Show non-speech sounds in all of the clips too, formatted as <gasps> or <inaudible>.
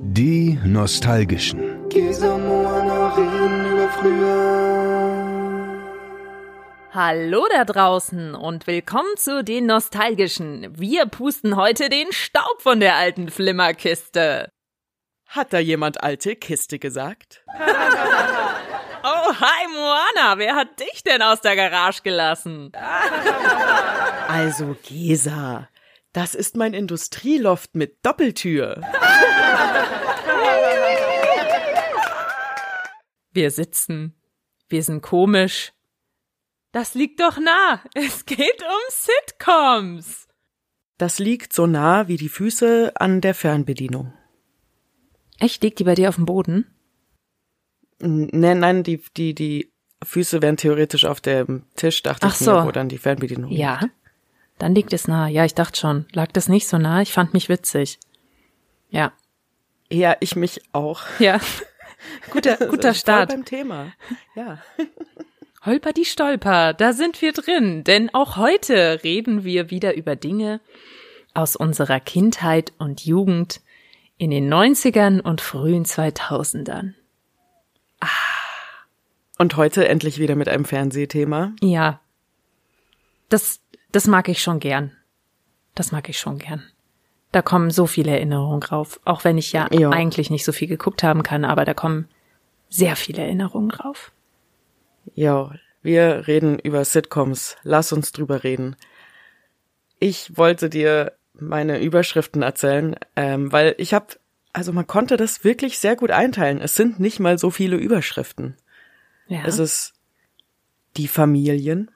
Die Nostalgischen. Hallo da draußen und willkommen zu den Nostalgischen. Wir pusten heute den Staub von der alten Flimmerkiste. Hat da jemand alte Kiste gesagt? <laughs> Oh, hi Moana, wer hat dich denn aus der Garage gelassen? Also, Gesa, das ist mein Industrieloft mit Doppeltür. Wir sitzen. Wir sind komisch. Das liegt doch nah. Es geht um Sitcoms. Das liegt so nah wie die Füße an der Fernbedienung. Echt, liegt die bei dir auf dem Boden? Nein, nein, die, die, die Füße wären theoretisch auf dem Tisch, dachte Ach ich so. mir, wo dann die Fernbedienung liegt. Ja. Dann liegt es nah. Ja, ich dachte schon. Lag das nicht so nah? Ich fand mich witzig. Ja. Ja, ich mich auch. Ja. <laughs> Guter, guter Voll Start. beim Thema. Ja. <laughs> Holper die Stolper, da sind wir drin, denn auch heute reden wir wieder über Dinge aus unserer Kindheit und Jugend in den 90ern und frühen 2000ern. Und heute endlich wieder mit einem Fernsehthema. Ja. Das, das mag ich schon gern. Das mag ich schon gern. Da kommen so viele Erinnerungen drauf, auch wenn ich ja, Ja. eigentlich nicht so viel geguckt haben kann, aber da kommen sehr viele Erinnerungen drauf. Ja, wir reden über Sitcoms. Lass uns drüber reden. Ich wollte dir meine Überschriften erzählen, ähm, weil ich habe, also man konnte das wirklich sehr gut einteilen. Es sind nicht mal so viele Überschriften. Ja. Es ist die Familien,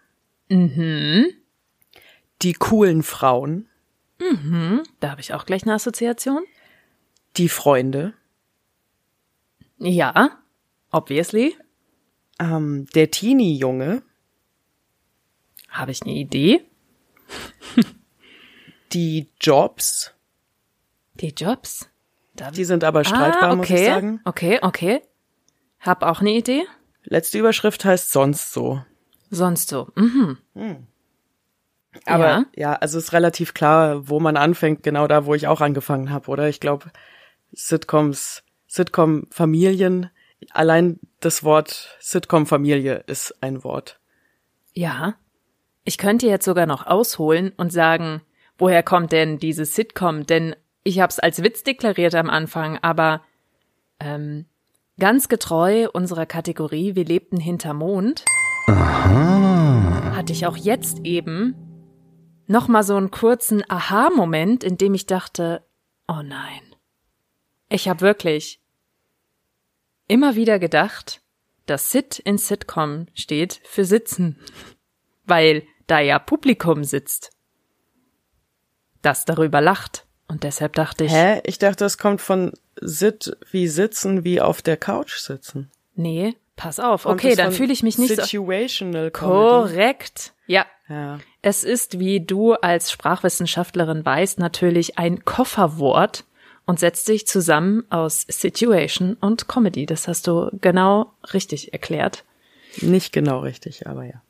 mhm. Die coolen Frauen, Da habe ich auch gleich eine Assoziation. die Freunde, Ja, obviously. ähm, der Teenie-Junge, Habe ich eine Idee? <laughs> die Jobs, Die Jobs. Da die sind aber streitbar, ah, muss okay. ich sagen. Okay, okay. Hab auch eine Idee. Letzte Überschrift heißt sonst so. Sonst so. Mhm. Aber Ja. ja. also ist relativ klar, wo man anfängt, genau da, wo ich auch angefangen habe, oder? Ich glaube, Sitcoms, Sitcom-Familien, allein das Wort Sitcom-Familie ist ein Wort. Ja. Ich könnte jetzt sogar noch ausholen und sagen, woher kommt denn dieses Sitcom? Denn ich habe es als Witz deklariert am Anfang, aber ähm, ganz getreu unserer Kategorie Wir lebten hinter Mond hatte ich auch jetzt eben noch mal so einen kurzen Aha-Moment, in dem ich dachte, oh nein. Ich habe wirklich immer wieder gedacht, dass Sit in Sitcom steht für sitzen, <laughs> weil da ja Publikum sitzt, das darüber lacht. Und deshalb dachte ich, Hä? Ich dachte, das kommt von Sit wie sitzen, wie auf der Couch sitzen. nee, pass auf, okay, dann fühle ich mich nicht so Situational Comedy. korrekt. Ja, Ja. Es ist, wie du als Sprachwissenschaftlerin weißt, natürlich ein Kofferwort und setzt sich zusammen aus Situation und Comedy. Das hast du genau richtig erklärt. Nicht genau richtig, aber ja.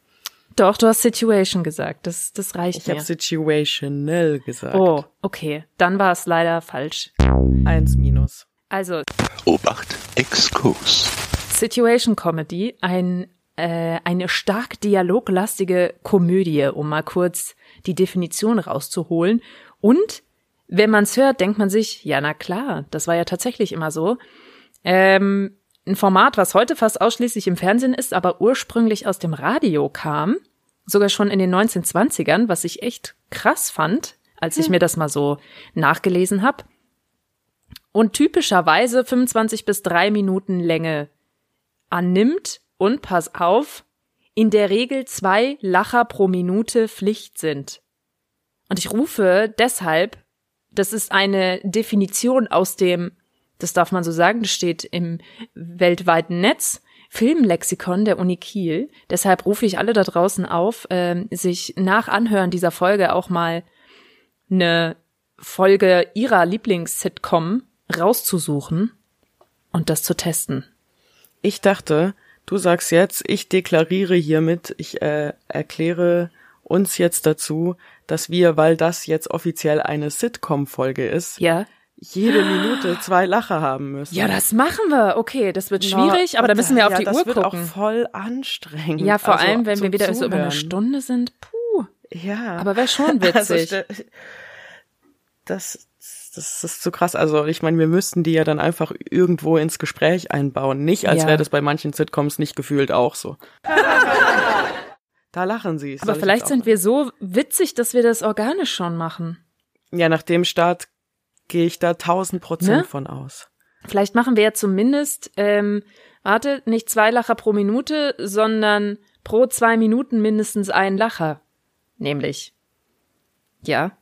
Doch, du hast Situation gesagt. Das, das reicht Ich habe mir. situational gesagt. Oh, okay. Dann war es leider falsch. Eins minus. Also, Obacht, Exkurs. Situation Comedy, ein, äh, eine stark dialoglastige Komödie, um mal kurz die Definition rauszuholen. Und wenn man's hört, denkt man sich, ja, na klar, das war ja tatsächlich immer so. Ähm, ein Format, was heute fast ausschließlich im Fernsehen ist, aber ursprünglich aus dem Radio kam, sogar schon in den 1920ern, was ich echt krass fand, als ich mir das mal so nachgelesen habe. Und typischerweise 25 bis drei Minuten Länge annimmt und pass auf, in der Regel zwei Lacher pro Minute Pflicht sind. Und ich rufe deshalb, das ist eine Definition aus dem, das darf man so sagen, das steht im weltweiten Netz, Filmlexikon der Uni Kiel. Deshalb rufe ich alle da draußen auf, ähm, sich nach Anhören dieser Folge auch mal eine Folge ihrer Lieblings-Sitcom rauszusuchen und das zu testen. Ich dachte, du sagst jetzt, ich deklariere hiermit, ich äh, erkläre uns jetzt dazu, dass wir, weil das jetzt offiziell eine Sitcom-Folge ist, Ja, jede Minute zwei Lacher haben müssen. Ja, das machen wir. Okay, das wird schwierig, aber da müssen wir auf ja, die das Uhr wird gucken. auch voll anstrengend. ja, vor Also allem, wenn wir wieder so über eine. Stunde sind. Puh. Ja. Aber wäre schon <laughs> Also, witzig. stell- das, das ist zu krass. Also ich meine, wir müssten die ja dann einfach irgendwo ins Gespräch einbauen. Nicht, als Ja. wäre das bei manchen Sitcoms nicht gefühlt auch so. da lachen sie. aber vielleicht sind wir so witzig, dass wir das organisch schon machen. Ja, nach dem Start gehe ich da tausend Prozent Ne? von aus. Vielleicht machen wir ja zumindest, ähm, warte, nicht zwei Lacher pro Minute, sondern pro zwei Minuten mindestens einen Lacher. Nämlich. Ja.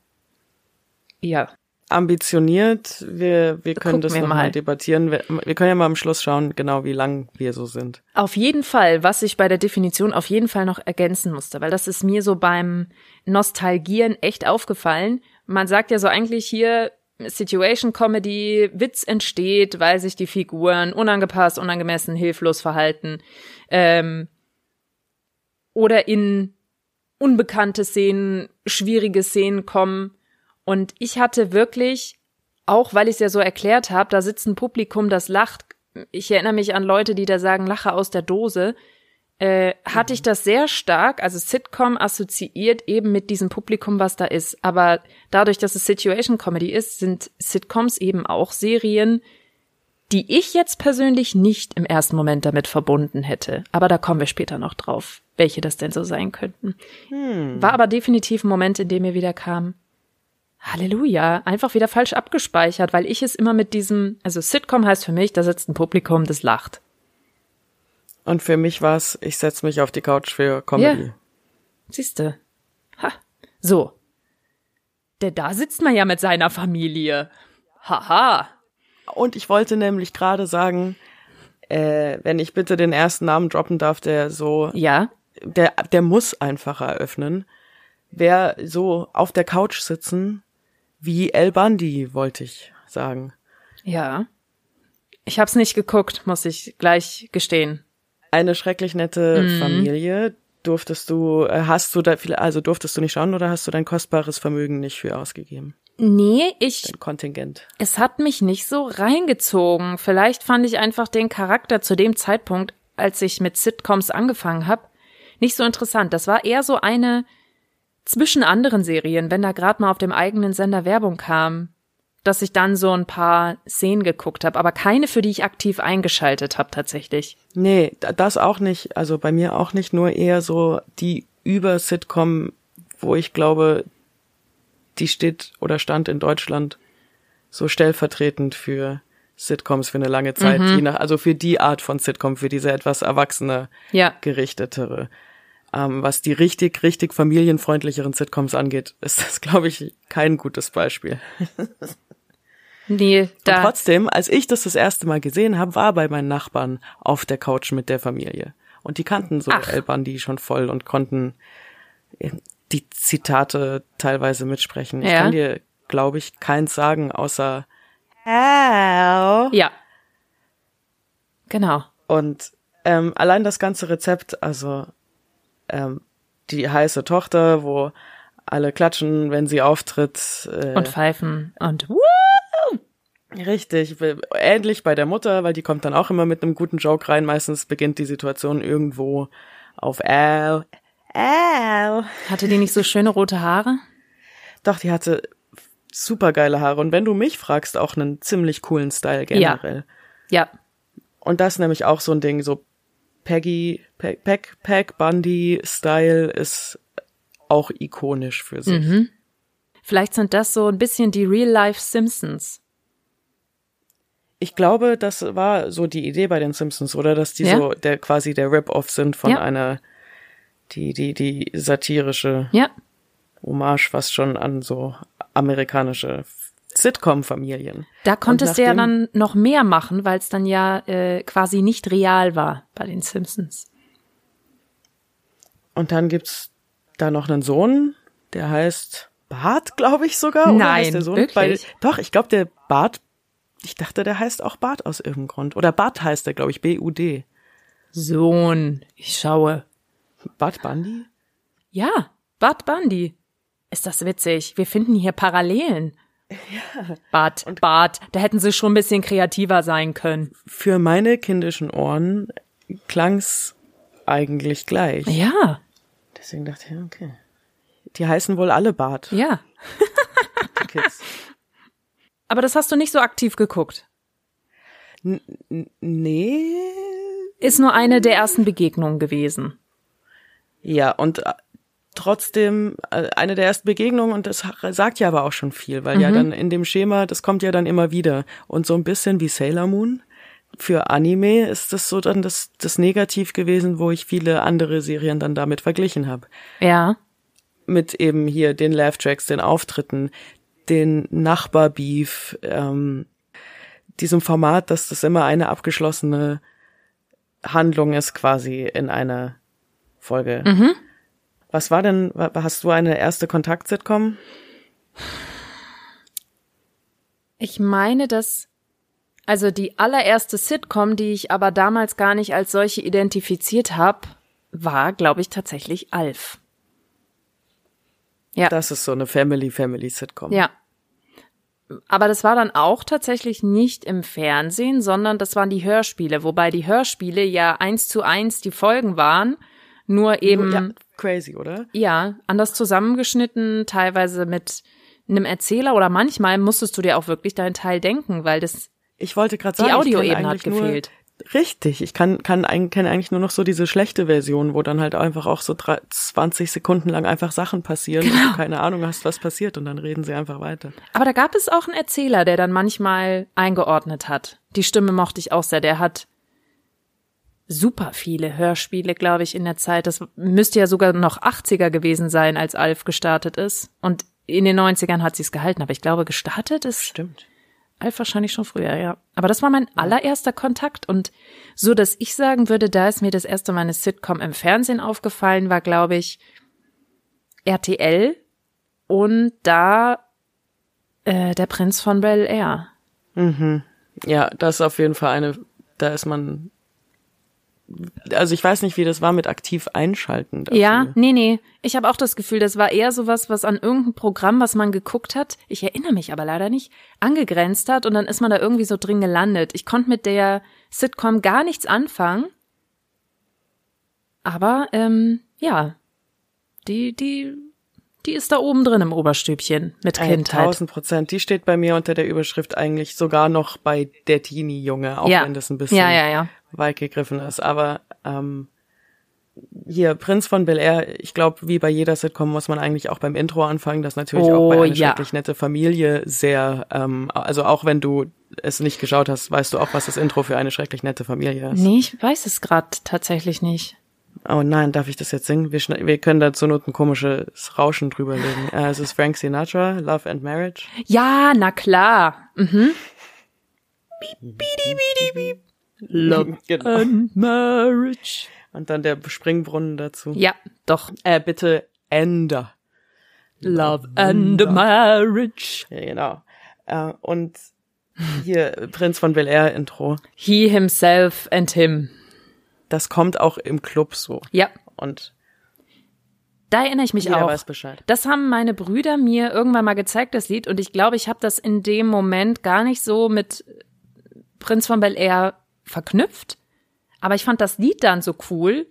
Ja. Ambitioniert, wir, wir können Gucken das nochmal mal. debattieren. Wir, wir können ja mal am Schluss schauen, genau wie lang wir so sind. Auf jeden Fall, was ich bei der Definition auf jeden Fall noch ergänzen musste, weil das ist mir so beim Nostalgieren echt aufgefallen. Man sagt ja so eigentlich hier Situation Comedy, Witz entsteht, weil sich die Figuren unangepasst, unangemessen, hilflos verhalten ähm, oder in unbekannte Szenen, schwierige Szenen kommen. Und ich hatte wirklich, auch weil ich es ja so erklärt habe, da sitzt ein Publikum, das lacht. Ich erinnere mich an Leute, die da sagen, lache aus der Dose. Äh, hatte ich das sehr stark, also Sitcom assoziiert eben mit diesem Publikum, was da ist. Aber dadurch, dass es Situation Comedy ist, sind Sitcoms eben auch Serien, die ich jetzt persönlich nicht im ersten Moment damit verbunden hätte. Aber da kommen wir später noch drauf, welche das denn so sein könnten. War aber definitiv ein Moment, in dem mir wieder kam, Halleluja, einfach wieder falsch abgespeichert, weil ich es immer mit diesem, also Sitcom heißt für mich, da sitzt ein Publikum, das lacht. Und für mich war's, ich setz mich auf die Couch für Comedy. Ja. Siehste. Ha. So. Denn da sitzt man ja mit seiner Familie. Haha. Und ich wollte nämlich gerade sagen, äh, wenn ich bitte den ersten Namen droppen darf, der so, Ja. der, der muss einfach eröffnen. Wer so auf der Couch sitzen, wie El Bandi, wollte ich sagen. Ja. Ich hab's nicht geguckt, muss ich gleich gestehen. Eine schrecklich nette Mhm. Familie. Durftest du, äh, hast du da viele, also durftest du nicht schauen oder hast du dein kostbares Vermögen nicht für ausgegeben? Nee, ich, Dein Kontingent. es hat mich nicht so reingezogen. Vielleicht fand ich einfach den Charakter zu dem Zeitpunkt, als ich mit Sitcoms angefangen habe, nicht so interessant. Das war eher so eine zwischen anderen Serien, wenn da gerade mal auf dem eigenen Sender Werbung kam, dass ich dann so ein paar Szenen geguckt habe, aber keine, für die ich aktiv eingeschaltet habe tatsächlich. Nee, da- das auch nicht. Also bei mir auch nicht, nur eher so die Über-Sitcom, wo ich glaube, die steht oder stand in Deutschland so stellvertretend für Sitcoms für eine lange Zeit, je nach, also für die Art von Sitcom, für diese etwas erwachsene, Ja. gerichtetere. Ähm, was die richtig, richtig familienfreundlicheren Sitcoms angeht, ist das, glaube ich, kein gutes Beispiel. <laughs> Nee, Und da. trotzdem, als ich das das erste Mal gesehen habe, war bei meinen Nachbarn auf der Couch mit der Familie. Und die kannten so Ach. El Bandi schon voll und konnten äh, die Zitate teilweise mitsprechen. Ich Ja. kann dir, glaube ich, keins sagen, außer Au. Ja. Genau. Und ähm, allein das ganze Rezept, also ähm, die heiße Tochter, wo alle klatschen, wenn sie auftritt. Äh, Und pfeifen und wuh, Richtig, ähnlich bei der Mutter, weil die kommt dann auch immer mit einem guten Joke rein. Meistens beginnt die Situation irgendwo auf Al. Al. hatte die nicht so schöne rote Haare? Doch, die hatte super geile Haare und wenn du mich fragst, auch einen ziemlich coolen Style generell. Ja. Und das ist nämlich auch so ein Ding, so Peggy, Pe Peck, Peck, Bundy Style ist auch ikonisch für sich. Mhm. Vielleicht sind das so ein bisschen die Real-Life Simpsons. Ich glaube, das war so die Idee bei den Simpsons, oder? Dass die Ja. so der quasi der Rip-Off sind von Ja. einer die die die satirische Ja. Hommage fast schon an so amerikanische Sitcom-Familien. Da konntest du ja dann noch mehr machen, weil es dann ja äh, quasi nicht real war bei den Simpsons. Und dann gibt's da noch einen Sohn, der heißt Bart, glaube ich sogar. oder Nein, heißt der Sohn? wirklich? Weil, doch, ich glaube, der Bart, ich dachte, der heißt auch Bart aus irgendeinem Grund. Oder Bart heißt der, glaube ich, B-U-D. Sohn, ich schaue. Bart Bundy? Ja, Bud Bundy. Ist das witzig? Wir finden hier Parallelen. <laughs> Ja. Bart, und Bart, da hätten sie schon ein bisschen kreativer sein können. Für meine kindischen Ohren klang's eigentlich gleich. Ja. Deswegen dachte ich, okay. Die heißen wohl alle Bart. Ja. Die Kids. <laughs> Aber das hast du nicht so aktiv geguckt. N nee. Ist nur eine der ersten Begegnungen gewesen. Ja, und trotzdem äh, eine der ersten Begegnungen und das sagt ja aber auch schon viel, weil mhm. ja dann in dem Schema, das kommt ja dann immer wieder und so ein bisschen wie Sailor Moon. Für Anime ist das so dann das, das Negativ gewesen, wo ich viele andere Serien dann damit verglichen habe. Ja. Mit eben hier den Laugh-Tracks, den Auftritten, den Nachbarbeef, ähm, diesem Format, dass das immer eine abgeschlossene Handlung ist quasi in einer Folge. Mhm. Was war denn, hast du eine erste Kontakt-Sitcom? Ich meine, dass, also die allererste Sitcom, die ich aber damals gar nicht als solche identifiziert habe, war, glaube ich, tatsächlich Alf. Ja. Das ist so eine Family-Family-Sitcom. Ja. Aber das war dann auch tatsächlich nicht im Fernsehen, sondern das waren die Hörspiele, wobei die Hörspiele ja eins zu eins die Folgen waren, nur eben. Ja, crazy, oder? Ja, anders zusammengeschnitten, teilweise mit einem Erzähler oder manchmal musstest du dir auch wirklich deinen Teil denken, weil das. Ich wollte gerade sagen, die Audioebene hat gefehlt. Richtig, ich kann kann kenne eigentlich nur noch so diese schlechte Version, wo dann halt einfach auch so 20 Sekunden lang einfach Sachen passieren genau. und du keine Ahnung hast, was passiert und dann reden sie einfach weiter. Aber da gab es auch einen Erzähler, der dann manchmal eingeordnet hat. Die Stimme mochte ich auch sehr. Der hat super viele Hörspiele, glaube ich, in der Zeit. Das müsste ja sogar noch 80er gewesen sein, als Alf gestartet ist. Und in den 90ern hat sie es gehalten, aber ich glaube, gestartet ist. Stimmt. Alf wahrscheinlich schon früher, ja. Aber das war mein allererster Kontakt und so, dass ich sagen würde, da ist mir das erste Mal eine Sitcom im Fernsehen aufgefallen, war, glaube ich, RTL und da äh, der Prinz von Bel Air. Mhm. Ja, das ist auf jeden Fall eine, da ist man also ich weiß nicht, wie das war mit aktiv einschalten. Dafür. Ja, nee, nee. Ich habe auch das Gefühl, das war eher sowas, was an irgendein Programm, was man geguckt hat, ich erinnere mich aber leider nicht, angegrenzt hat und dann ist man da irgendwie so drin gelandet. Ich konnte mit der Sitcom gar nichts anfangen. Aber ähm, ja, die, die, die ist da oben drin im Oberstübchen mit Kindheit. Tausend Prozent. Die steht bei mir unter der Überschrift eigentlich sogar noch bei der Teenie-Junge, auch ja. wenn das ein bisschen ja, ja, ja weit gegriffen ist. Aber ähm, hier, Prinz von Bel Air, ich glaube, wie bei jeder Sitcom muss man eigentlich auch beim Intro anfangen, das natürlich oh, auch bei einer ja. schrecklich nette Familie sehr, ähm, also auch wenn du es nicht geschaut hast, weißt du auch, was das Intro für eine schrecklich nette Familie ist. Nee, ich weiß es gerade tatsächlich nicht. Oh nein, darf ich das jetzt singen? Wir, wir können da zur Not ein komisches Rauschen drüberlegen. äh, es ist Frank Sinatra, Love and Marriage. Ja, na klar. Mhm. Beep, beep, beep, beep. Love genau. and Marriage. Und dann der Springbrunnen dazu. Ja, doch. Äh, bitte Ende. Love and Marriage. Ja, genau. Äh, und hier <laughs> Prinz von Bel Air Intro. He himself and him. Das kommt auch im Club so. Ja. Und da erinnere ich mich Jeder auch. Weiß Bescheid. Das haben meine Brüder mir irgendwann mal gezeigt, das Lied, und ich glaube, ich habe das in dem Moment gar nicht so mit Prinz von Bel Air verknüpft. Aber ich fand das Lied dann so cool,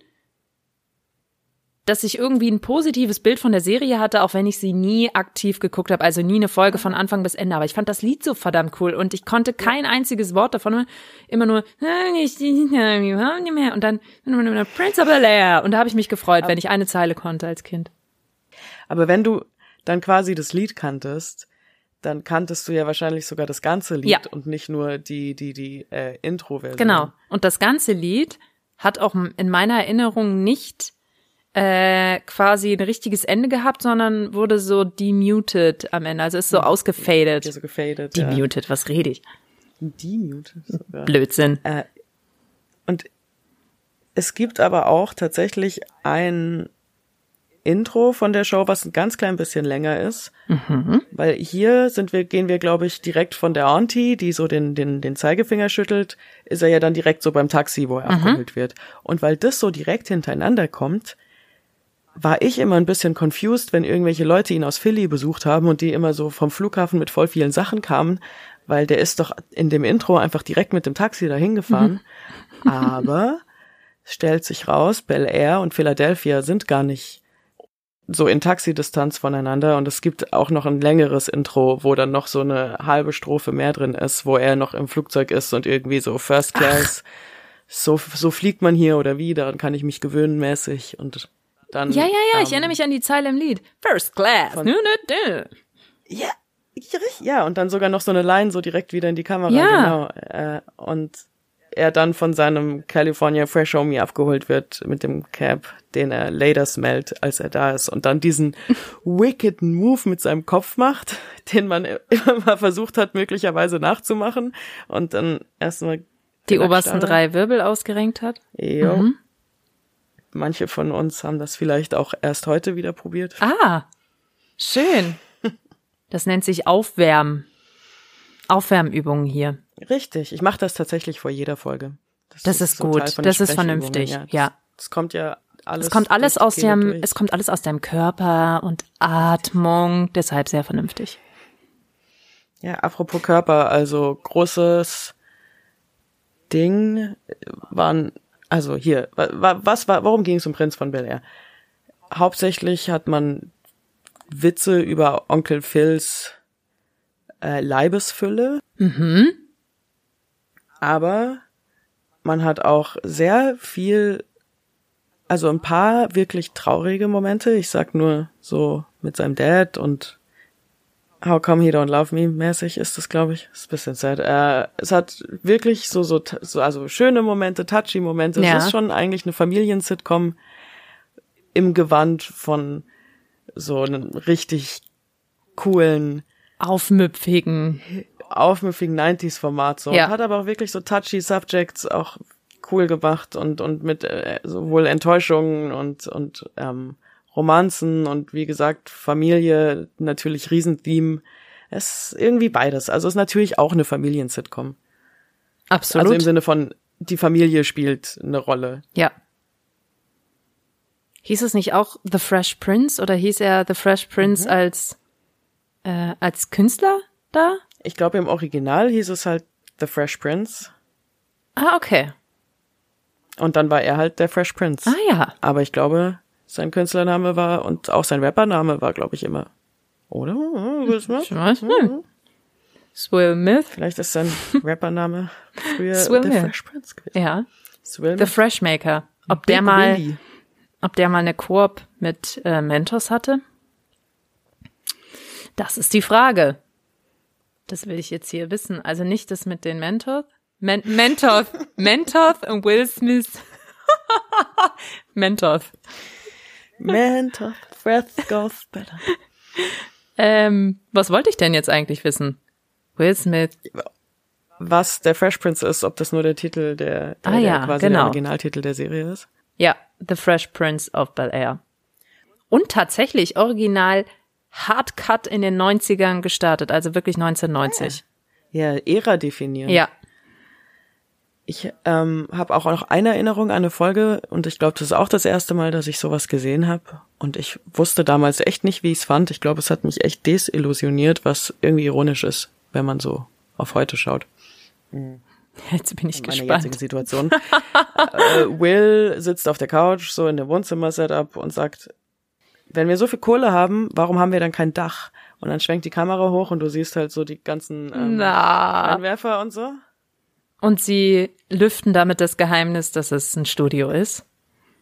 dass ich irgendwie ein positives Bild von der Serie hatte, auch wenn ich sie nie aktiv geguckt habe, also nie eine Folge von Anfang bis Ende. Aber ich fand das Lied so verdammt cool und ich konnte kein einziges Wort davon, immer nur und dann Prince of Bel-Air und da habe ich mich gefreut, wenn ich eine Zeile konnte als Kind. Aber wenn du dann quasi das Lied kanntest, dann kanntest du ja wahrscheinlich sogar das ganze Lied ja. und nicht nur die die die äh, Intro-Version. Genau. Und das ganze Lied hat auch in meiner Erinnerung nicht äh, quasi ein richtiges Ende gehabt, sondern wurde so demuted am Ende. Also ist so ja, ausgefadet. Ja, so gefadet. Demuted, ja. was rede ich? Demuted. Sogar. Blödsinn. Äh, und es gibt aber auch tatsächlich ein Intro von der Show, was ein ganz klein bisschen länger ist. Mhm. Weil hier sind wir, gehen wir, glaube ich, direkt von der Auntie, die so den, den, den Zeigefinger schüttelt, ist er ja dann direkt so beim Taxi, wo er mhm. abgeholt wird. Und weil das so direkt hintereinander kommt, war ich immer ein bisschen confused, wenn irgendwelche Leute ihn aus Philly besucht haben und die immer so vom Flughafen mit voll vielen Sachen kamen, weil der ist doch in dem Intro einfach direkt mit dem Taxi dahin gefahren. Aber es <laughs> stellt sich raus, Bel Air und Philadelphia sind gar nicht so in Taxidistanz voneinander und es gibt auch noch ein längeres Intro, wo dann noch so eine halbe Strophe mehr drin ist, wo er noch im Flugzeug ist und irgendwie so First Class, so, so fliegt man hier oder wie, daran kann ich mich gewöhnen mäßig und dann. Ja, ja, ja, ich ähm, erinnere mich an die Zeile im Lied. First Class. Von- Nö, nö, nö. Ja, ja, und dann sogar noch so eine Line so direkt wieder in die Kamera, Ja. genau. Äh, und er dann von seinem California Fresh Homie abgeholt wird mit dem Cab, den er later smellt, als er da ist. Und dann diesen <laughs> wickeden Move mit seinem Kopf macht, den man <laughs> immer mal versucht hat, möglicherweise nachzumachen. Und dann erstmal Die obersten drei Wirbel ausgerenkt hat. Jo. Mhm. Manche von uns haben das vielleicht auch erst heute wieder probiert. Ah, schön. <laughs> Das nennt sich Aufwärmen. Aufwärmübungen hier. Richtig, ich mache das tatsächlich vor jeder Folge. Das ist so gut, das ist vernünftig, ja. Das, das kommt ja alles. Es kommt alles aus dem, durch. es kommt alles aus deinem Körper und Atmung, deshalb sehr vernünftig. Ja, apropos Körper, also großes Ding waren, also hier, wa- wa- was war, warum ging es um Prinz von Bel Air? Hauptsächlich hat man Witze über Onkel Phils äh, Leibesfülle, Mhm. Aber man hat auch sehr viel, also ein paar wirklich traurige Momente. Ich sag nur so mit seinem Dad und How Come He Don't Love Me mäßig ist das, glaube ich. Ist ein bisschen sad. Äh, es hat wirklich so, so, so, also schöne Momente, touchy Momente. Ja. Es ist schon eigentlich eine Familien-Sitcom im Gewand von so einem richtig coolen, Aufmüpfigen. Aufmüffigen 90s-Format so. Ja. Und hat aber auch wirklich so touchy Subjects auch cool gemacht und, und mit äh, sowohl Enttäuschungen und, und ähm, Romanzen und wie gesagt, Familie, natürlich Riesentheme. Es ist irgendwie beides. Also es ist natürlich auch eine Familien-Sitcom. Absolut. Also im Sinne von, die Familie spielt eine Rolle. ja. Hieß es nicht auch The Fresh Prince oder hieß er The Fresh Prince Mhm. als, äh, als Künstler da? Ich glaube, im Original hieß es halt The Fresh Prince. Ah, okay. Und dann war er halt der Fresh Prince. Ah ja. Aber ich glaube, sein Künstlername war und auch sein Rappername war, glaube ich, immer. Oder? Hm? Ich weiß nicht. Swill Myth. Vielleicht ist sein <laughs> Rappername früher Swill der Smith. Fresh Prince gewesen. Ja. Swill The. Freshmaker. Ob Big der mal, Willy. ob der mal eine Koop mit äh, Mentos hatte? Das ist die Frage. Das will ich jetzt hier wissen. Also nicht das mit den Mentos. Men Mentos. Mentos <laughs> und Will Smith. <laughs> Mentos. Mental breath goes better. Ähm, was wollte ich denn jetzt eigentlich wissen? Will Smith. Was der Fresh Prince ist, ob das nur der Titel der, der, Ah ja, der quasi genau. der Originaltitel der Serie ist. Ja, The Fresh Prince of Bel Air. Und tatsächlich original Hardcut in den 90ern gestartet, also wirklich 1990. Ja, Ära definieren. Ja. Ich ähm, habe auch noch eine Erinnerung an eine Folge und ich glaube, das ist auch das erste Mal, dass ich sowas gesehen habe. Und ich wusste damals echt nicht, wie ich es fand. Ich glaube, es hat mich echt desillusioniert, was irgendwie ironisch ist, wenn man so auf heute schaut. Jetzt bin ich in meiner jetzigen gespannt. Situation. <laughs> äh, Will sitzt auf der Couch, so in dem Wohnzimmer-Setup und sagt, wenn wir so viel Kohle haben, warum haben wir dann kein Dach? Und dann schwenkt die Kamera hoch und du siehst halt so die ganzen ähm, Na. Einwerfer und so. Und sie lüften damit das Geheimnis, dass es ein Studio ist.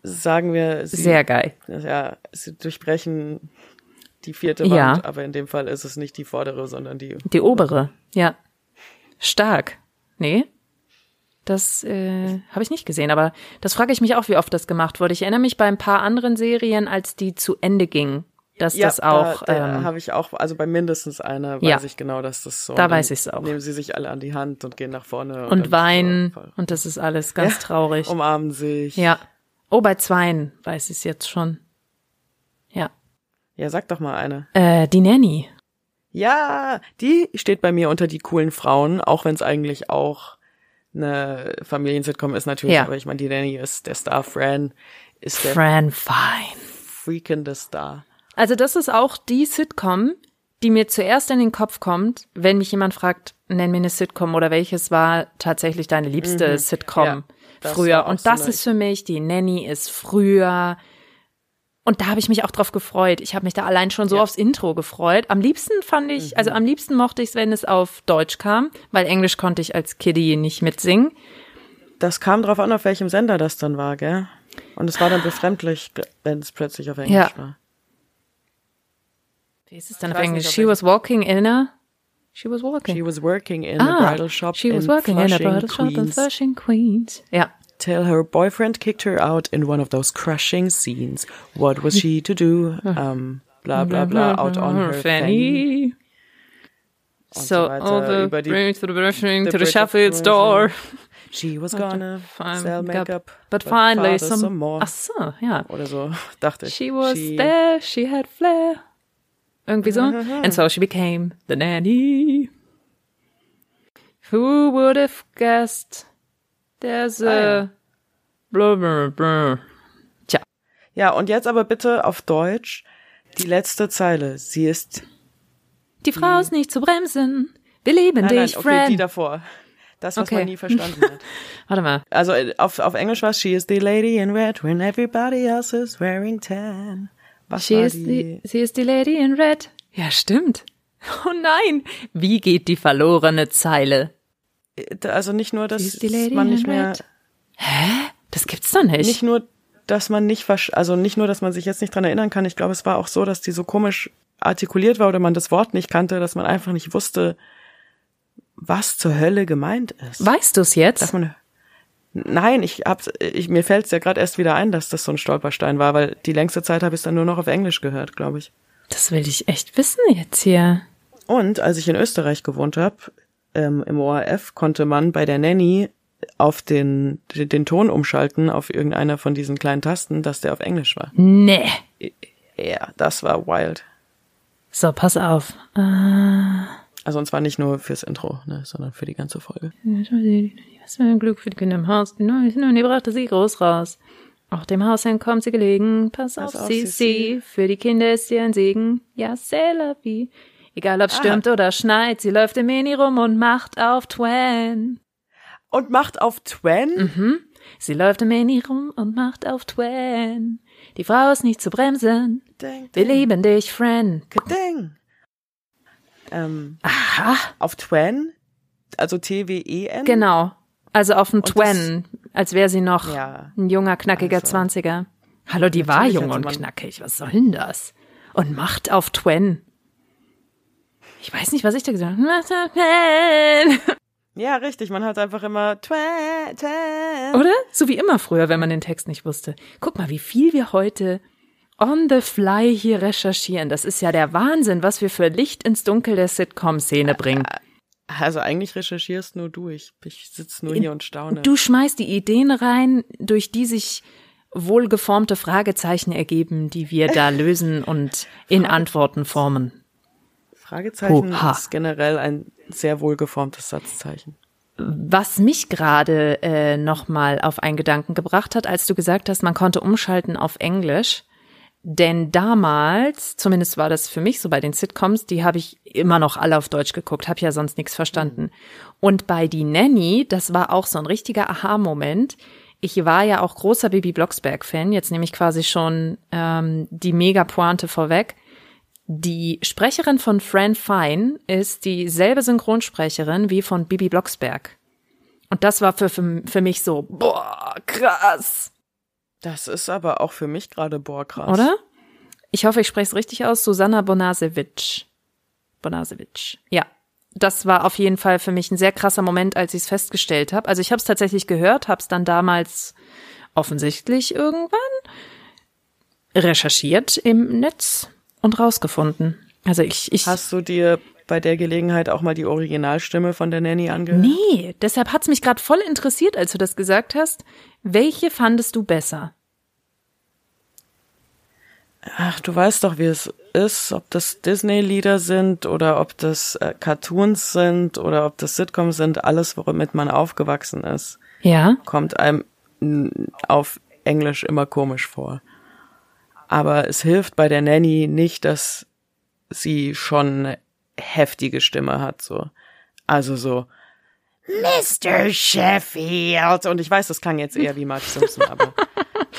Sagen wir, sie, Sehr geil. ja, sie durchbrechen die vierte Wand, Ja. aber in dem Fall ist es nicht die vordere, sondern die. Die obere, ja. Stark. Nee. Das äh, habe ich nicht gesehen, aber das frage ich mich auch, wie oft das gemacht wurde. Ich erinnere mich bei ein paar anderen Serien, als die zu Ende ging, dass das auch. da, da ähm, habe ich auch, also bei mindestens einer weiß Ja. ich genau, dass das so. Da weiß ich's auch. Nehmen sie sich alle an die Hand und gehen nach vorne und dann weinen so und das ist alles ganz Ja, traurig. umarmen sich. Ja. Oh, bei zweien weiß ich es jetzt schon. Ja. Ja, sag doch mal eine. Äh, die Nanny. Ja, die steht bei mir unter die coolen Frauen, auch wenn es eigentlich auch eine Familiensitcom ist natürlich, Ja. aber ich meine, die Nanny ist der Star Fran, ist der Fran Fine. freakende Star. Also das ist auch die Sitcom, die mir zuerst in den Kopf kommt, wenn mich jemand fragt, nenn mir eine Sitcom oder welches war tatsächlich deine liebste Sitcom Ja, früher. Und so das ist für mich, die Nanny ist früher. Und da habe ich mich auch drauf gefreut. Ich habe mich da allein schon so Ja. Mhm. aufs Intro gefreut. Am liebsten fand ich, also am liebsten mochte ich es, wenn es auf Deutsch kam, weil Englisch konnte ich als Kiddie nicht mitsingen. Das kam drauf an, auf welchem Sender das dann war, gell? Und es war dann befremdlich, wenn es plötzlich auf Englisch Ja. war. Wie ist es Ich auf Englisch? nicht, She was walking in a. She was walking. She was working in ah, a bridal shop She was in working in a Flushing, bridal shop in Queens. Flushing, Queens. Ja. Till her boyfriend kicked her out in one of those crushing scenes. What was she to do? <laughs> Um, bla bla bla, mm-hmm, out on mm-hmm. her fanny. So, so weiter, over über to the brushing to the Sheffield's door. She was gonna sell makeup, But finally some, more. Ach so, ja. Oder so, dachte ich. She was there, she had flair. Irgendwie so. And so she became the nanny. Who would have guessed? There's Ah, ja. a blah, blah, blah. Tja, Ja, und jetzt aber bitte auf Deutsch die letzte Zeile. Sie ist die Frau ist nicht zu bremsen. Wir lieben Nein, nein, dich, okay, friend. die davor. Das, was Okay. man nie verstanden hat. <laughs> Warte mal. Also äh, auf, auf Englisch war es She is the lady in red when everybody else is wearing tan. Was She is die? the, sie ist die Lady in Red. Ja, stimmt. <laughs> Oh nein. Wie geht die verlorene Zeile? Äh, Also nicht nur, dass man nicht mehr, Red. Hä? Das gibt's doch nicht. nicht nur, dass man nicht, also nicht nur, dass man sich jetzt nicht dran erinnern kann. Ich glaube, es war auch so, dass die so komisch artikuliert war oder man das Wort nicht kannte, dass man einfach nicht wusste, was zur Hölle gemeint ist. Weißt du's jetzt? Darf man, nein, ich hab's, ich, mir fällt's ja gerade erst wieder ein, dass das so ein Stolperstein war, weil die längste Zeit habe ich dann nur noch auf Englisch gehört, glaube ich. Das will ich echt wissen jetzt hier. Und als ich in Österreich gewohnt habe, ähm, im ORF konnte man bei der Nanny auf den, den, Ton umschalten auf irgendeiner von diesen kleinen Tasten, dass der auf Englisch war. Nee. Ja, das war wild. So, pass auf. Äh, Also und zwar nicht nur fürs Intro, ne, sondern für die ganze Folge. was für ein Glück für die Kinder im Haus. Neue die brachte sie groß raus. Auch dem Hausherrn kommt sie gelegen. Pass, Pass auf, auf, sie, sie. Für die Kinder ist sie ein Segen. Ja, c'est la vie. Egal ob stürmt oder schneit, sie läuft im Mini rum und macht auf Twen. Und macht auf Twen? Sie läuft im Mini rum und macht auf Twen. Die Frau ist nicht zu bremsen. Ding, Wir ding, lieben dich, Friend. ding. Ähm, Aha. auf Twen, also T-W-E-N. Genau. Also auf dem das- Twen, als wäre sie noch Ja. ein junger, knackiger Also. Zwanziger. Hallo, die war Natürlich jung hätte und knackig. Was soll denn das? Und macht auf Twen. Ich weiß nicht, was ich da gesagt habe. Ja, richtig, man hat einfach immer. Oder? So wie immer früher, wenn man den Text nicht wusste. Guck mal, wie viel wir heute on the fly hier recherchieren. Das ist ja der Wahnsinn, was wir für Licht ins Dunkel der Sitcom-Szene bringen. Also eigentlich recherchierst nur du, ich, ich sitze nur hier und staune. Du schmeißt die Ideen rein, durch die sich wohlgeformte Fragezeichen ergeben, die wir da lösen und in Antworten formen. Fragezeichen Oha. ist generell ein sehr wohlgeformtes Satzzeichen. Was mich gerade äh, nochmal auf einen Gedanken gebracht hat, als du gesagt hast, man konnte umschalten auf Englisch. Denn damals, zumindest war das für mich so bei den Sitcoms, die habe ich immer noch alle auf Deutsch geguckt, habe ja sonst nichts verstanden. Und bei Die Nanny, das war auch so ein richtiger Aha-Moment. Ich war ja auch großer Baby Blocksberg-Fan, jetzt nehme ich quasi schon ähm, die Mega-Pointe vorweg. Die Sprecherin von Fran Fine ist dieselbe Synchronsprecherin wie von Bibi Blocksberg. Und das war für, für, für mich so, boah, krass. Das ist aber auch für mich gerade boah krass. Oder? Ich hoffe, ich spreche es richtig aus. Susanna Bonasewitsch. Bonasewitsch. Ja. Das war auf jeden Fall für mich ein sehr krasser Moment, als ich es festgestellt habe. Also ich habe es tatsächlich gehört, habe es dann damals offensichtlich irgendwann recherchiert im Netz und rausgefunden. Also ich, ich Hast du dir bei der Gelegenheit auch mal die Originalstimme von der Nanny angehört? Nee, deshalb hat's mich gerade voll interessiert, als du das gesagt hast. Welche fandest du besser? Ach, du weißt doch, wie es ist, ob das Disney-Lieder sind oder ob das äh, Cartoons sind oder ob das Sitcoms sind, alles, womit man aufgewachsen ist, Ja. kommt einem auf Englisch immer komisch vor. Aber es hilft bei der Nanny nicht, dass sie schon eine heftige Stimme hat, so. Also so, Mr. Sheffield. Und ich weiß, das klang jetzt eher wie Mark Simpson, aber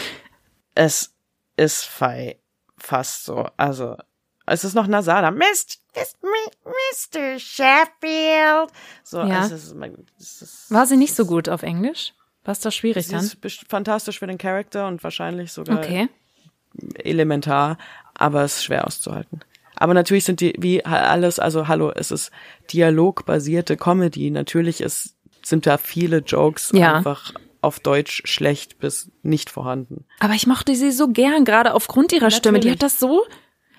<laughs> es ist fei fast so. Also, es ist noch nasaler. Mist, Mr. Sheffield. So, Ja. es ist, es ist, War sie nicht so gut auf Englisch? War es doch schwierig sie dann? ist fantastisch für den Charakter und wahrscheinlich sogar Okay. Elementar, aber es ist schwer auszuhalten. Aber natürlich sind die, wie alles, also hallo, es ist dialogbasierte Comedy. Natürlich ist, sind da viele Jokes Ja. einfach auf Deutsch schlecht bis nicht vorhanden. Aber ich mochte sie so gern, gerade aufgrund ihrer Stimme. Die hat das so,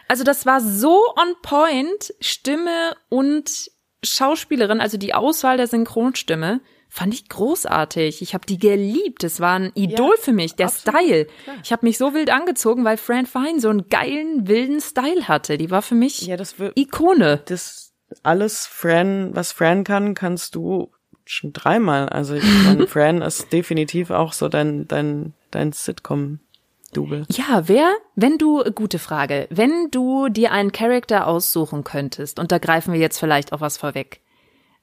also das war so on point, Stimme und Schauspielerin, also die Auswahl der Synchronstimme, fand ich großartig. Ich habe die geliebt. Es war ein Idol Ja, für mich, der absolut, Style. klar. Ich habe mich so wild angezogen, weil Fran Fine so einen geilen, wilden Style hatte. Die war für mich Ja, das wird, Ikone. das alles Fran, was Fran kann, kannst du schon dreimal. Also ich <laughs> meine, Fran ist definitiv auch so dein, dein, dein Sitcom-Double. Ja, wer, wenn du, gute Frage, wenn du dir einen Charakter aussuchen könntest, und da greifen wir jetzt vielleicht auch was vorweg,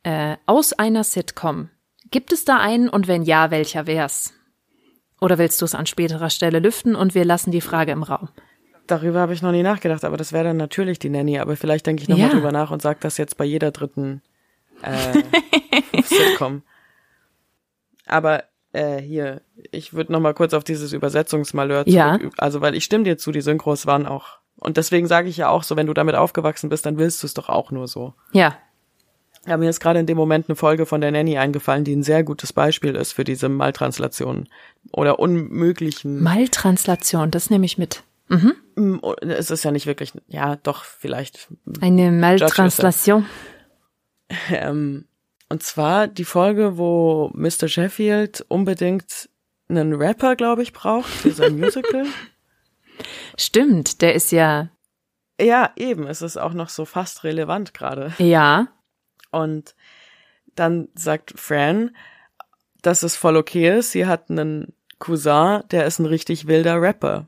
äh, aus einer Sitcom, gibt es da einen und wenn ja, welcher wär's? Oder willst du es an späterer Stelle lüften und wir lassen die Frage im Raum? Darüber habe ich noch nie nachgedacht, aber das wäre dann natürlich die Nanny. Aber vielleicht denke ich nochmal Ja. drüber nach und sage das jetzt bei jeder dritten äh, <laughs> Sitcom. Aber äh, hier, ich würde nochmal kurz auf dieses Übersetzungsmalheur zurück. Ja. Also, weil ich stimme dir zu, die Synchros waren auch. Und deswegen sage ich ja auch so, wenn du damit aufgewachsen bist, dann willst du es doch auch nur so. Ja, Ja, mir ist gerade in dem Moment eine Folge von der Nanny eingefallen, die ein sehr gutes Beispiel ist für diese Maltranslationen oder unmöglichen. Maltranslation, das nehme ich mit. Mm, es ist ja nicht wirklich, ja, doch vielleicht. Eine Maltranslation. Ähm, und zwar die Folge, wo Mr. Sheffield unbedingt einen Rapper, glaube ich, braucht für sein <laughs> Musical. Stimmt, der ist ja, ja, eben, es ist auch noch so fast relevant gerade. ja, Und dann sagt Fran, dass es voll okay ist. Sie hat einen Cousin, der ist ein richtig wilder Rapper.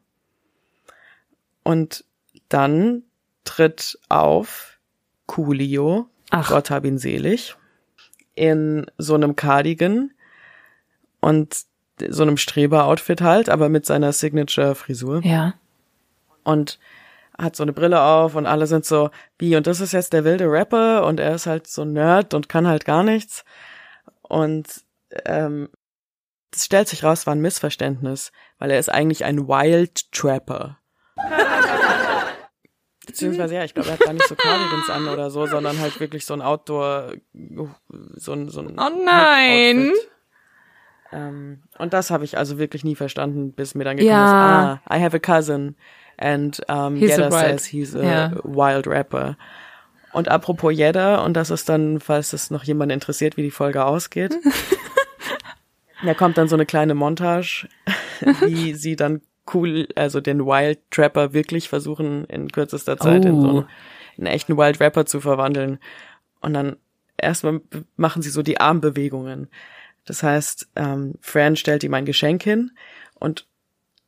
Und dann tritt auf Coolio, Ach. Gott hab ihn selig, in so einem Cardigan und so einem Streber-Outfit halt, aber mit seiner Signature-Frisur ja. und hat so eine Brille auf und alle sind so, wie, und das ist jetzt der wilde Rapper und er ist halt so ein Nerd und kann halt gar nichts. Und ähm, das stellt sich raus, war ein Missverständnis, weil er ist eigentlich ein Wild Trapper. <laughs> Beziehungsweise, ja, ich glaube, er hat gar nicht so Cardigans an oder so, sondern halt wirklich so ein Outdoor, so ein, so ein Oh nein. Ähm, und das habe ich also wirklich nie verstanden, bis mir dann gekommen Ja. ist, ah, I have a cousin and um, He's Yedda says he's a ja. wild rapper. Und apropos Yedda, und das ist dann, falls es noch jemand interessiert, wie die Folge ausgeht, <laughs> da kommt dann so eine kleine Montage, <laughs> wie sie dann cool, also den Wild Trapper wirklich versuchen, in kürzester Zeit in so Oh. einen, einen echten Wild Rapper zu verwandeln. Und dann erstmal machen sie so die Armbewegungen. Das heißt, ähm, Fran stellt ihm ein Geschenk hin und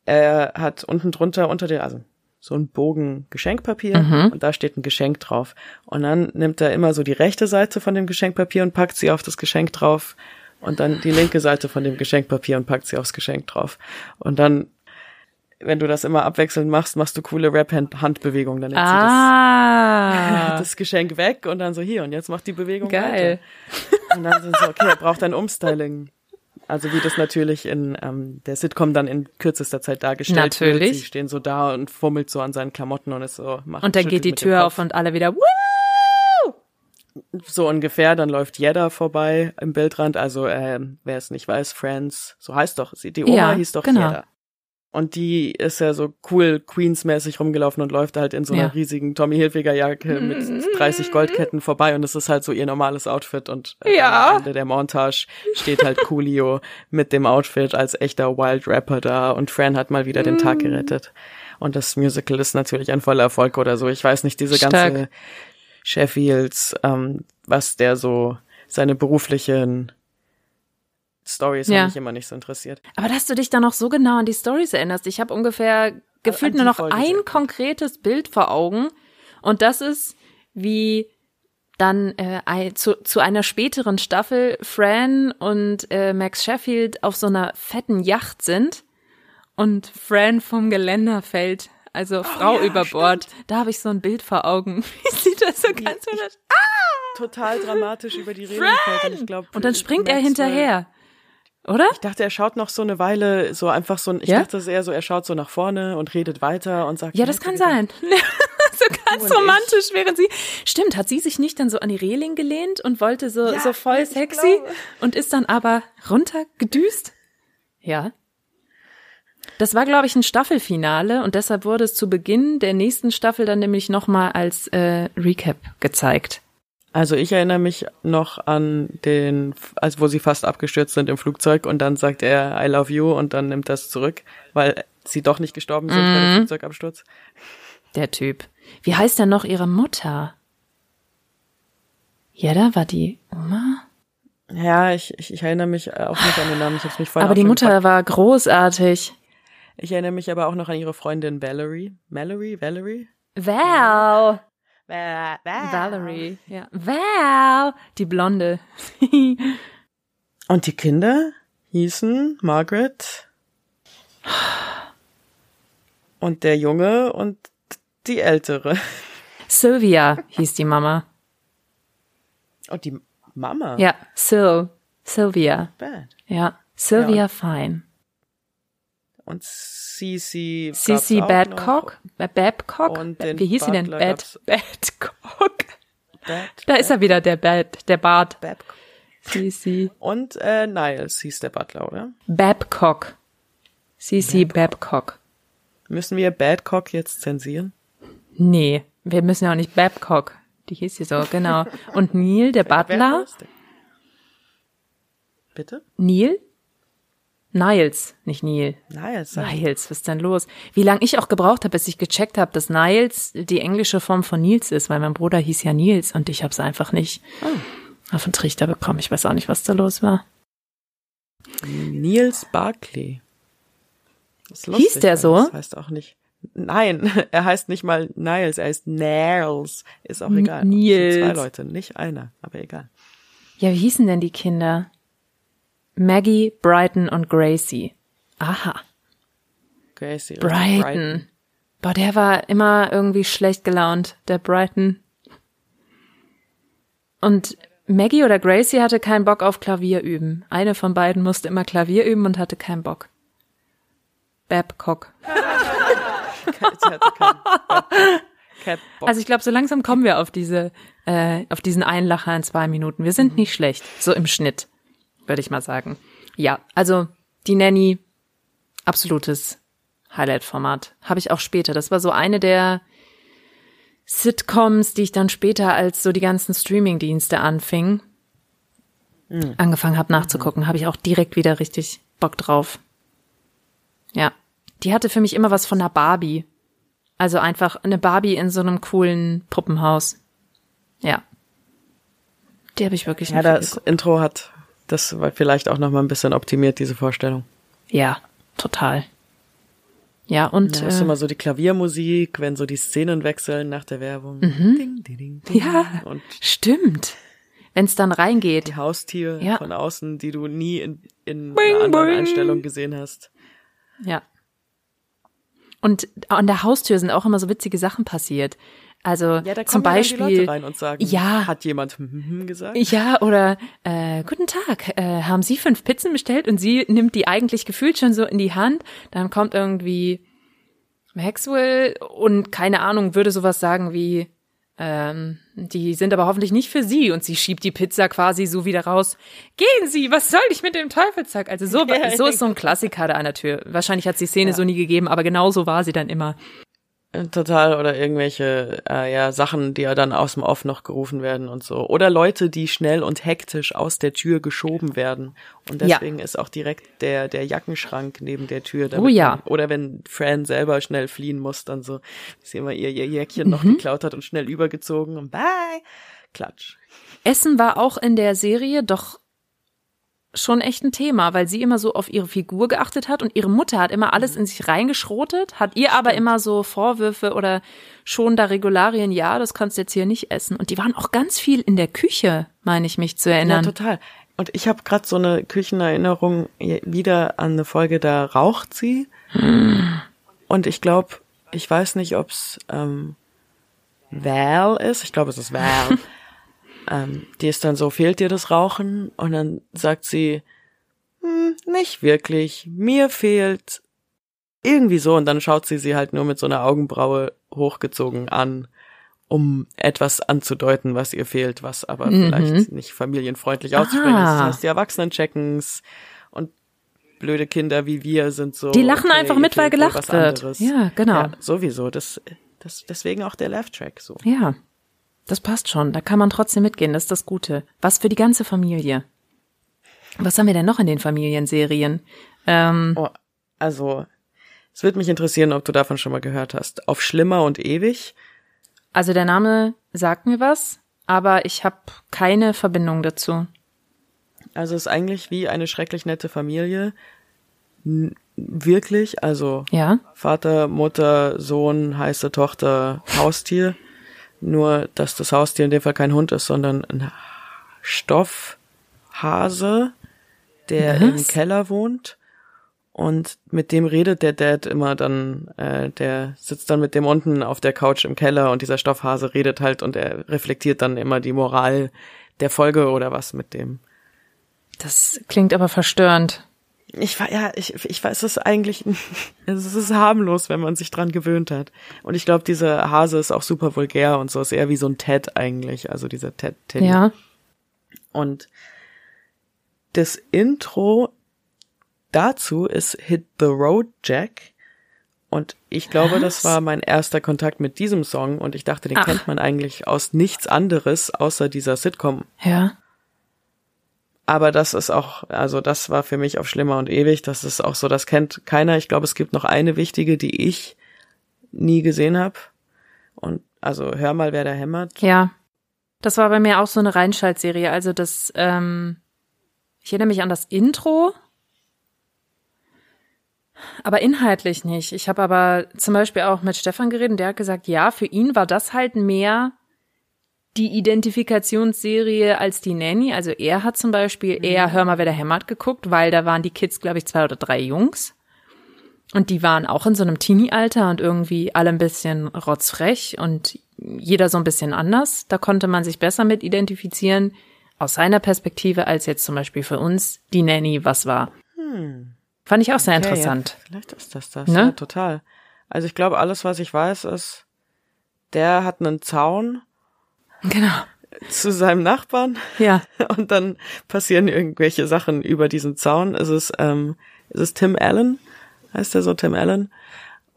er hat unten drunter unter der, also so ein Bogen Geschenkpapier und da steht ein Geschenk drauf. Und dann nimmt er immer so die rechte Seite von dem Geschenkpapier und packt sie auf das Geschenk drauf und dann die linke Seite von dem Geschenkpapier und packt sie aufs Geschenk drauf. Und dann, wenn du das immer abwechselnd machst, machst du coole Rap-Handbewegungen. Dann nimmt sie das, Ah, <laughs> das Geschenk weg und dann so hier und jetzt macht die Bewegung geil. weiter. Und dann sind so, okay, er braucht ein Umstyling. Also wie das natürlich in ähm, der Sitcom dann in kürzester Zeit dargestellt wird. Natürlich. Sie stehen so da und fummelt so an seinen Klamotten und ist so, macht Und dann geht die Tür auf und alle wieder, Woo! So ungefähr, dann läuft Jedda vorbei im Bildrand. Also, ähm, wer es nicht weiß, Friends, so heißt doch sie. Die Oma Ja, hieß doch genau. Jedda. Und die ist ja so cool Queens-mäßig rumgelaufen und läuft halt in so einer Ja. riesigen Tommy Hilfiger Jacke mit 30 Goldketten vorbei und es ist halt so ihr normales Outfit und äh, Ja. am Ende der Montage steht halt Coolio <laughs> mit dem Outfit als echter Wild Rapper da und Fran hat mal wieder den Tag Mm. gerettet. Und das Musical ist natürlich ein voller Erfolg oder so. Ich weiß nicht, diese Stark. ganze Sheffields, ähm, was der so, seine beruflichen Stories Ja. haben mich immer nicht so interessiert. Aber dass du dich dann noch so genau an die Stories erinnerst. Ich habe ungefähr gefühlt nur noch Folge ein sehr. konkretes Bild vor Augen. Und das ist, wie dann äh, zu, zu einer späteren Staffel Fran und äh, Max Sheffield auf so einer fetten Yacht sind und Fran vom Geländer fällt. Also Frau Oh ja, über Bord. Da habe ich so ein Bild vor Augen. <laughs> Wie sieht das so ganz wunderschön Total dramatisch über die Reling fällt. Und, ich glaub, Und dann springt er Maxwell- hinterher. Oder? Ich dachte, er schaut noch so eine Weile so einfach so, ich Ja? dachte es eher so, er schaut so nach vorne und redet weiter und sagt. Ja, das kann sein. <laughs> so ganz und ich. romantisch, während sie. Stimmt, hat sie sich nicht dann so an die Reling gelehnt und wollte so, Ja, so voll sexy glaube. und ist dann aber runtergedüst? Ja. Das war, glaube ich, ein Staffelfinale und deshalb wurde es zu Beginn der nächsten Staffel dann nämlich nochmal als äh, Recap gezeigt. Also ich erinnere mich noch an den, als wo sie fast abgestürzt sind im Flugzeug und dann sagt er I love you und dann nimmt das zurück, weil sie doch nicht gestorben sind bei Mhm. dem Flugzeugabsturz. Der Typ. Wie heißt denn noch ihre Mutter? Ja, da war die Oma. Ja, ich, ich, ich erinnere mich auch nicht an den Namen. Ich hab's mich vorhin Aber die Mutter gefragt. war großartig. Ich erinnere mich aber auch noch an ihre Freundin Valerie. Mallory? Valerie? Val. Val Valerie, ja. Val, die Blonde. <laughs> Und die Kinder hießen Margaret und der Junge und die Ältere. <laughs> Sylvia hieß die Mama. Und die Mama. Ja, Syl. Sylvia. Bad. Ja, Sylvia Ja, Fine. Und Gab's auch Babcock. Äh, Babcock? Wie hieß sie denn? Bad, gab's- Babcock. noch. Bad, Da ist er wieder, der Bad, der Bart. Babcock. Cici. Und äh, Niles hieß der Butler, oder? Babcock. Cici Babcock. Müssen wir Badcock jetzt zensieren? Nee, wir müssen ja auch nicht Babcock. Die hieß sie so, genau. Und Neil, der Butler. Bitte? Neil? Niles, nicht Neil. Niles. ich. Niles, was ist denn los? Wie lange ich auch gebraucht habe, bis ich gecheckt habe, dass Niles die englische Form von Nils ist, weil mein Bruder hieß ja Nils und ich habe es einfach nicht auf den Trichter bekommen. Ich weiß auch nicht, was da los war. Niels Barclay. Ist Hieß der so? Das heißt auch nicht. Nein, <laughs> er heißt nicht mal Niles, er heißt Niles. Ist auch egal. Niels. Zwei Leute, nicht einer, aber egal. Ja, wie hießen denn die Kinder? Maggie, Brighton und Gracie. Aha, Gracie. richtig, Brighton. Boah, der war immer irgendwie schlecht gelaunt, der Brighton. Und Maggie oder Gracie hatte keinen Bock auf Klavier üben. Eine von beiden musste immer Klavier üben und hatte keinen Bock. Babcock. <laughs> Also ich glaube, so langsam kommen wir auf diese, äh, auf diesen Einlacher in zwei Minuten. Wir sind nicht schlecht, so im Schnitt, würde ich mal sagen. Ja, also die Nanny, absolutes Highlight-Format. Habe ich auch später. Das war so eine der Sitcoms, die ich dann später, als so die ganzen Streaming-Dienste anfingen, angefangen habe nachzugucken, habe ich auch direkt wieder richtig Bock drauf. Ja, die hatte für mich immer was von einer Barbie. Also einfach eine Barbie in so einem coolen Puppenhaus. Ja. Die habe ich wirklich ja, nicht viel das geguckt. Intro hat das war vielleicht auch noch mal ein bisschen optimiert, diese Vorstellung. Ja, total. Ja, und Da hast du äh, immer so die Klaviermusik, wenn so die Szenen wechseln nach der Werbung. Ding, ding, ding, ding. Mhm. ja, Und stimmt. Wenn es dann reingeht. die Haustiere Ja. von außen, die du nie in, in Boing, einer anderen boing. Einstellung gesehen hast. Ja. Und an der Haustür sind auch immer so witzige Sachen passiert. Also Ja, da zum ja Beispiel. rein und sagen, Ja. hat jemand gesagt? Ja, oder äh, guten Tag, äh, haben Sie fünf Pizzen bestellt und sie nimmt die eigentlich gefühlt schon so in die Hand. Dann kommt irgendwie Maxwell und keine Ahnung, würde sowas sagen wie, ähm, die sind aber hoffentlich nicht für Sie und sie schiebt die Pizza quasi so wieder raus. Gehen Sie, was soll ich mit dem Teufelszeug? Also so, <laughs> Ja, so ist so ein Klassiker da an der Tür. Wahrscheinlich hat es die Szene so nie gegeben, aber genau so war sie dann immer. Total, oder irgendwelche äh, ja, Sachen, die ja dann aus dem Off noch gerufen werden und so. Oder Leute, die schnell und hektisch aus der Tür geschoben werden. Und Ja. deswegen ist auch direkt der, der Jackenschrank neben der Tür. Oh ja. Man, oder wenn Fran selber schnell fliehen muss, dann so, dass sie immer ihr, ihr Jäckchen noch Mhm. geklaut hat und schnell übergezogen und bye, klatsch. Essen war auch in der Serie, doch schon echt ein Thema, weil sie immer so auf ihre Figur geachtet hat und ihre Mutter hat immer alles in sich reingeschrotet, hat ihr aber immer so Vorwürfe oder schon da Regularien, ja, das kannst du jetzt hier nicht essen. Und die waren auch ganz viel in der Küche, meine ich mich zu Ja, erinnern. total. Und ich habe gerade so eine Küchenerinnerung wieder an eine Folge, da raucht sie. Und ich glaube, ich weiß nicht, ob's ähm, Val ist. Ich glaube, es ist Val. <laughs> ähm, die ist dann so, fehlt dir das Rauchen? Und dann sagt sie, hm, nicht wirklich. Mir fehlt irgendwie so. Und dann schaut sie sie halt nur mit so einer Augenbraue hochgezogen an, um etwas anzudeuten, was ihr fehlt, was aber vielleicht nicht familienfreundlich auszusprechen ist. Das heißt, die Erwachsenen checken's und blöde Kinder wie wir sind so. Die lachen okay, einfach mit, weil gelacht wird. anderes. Ja, genau. Ja, sowieso. Das, das, deswegen auch der Laugh-Track so. Ja, das passt schon. Da kann man trotzdem mitgehen. Das ist das Gute. Was für die ganze Familie. Was haben wir denn noch in den Familienserien? Ähm, Oh, also, es wird mich interessieren, ob du davon schon mal gehört hast. Auf Schlimmer und Ewig. also der Name sagt mir was, aber ich habe keine Verbindung dazu. Also es ist eigentlich wie eine schrecklich nette Familie. N wirklich, also Ja? Vater, Mutter, Sohn, heiße Tochter, Haustier. Nur, dass das Haustier in dem Fall kein Hund ist, sondern ein Stoffhase, der Was? im Keller wohnt. Und mit dem redet der Dad immer dann, äh, der sitzt dann mit dem unten auf der Couch im Keller und dieser Stoffhase redet halt und er reflektiert dann immer die Moral der Folge oder was mit dem. Das klingt aber verstörend. Ich war ja, ich, ich weiß es ist eigentlich, <laughs> es ist harmlos, wenn man sich dran gewöhnt hat. Und ich glaube, dieser Hase ist auch super vulgär und so ist eher wie so ein Ted eigentlich, also dieser Ted Teddy. Ja. Und das Intro dazu ist Hit the Road Jack. Und ich glaube, das Was? war mein erster Kontakt mit diesem Song und ich dachte, den Ach. kennt man eigentlich aus nichts anderes außer dieser Sitcom. Ja. Aber das ist auch, also das war für mich auf Schlimmer und Ewig. Das ist auch so, das kennt keiner. Ich glaube, es gibt noch eine wichtige, die ich nie gesehen habe. Und also hör mal, wer da hämmert. Ja. Das war bei mir auch so eine Reinschaltserie. Also das, ähm, ich erinnere mich an das Intro, aber inhaltlich nicht. Ich habe aber zum Beispiel auch mit Stefan geredet, und der hat gesagt, ja, für ihn war das halt mehr die Identifikationsserie als die Nanny. Also er hat zum Beispiel eher Hör mal, wer da hämmert geguckt, weil da waren die Kids, glaube ich, zwei oder drei Jungs. Und die waren auch in so einem Teenie-Alter und irgendwie alle ein bisschen rotzfrech und jeder so ein bisschen anders. Da konnte man sich besser mit identifizieren aus seiner Perspektive als jetzt zum Beispiel für uns die Nanny was war. Fand ich auch sehr Okay, interessant. Ja, vielleicht ist das das. Ne? Ja, total. Also ich glaube, alles, was ich weiß, ist, der hat einen Zaun Genau. zu seinem Nachbarn Ja. <laughs> und dann passieren irgendwelche Sachen über diesen Zaun. Es ist, ähm, es ist Tim Allen, heißt er so, Tim Allen.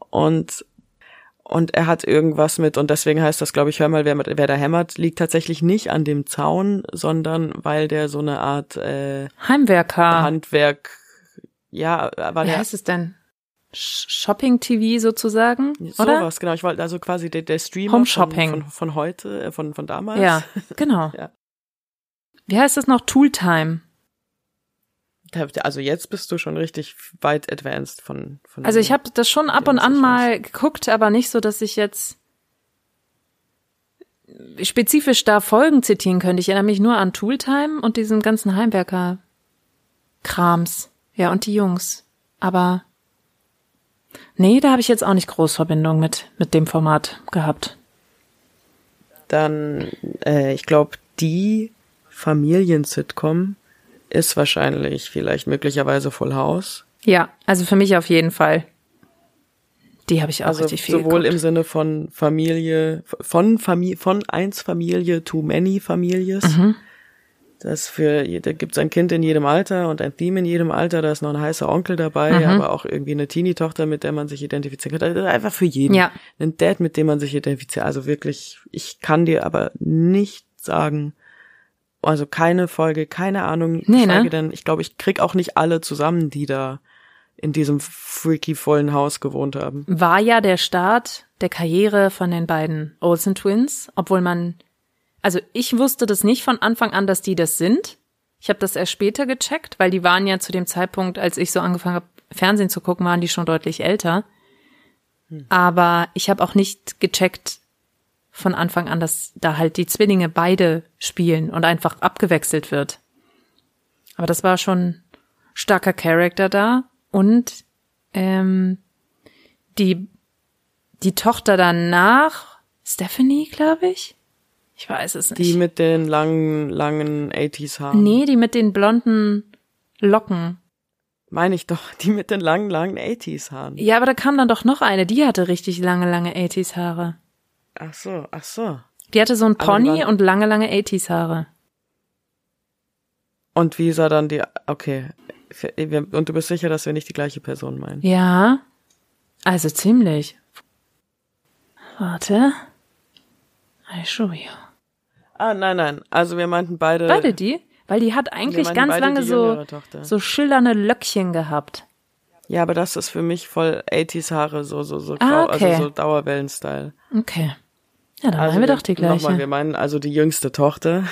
Und, und er hat irgendwas mit, und deswegen heißt das, glaube ich, hör mal, wer, wer da hämmert, liegt tatsächlich nicht an dem Zaun, sondern weil der so eine Art äh, Heimwerker. Handwerk, ja, war Wie der heißt es denn? Sh- Shopping-TV sozusagen, oder? sowas, genau. Ich wollte also quasi der, der Streamer Home von, Shopping. von, von heute, äh, von, von damals. Ja, <laughs> genau. Ja. Wie heißt es noch? Tooltime. Also jetzt bist du schon richtig weit advanced von. von Also ich habe das schon ab und an mal geguckt, aber nicht so, dass ich jetzt spezifisch da Folgen zitieren könnte. Ich erinnere mich nur an Tooltime und diesem ganzen Heimwerker-Krams. Ja, und die Jungs. Aber nee, da habe ich jetzt auch nicht groß Verbindung mit, mit dem Format gehabt. Dann, äh, ich glaube, die Familien-Sitcom ist wahrscheinlich vielleicht möglicherweise Full House. Ja, also für mich auf jeden Fall. Die habe ich auch Also richtig viel sowohl geguckt. im Sinne von Familie, von Familie, von eins Familie to many Families. Mhm. Das für jede gibt's ein Kind in jedem Alter und ein Theme in jedem Alter. Da ist noch ein heißer Onkel dabei, Mhm. aber auch irgendwie eine Teenie-Tochter, mit der man sich identifizieren kann. Also einfach für jeden. Ja. Ein Dad, mit dem man sich identifiziert. Also wirklich, ich kann dir aber nicht sagen, also keine Folge, keine Ahnung. Nee, ne? denn, ich glaube, ich krieg auch nicht alle zusammen, die da in diesem freaky vollen Haus gewohnt haben. war ja der Start der Karriere von den beiden Olsen Twins, obwohl man, also ich wusste das nicht von Anfang an, dass die das sind. Ich habe das erst später gecheckt, weil die waren ja zu dem Zeitpunkt, als ich so angefangen habe, Fernsehen zu gucken, waren die schon deutlich älter. Aber ich habe auch nicht gecheckt von Anfang an, dass da halt die Zwillinge beide spielen und einfach abgewechselt wird. Aber das war schon starker Charakter da und ähm, die die Tochter danach Stephanie, glaube ich. Ich weiß es nicht. Die mit den langen, langen 80s Haaren. nee, die mit den blonden Locken. Meine ich doch, die mit den langen, langen 80s Haaren. Ja, aber da kam dann doch noch eine, die hatte richtig lange, lange 80s Haare. Ach so, ach so. Die hatte so ein Pony und lange, lange 80s Haare. Und wie sah dann die, okay. Und du bist sicher, dass wir nicht die gleiche Person meinen? Ja. Also ziemlich. Warte. I show you. Ah, nein, nein. Also wir meinten beide. Beide die? Weil die hat eigentlich ganz lange so, so schillernde Löckchen gehabt. Ja, aber das ist für mich voll 80s Haare, so, so, so, Ah, grau, okay. also so Dauerwellen-Style. Okay. Ja, dann Also haben wir doch die Nochmal, gleiche. wir meinen also die jüngste Tochter,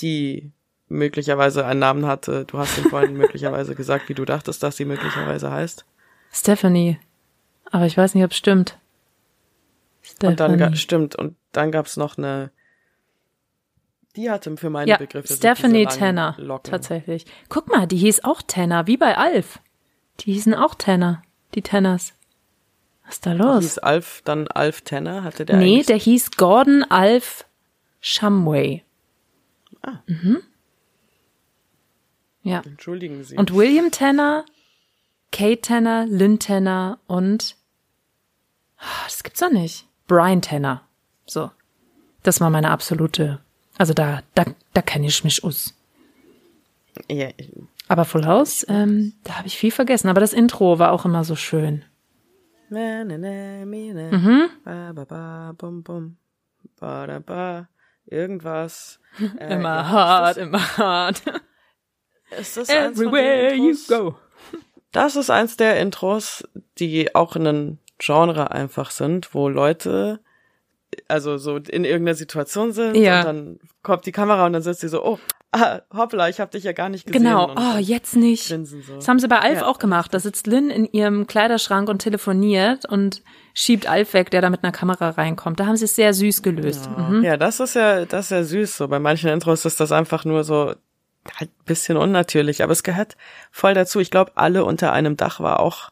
die möglicherweise einen Namen hatte. Du hast ihm vorhin <laughs> möglicherweise gesagt, wie du dachtest, dass sie möglicherweise heißt. Stephanie. Aber ich weiß nicht, ob es stimmt. Und dann, Stephanie. stimmt, und dann gab's noch eine, die hatte für meine Ja, Begriffe Stephanie Tanner. Locken. Tatsächlich. Guck mal, die hieß auch Tanner, wie bei Alf. Die hießen auch Tanner. Die Tanners. Was ist da los? Hieß Alf dann Alf Tanner? Hatte der nee, der hieß Gordon Alf Shumway. Ah. Mhm. Ja. Entschuldigen Sie. Und William Tanner, Kate Tanner, Lynn Tanner und Ah, das gibt's doch nicht. Brian Tanner. So. Das war meine absolute. Also da, da, da kenne ich mich aus. ja, Aber Full House, ähm, da habe ich viel vergessen. Aber das Intro war auch immer so schön. Mhm. Ba, ba, ba, bum, bum. Ba, da, ba. Irgendwas. <laughs> Äh, Immer hart, immer hart. Ist das, Everywhere you go. Das ist eins der Intros, die auch in einem Genre einfach sind, wo Leute also so in irgendeiner Situation sind Ja. und dann kommt die Kamera und dann sitzt sie so, oh, <laughs> ah, hoppla, ich habe dich ja gar nicht gesehen. Genau. Oh, jetzt nicht. so. Das haben sie bei Alf Ja. auch gemacht. Da sitzt Lynn in ihrem Kleiderschrank und telefoniert und schiebt Alf weg, der da mit einer Kamera reinkommt. Da haben sie es sehr süß gelöst. Mhm. Ja, das ist ja, das ist ja süß. So bei manchen Intros ist das einfach nur so halt ein bisschen unnatürlich, aber es gehört voll dazu. Ich glaube, alle unter einem Dach war auch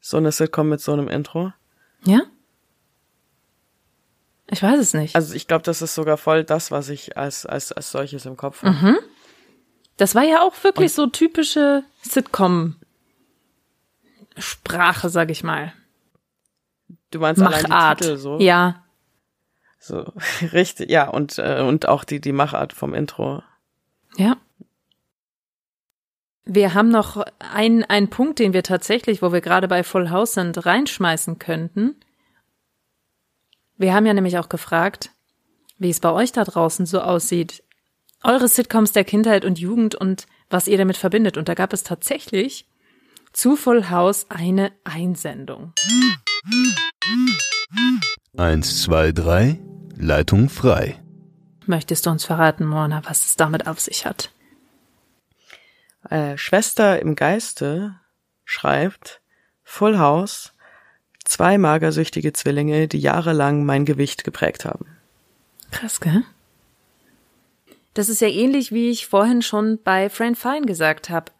so eine Sitcom mit so einem Intro. Ja? Ich weiß es nicht. Also ich glaube, das ist sogar voll das, was ich als als als solches im Kopf habe. Das war ja auch wirklich so typische Sitcom-Sprache, sag ich mal. Du meinst allein Machart. die Titel so? Ja. So <laughs> richtig, ja und äh, und auch die die Machart vom Intro. Ja. Wir haben noch einen, einen Punkt, den wir tatsächlich, wo wir gerade bei Full House sind, reinschmeißen könnten. Wir haben ja nämlich auch gefragt, wie es bei euch da draußen so aussieht. Eure Sitcoms der Kindheit und Jugend und was ihr damit verbindet. Und da gab es tatsächlich zu Full House eine Einsendung. Eins, zwei, drei. Leitung frei. Möchtest du uns verraten, Mona, was es damit auf sich hat? Äh, Schwester im Geiste schreibt Full House, zwei magersüchtige Zwillinge, die jahrelang mein Gewicht geprägt haben. Krass, gell? Das ist ja ähnlich, wie ich vorhin schon bei Friend Fine gesagt habe.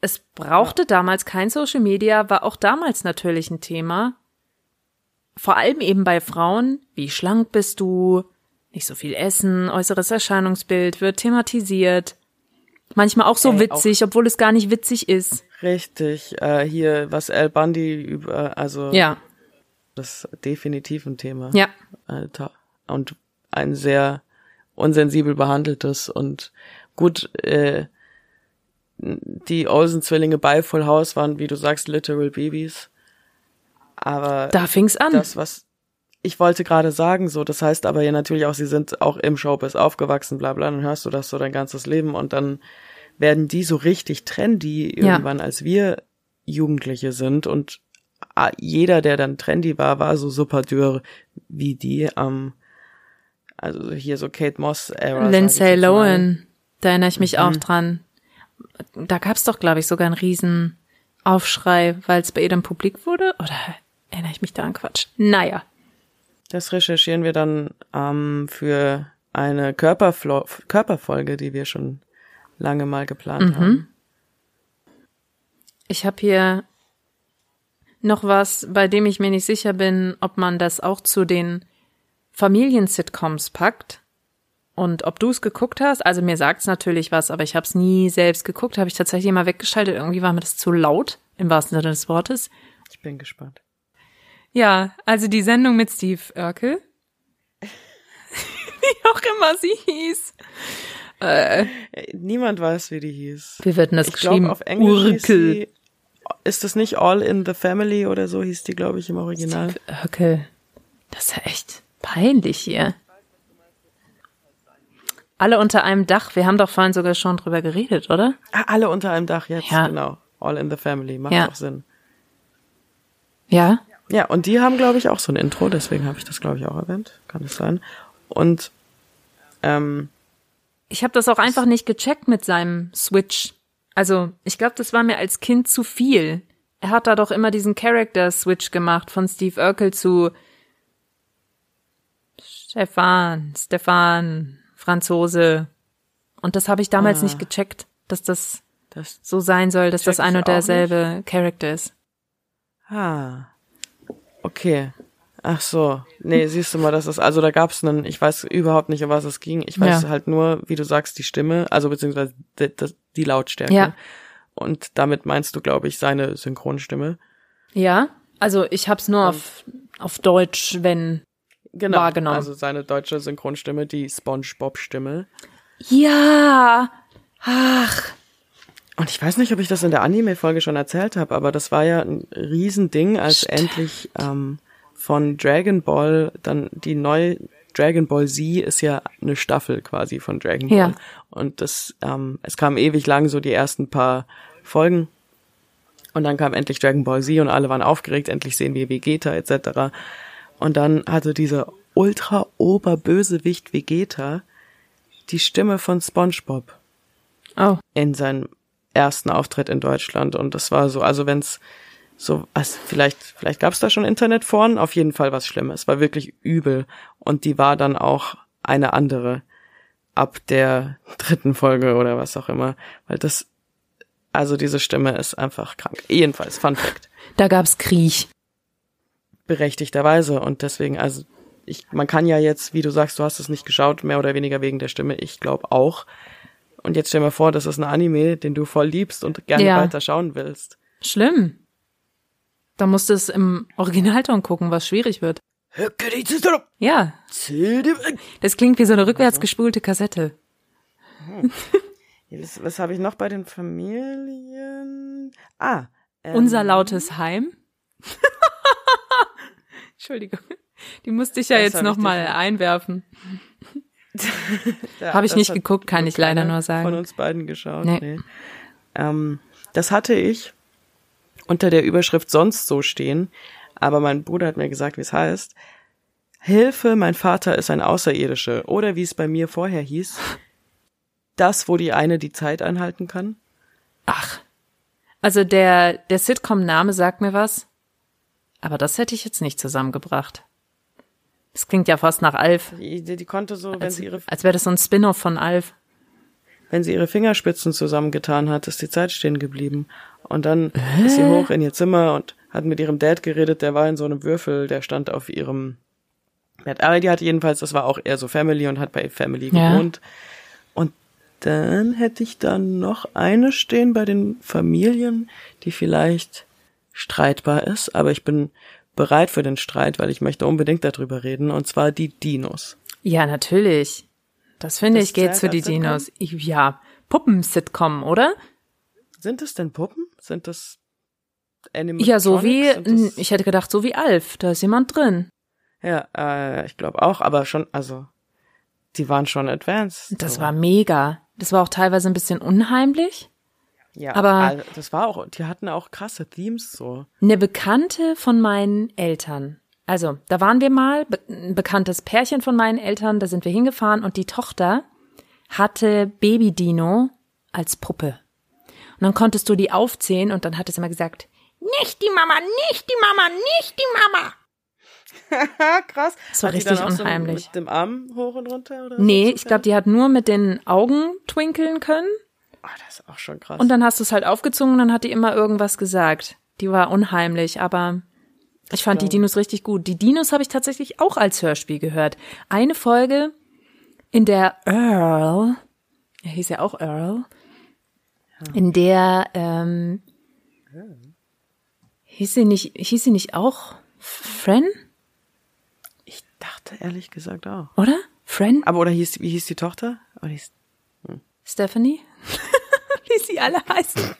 Es brauchte damals kein Social Media, war auch damals natürlich ein Thema. Vor allem eben bei Frauen. Wie schlank bist du? Nicht so viel essen, äußeres Erscheinungsbild wird thematisiert. Manchmal auch so Ey, witzig, obwohl es gar nicht witzig ist. Richtig, äh, hier, was Al Bundy über, also Ja, das ist definitiv ein Thema. ja, Alter. Und ein sehr unsensibel behandeltes und gut, äh, die Olsen-Zwillinge bei Full House waren, wie du sagst, literal Babys. Aber da fing's an. das, was ich wollte gerade sagen, so, das heißt aber ja natürlich auch, sie sind auch im Showbiz aufgewachsen, bla bla, dann hörst du das so dein ganzes Leben und dann werden die so richtig trendy Ja. irgendwann, als wir Jugendliche sind und ah, jeder, der dann trendy war, war so super dürr wie die, ähm, also hier so Kate Moss Era. Lindsay. Lohan. Da erinnere ich mich auch dran. Da gab's doch, glaube ich, sogar einen riesen Aufschrei, weil es bei jedem publik wurde. Oder erinnere ich mich da an Quatsch? Naja. Das recherchieren wir dann ähm, für eine Körperflo Körperfolge, die wir schon lange mal geplant haben. Ich habe hier noch was, bei dem ich mir nicht sicher bin, ob man das auch zu den Familien-Sitcoms packt. Und ob du es geguckt hast, also mir sagt's natürlich was, aber ich habe es nie selbst geguckt, habe ich tatsächlich immer weggeschaltet. Irgendwie war mir das zu laut, im wahrsten Sinne des Wortes. Ich bin gespannt. Ja, also die Sendung mit Steve Urkel. <laughs> Wie auch immer sie hieß. Äh, Niemand weiß, wie die hieß. Wie wird denn das Ich geschrieben? glaube, auf Englisch Urkel. die, ist das nicht All in the Family oder so hieß die, glaube ich, im Original. Urkel. Das ist ja echt peinlich hier. Alle unter einem Dach. Wir haben doch vorhin sogar schon drüber geredet, oder? Ah, alle unter einem Dach jetzt, Ja. genau. All in the Family, macht Ja. auch Sinn. Ja. Ja, und die haben, glaube ich, auch so ein Intro, deswegen habe ich das, glaube ich, auch erwähnt. Kann es sein. Und ähm, Ich habe das auch einfach nicht gecheckt mit seinem Switch. Also, ich glaube, das war mir als Kind zu viel. Er hat da doch immer diesen Character-Switch gemacht von Steve Urkel zu Stefan, Stefan, Franzose. Und das habe ich damals Ah. nicht gecheckt, dass das das so sein soll, dass das ein und derselbe Charakter ist. Ah. Okay. Ach so. Nee, siehst du mal, das ist, also da gab's einen, ich weiß überhaupt nicht, um was es ging. Ich weiß Ja. halt nur, wie du sagst, die Stimme, also beziehungsweise die, die, die Lautstärke. Ja. Und damit meinst du, glaube ich, seine Synchronstimme. Ja, also ich hab's nur auf, auf Deutsch, wenn. Genau. Wahrgenommen. Also seine deutsche Synchronstimme, die SpongeBob-Stimme. Ja! Ach, Und ich weiß nicht, ob ich das in der Anime-Folge schon erzählt habe, aber das war ja ein Riesending, als Stimmt. endlich ähm, von Dragon Ball dann die neue Dragon Ball Z ist ja eine Staffel quasi von Dragon Ball. Ja. Und das, ähm, es kam ewig lang so die ersten paar Folgen. Und dann kam endlich Dragon Ball Z und alle waren aufgeregt, endlich sehen wir Vegeta etc. Und dann hatte dieser ultra oberbösewicht Vegeta die Stimme von SpongeBob oh. in seinem ersten Auftritt in Deutschland und das war so, also wenn's so, also vielleicht, vielleicht gab's da schon Internetforen, auf jeden Fall was Schlimmes, war wirklich übel und die war dann auch eine andere ab der dritten Folge oder was auch immer, weil das, also diese Stimme ist einfach krank. Jedenfalls, Fun Fact, Da gab's Krieg. berechtigterweise und deswegen, also ich, man kann ja jetzt, wie du sagst, du hast es nicht geschaut, mehr oder weniger wegen der Stimme, ich glaube auch. Und jetzt stell mir vor, das ist ein Anime, den du voll liebst und gerne Ja. weiter schauen willst. Schlimm. Da musst du es im Originalton gucken, was schwierig wird. Ja, das klingt wie so eine rückwärts gespulte Kassette. Was, was habe ich noch bei den Familien? Ah, ähm, Unser lautes Heim. <laughs> Entschuldigung. Die musste ich ja Das jetzt hab ich noch mal definitiv- einwerfen. <laughs> ja, hab ich nicht geguckt, kann ich leider nur sagen. Von uns beiden geschaut. Nee. Nee. Ähm, das hatte ich unter der Überschrift sonst so stehen, aber mein Bruder hat mir gesagt, wie es heißt. Hilfe, mein Vater ist ein Außerirdische. Oder wie es bei mir vorher hieß, das, wo die eine die Zeit einhalten kann. Ach. Also der, der Sitcom-Name sagt mir was. Aber das hätte ich jetzt nicht zusammengebracht. Das klingt ja fast nach Alf. Die, die, konnte so, wenn Als, sie ihre als wäre das so ein Spin-off von Alf. wenn sie ihre Fingerspitzen zusammengetan hat, ist die Zeit stehen geblieben. Und dann ist sie hoch in ihr Zimmer und hat mit ihrem Dad geredet, der war in so einem Würfel, der stand auf ihrem Bett. Aber die hatte jedenfalls, das war auch eher so Family und hat bei Family Ja. gewohnt. Und dann hätte ich dann noch eine stehen bei den Familien, die vielleicht streitbar ist, aber ich bin bereit für den Streit, weil ich möchte unbedingt darüber reden, und zwar die Dinos. Ja, natürlich. Das finde Das ich geht's für die Sitcom? Dinos. Ich, ja, Puppen-Sitcom, oder? Sind es denn Puppen? Sind das Animatronics? Ja, so wie, das- ich hätte gedacht, so wie Alf. Da ist jemand drin. Ja, äh, ich glaube auch, aber schon, also, die waren schon advanced. Das so. war mega. Das war auch teilweise ein bisschen unheimlich. ja, aber- also, das war auch, die hatten auch krasse Themes so. Eine Bekannte von meinen Eltern. Also, da waren wir mal, be ein bekanntes Pärchen von meinen Eltern, da sind wir hingefahren und die Tochter hatte Baby Dino als Puppe. Und dann konntest du die aufzählen und dann hat es immer gesagt, nicht die Mama, nicht die Mama, nicht die Mama. <laughs> Krass. Das war Hat richtig unheimlich. So mit dem Arm hoch und runter oder Nee, so ich glaube, die hat nur mit den Augen twinkeln können. Ah, das ist auch schon krass. Und dann hast du es halt aufgezogen und dann hat die immer irgendwas gesagt. Die war unheimlich, aber ich fand die Dinos richtig gut. Die Dinos habe ich tatsächlich auch als Hörspiel gehört. Eine Folge, in der Earl, er hieß ja auch Earl, in der ähm, hieß sie nicht, hieß sie nicht auch Fran, ich dachte ehrlich gesagt auch. oder? Fran? Aber oder hieß, wie hieß die Tochter? Oder hieß, Stephanie? <laughs> Wie sie alle heißen.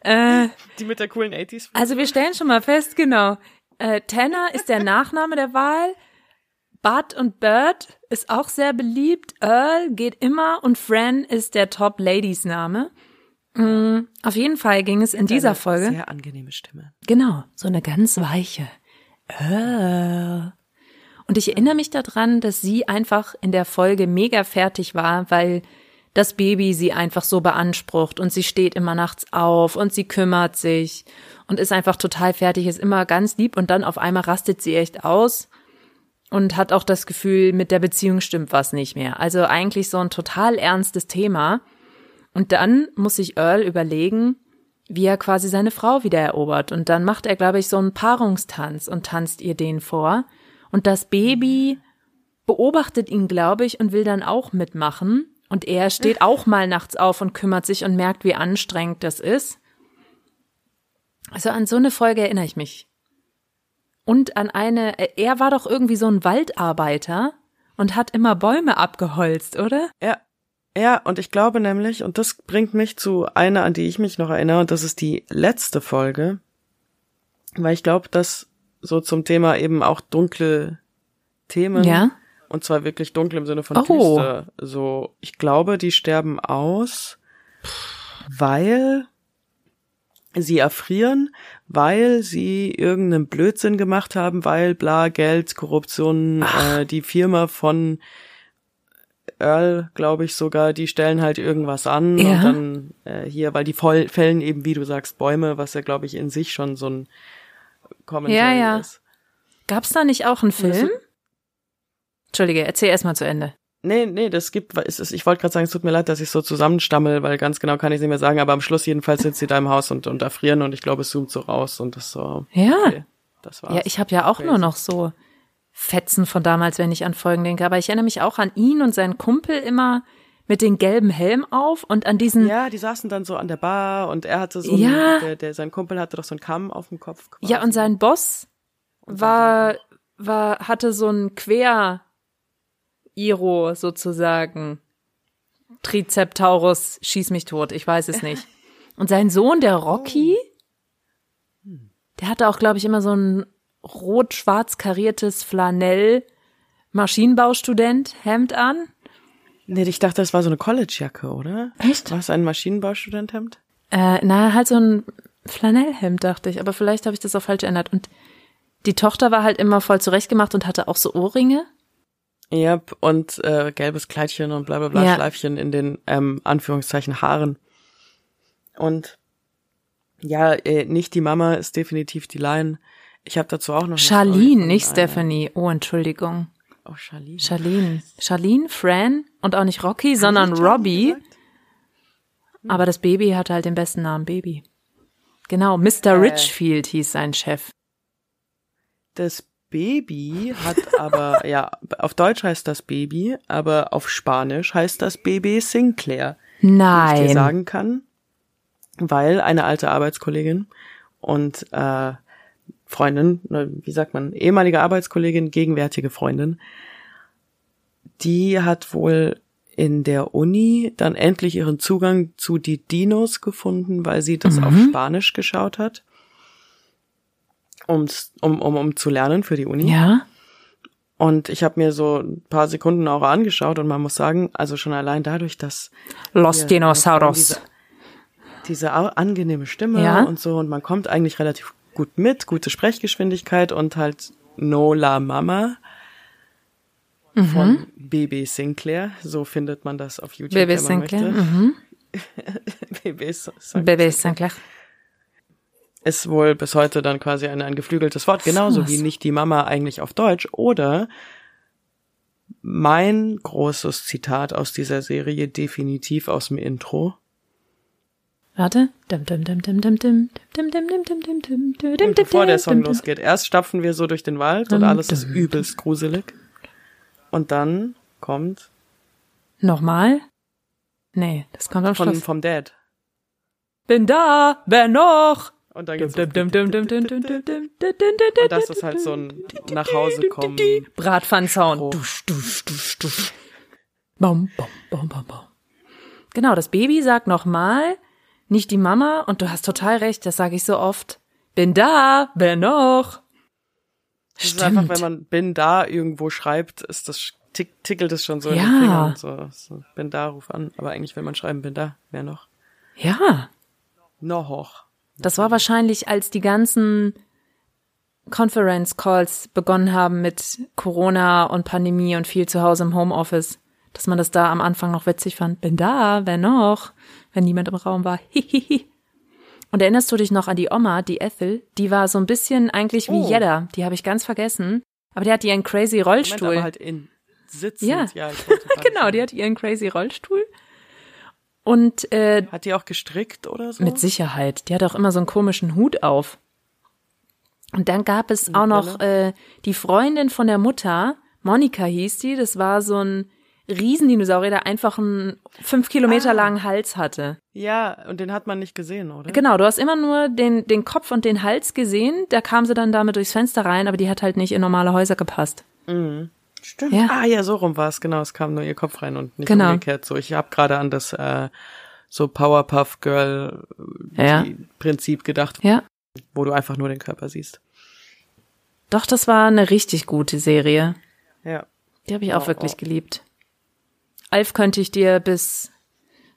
äh, die mit der coolen 80s? Also wir stellen schon mal fest, genau. Äh, Tanner ist der Nachname der Wahl. Bud und Bird ist auch sehr beliebt. Earl geht immer und Fran ist der Top-Ladies-Name. Mm, auf jeden Fall ging es in dieser Eine Folge. Sehr angenehme Stimme. Genau, so eine ganz weiche. Earl. Und ich erinnere mich daran, dass sie einfach in der Folge mega fertig war, weil das Baby sie einfach so beansprucht und sie steht immer nachts auf und sie kümmert sich und ist einfach total fertig, ist immer ganz lieb und dann auf einmal rastet sie echt aus und hat auch das Gefühl, mit der Beziehung stimmt was nicht mehr. Also eigentlich so ein total ernstes Thema. Und dann muss sich Earl überlegen, wie er quasi seine Frau wieder erobert. Und dann macht er, glaube ich, so einen Paarungstanz und tanzt ihr den vor. Und das Baby beobachtet ihn, glaube ich, und will dann auch mitmachen. Und er steht auch mal nachts auf und kümmert sich und merkt, wie anstrengend das ist. Also an so eine Folge erinnere ich mich. Und an eine, er war doch irgendwie so ein Waldarbeiter und hat immer Bäume abgeholzt, oder? Ja. Ja, und ich glaube nämlich, und das bringt mich zu einer, an die ich mich noch erinnere, und das ist die letzte Folge, weil ich glaube, dass so zum Thema eben auch dunkle Themen, Ja. und zwar wirklich dunkel im Sinne von Oh. düster, so, ich glaube, die sterben aus, weil sie erfrieren, weil sie irgendeinen Blödsinn gemacht haben, weil bla, Geld, Korruption, äh, die Firma von Earl, glaube ich sogar, die stellen halt irgendwas an Ja. und dann äh, hier, weil die voll, fällen eben, wie du sagst, Bäume, was ja, glaube ich, in sich schon so ein Kommentar Ja, ja. ist. Gab's da nicht auch einen Das- Film? Entschuldige, erzähl erst mal zu Ende. Nee, nee, das gibt, es ist, ich wollte gerade sagen, es tut mir leid, dass ich so zusammenstammel, weil ganz genau kann ich nicht mehr sagen, aber am Schluss jedenfalls sind sie da im Haus und, und erfrieren und ich glaube, es zoomt so raus und das so, Ja. okay, das war's. Ja, ich habe ja auch nur Crazy. noch so Fetzen von damals, wenn ich an Folgen denke. Aber ich erinnere mich auch an ihn und seinen Kumpel immer mit den gelben Helm auf und an diesen. Ja, die saßen dann so an der Bar und er hatte so, Ja. einen, der, der, sein Kumpel hatte doch so einen Kamm auf dem Kopf. Quasi. Ja, und sein Boss war, war, hatte so ein Quer Iro sozusagen. Triceptaurus, schieß mich tot, ich weiß es <laughs> nicht. Und sein Sohn, der Rocky, der hatte auch, glaube ich, immer so ein rot-schwarz kariertes Flanell Maschinenbaustudent Hemd an. Nee, ich dachte, das war so eine College-Jacke, oder? Echt? War es ein Maschinenbaustudenthemd? Äh, na, halt so ein Flanellhemd, dachte ich, aber vielleicht habe ich das auch falsch erinnert. Und die Tochter war halt immer voll zurechtgemacht und hatte auch so Ohrringe. Ja, und äh, gelbes Kleidchen und bla bla bla Ja. Schleifchen in den ähm, Anführungszeichen Haaren. Und ja, äh, nicht die Mama ist definitiv die Lion. Ich habe dazu auch noch Charlene, nicht einer- Stephanie. Oh, Entschuldigung. Oh, Charlene. Charlene. Charlene, Fran und auch nicht Rocky, sondern ich Charlene Robbie. gesagt? Aber das Baby hatte halt den besten Namen, Baby. Genau, Mr. Richfield hieß sein Chef. Das Baby hat <laughs> aber, ja, auf Deutsch heißt das Baby, aber auf Spanisch heißt das Baby Sinclair. die ich dir Nein. sagen kann, weil eine alte Arbeitskollegin und äh, Freundin, ne, wie sagt man, ehemalige Arbeitskollegin, gegenwärtige Freundin, die hat wohl in der Uni dann endlich ihren Zugang zu die Dinos gefunden, weil sie das auf Spanisch geschaut hat, um's, um, um, um zu lernen für die Uni. Ja? Und ich habe mir so ein paar Sekunden auch angeschaut und man muss sagen, also schon allein dadurch, dass Los hier, Dinosaurios. Diese, diese angenehme Stimme Ja. und so und man kommt eigentlich relativ gut mit, gute Sprechgeschwindigkeit und halt No La Mama. von BB Sinclair. So findet man das auf YouTube, man Sinclair. Mhm. BB Sinclair. Bébé Sinclair. ist wohl bis heute dann quasi ein, ein geflügeltes Wort, genauso wie nicht die Mama eigentlich auf Deutsch. Oder mein großes Zitat aus dieser Serie, definitiv aus dem Intro. Warte. Und bevor der Song losgeht. Erst stapfen wir so durch den Wald und alles ist übelst gruselig. Und dann kommt. Nochmal? Nee, das kommt am Schluss. Vom Dad. Bin da, wer noch? Und dann geht's. Und das ist halt so ein nach Hause kommen. Bratpfannensound. Dusch, dusch, dusch, dusch. Bom, bom, bom, bom, bom. Genau, das Baby sagt nochmal, nicht die Mama, und du hast total recht, das sage ich so oft. Bin da, wer noch? Das ist einfach, wenn man bin da irgendwo schreibt, ist das tick, tickelt es schon so in Ja. den Fingern. So, so, bin da, ruf an. Aber eigentlich will man schreiben, bin da. Wer noch? Ja, Noch hoch. das war wahrscheinlich, als die ganzen Conference Calls begonnen haben mit Corona und Pandemie und viel zu Hause im Homeoffice, dass man das da am Anfang noch witzig fand. Bin da, wer noch? Wenn niemand im Raum war. Hihihi. Und erinnerst du dich noch an die Oma, die Ethel? Die war so ein bisschen eigentlich wie Oh. Jedda. Die habe ich ganz vergessen. Aber die hat ihren crazy Moment, Rollstuhl. aber halt in sitzend. Ja. ja <laughs> genau, die hat ihren crazy Rollstuhl. Und äh, Hat die auch gestrickt oder so? Mit Sicherheit. Die hat auch immer so einen komischen Hut auf. Und dann gab es auch noch äh, die Freundin von der Mutter, Monika hieß die, das war so ein Riesendinosaurier, der einfach einen fünf Kilometer Ah. langen Hals hatte. Ja, und den hat man nicht gesehen, oder? Genau, du hast immer nur den, den Kopf und den Hals gesehen, da kam sie dann damit durchs Fenster rein, aber die hat halt nicht in normale Häuser gepasst. Stimmt. Ja. Ah ja, so rum war es, genau. Es kam nur ihr Kopf rein und nicht Genau. umgekehrt. So, ich habe gerade an das äh, so Powerpuff Girl äh, Ja. Prinzip gedacht, Ja. wo du einfach nur den Körper siehst. Doch, das war eine richtig gute Serie. Ja. Die habe ich auch Oh, wirklich oh. geliebt. Alf könnte ich dir bis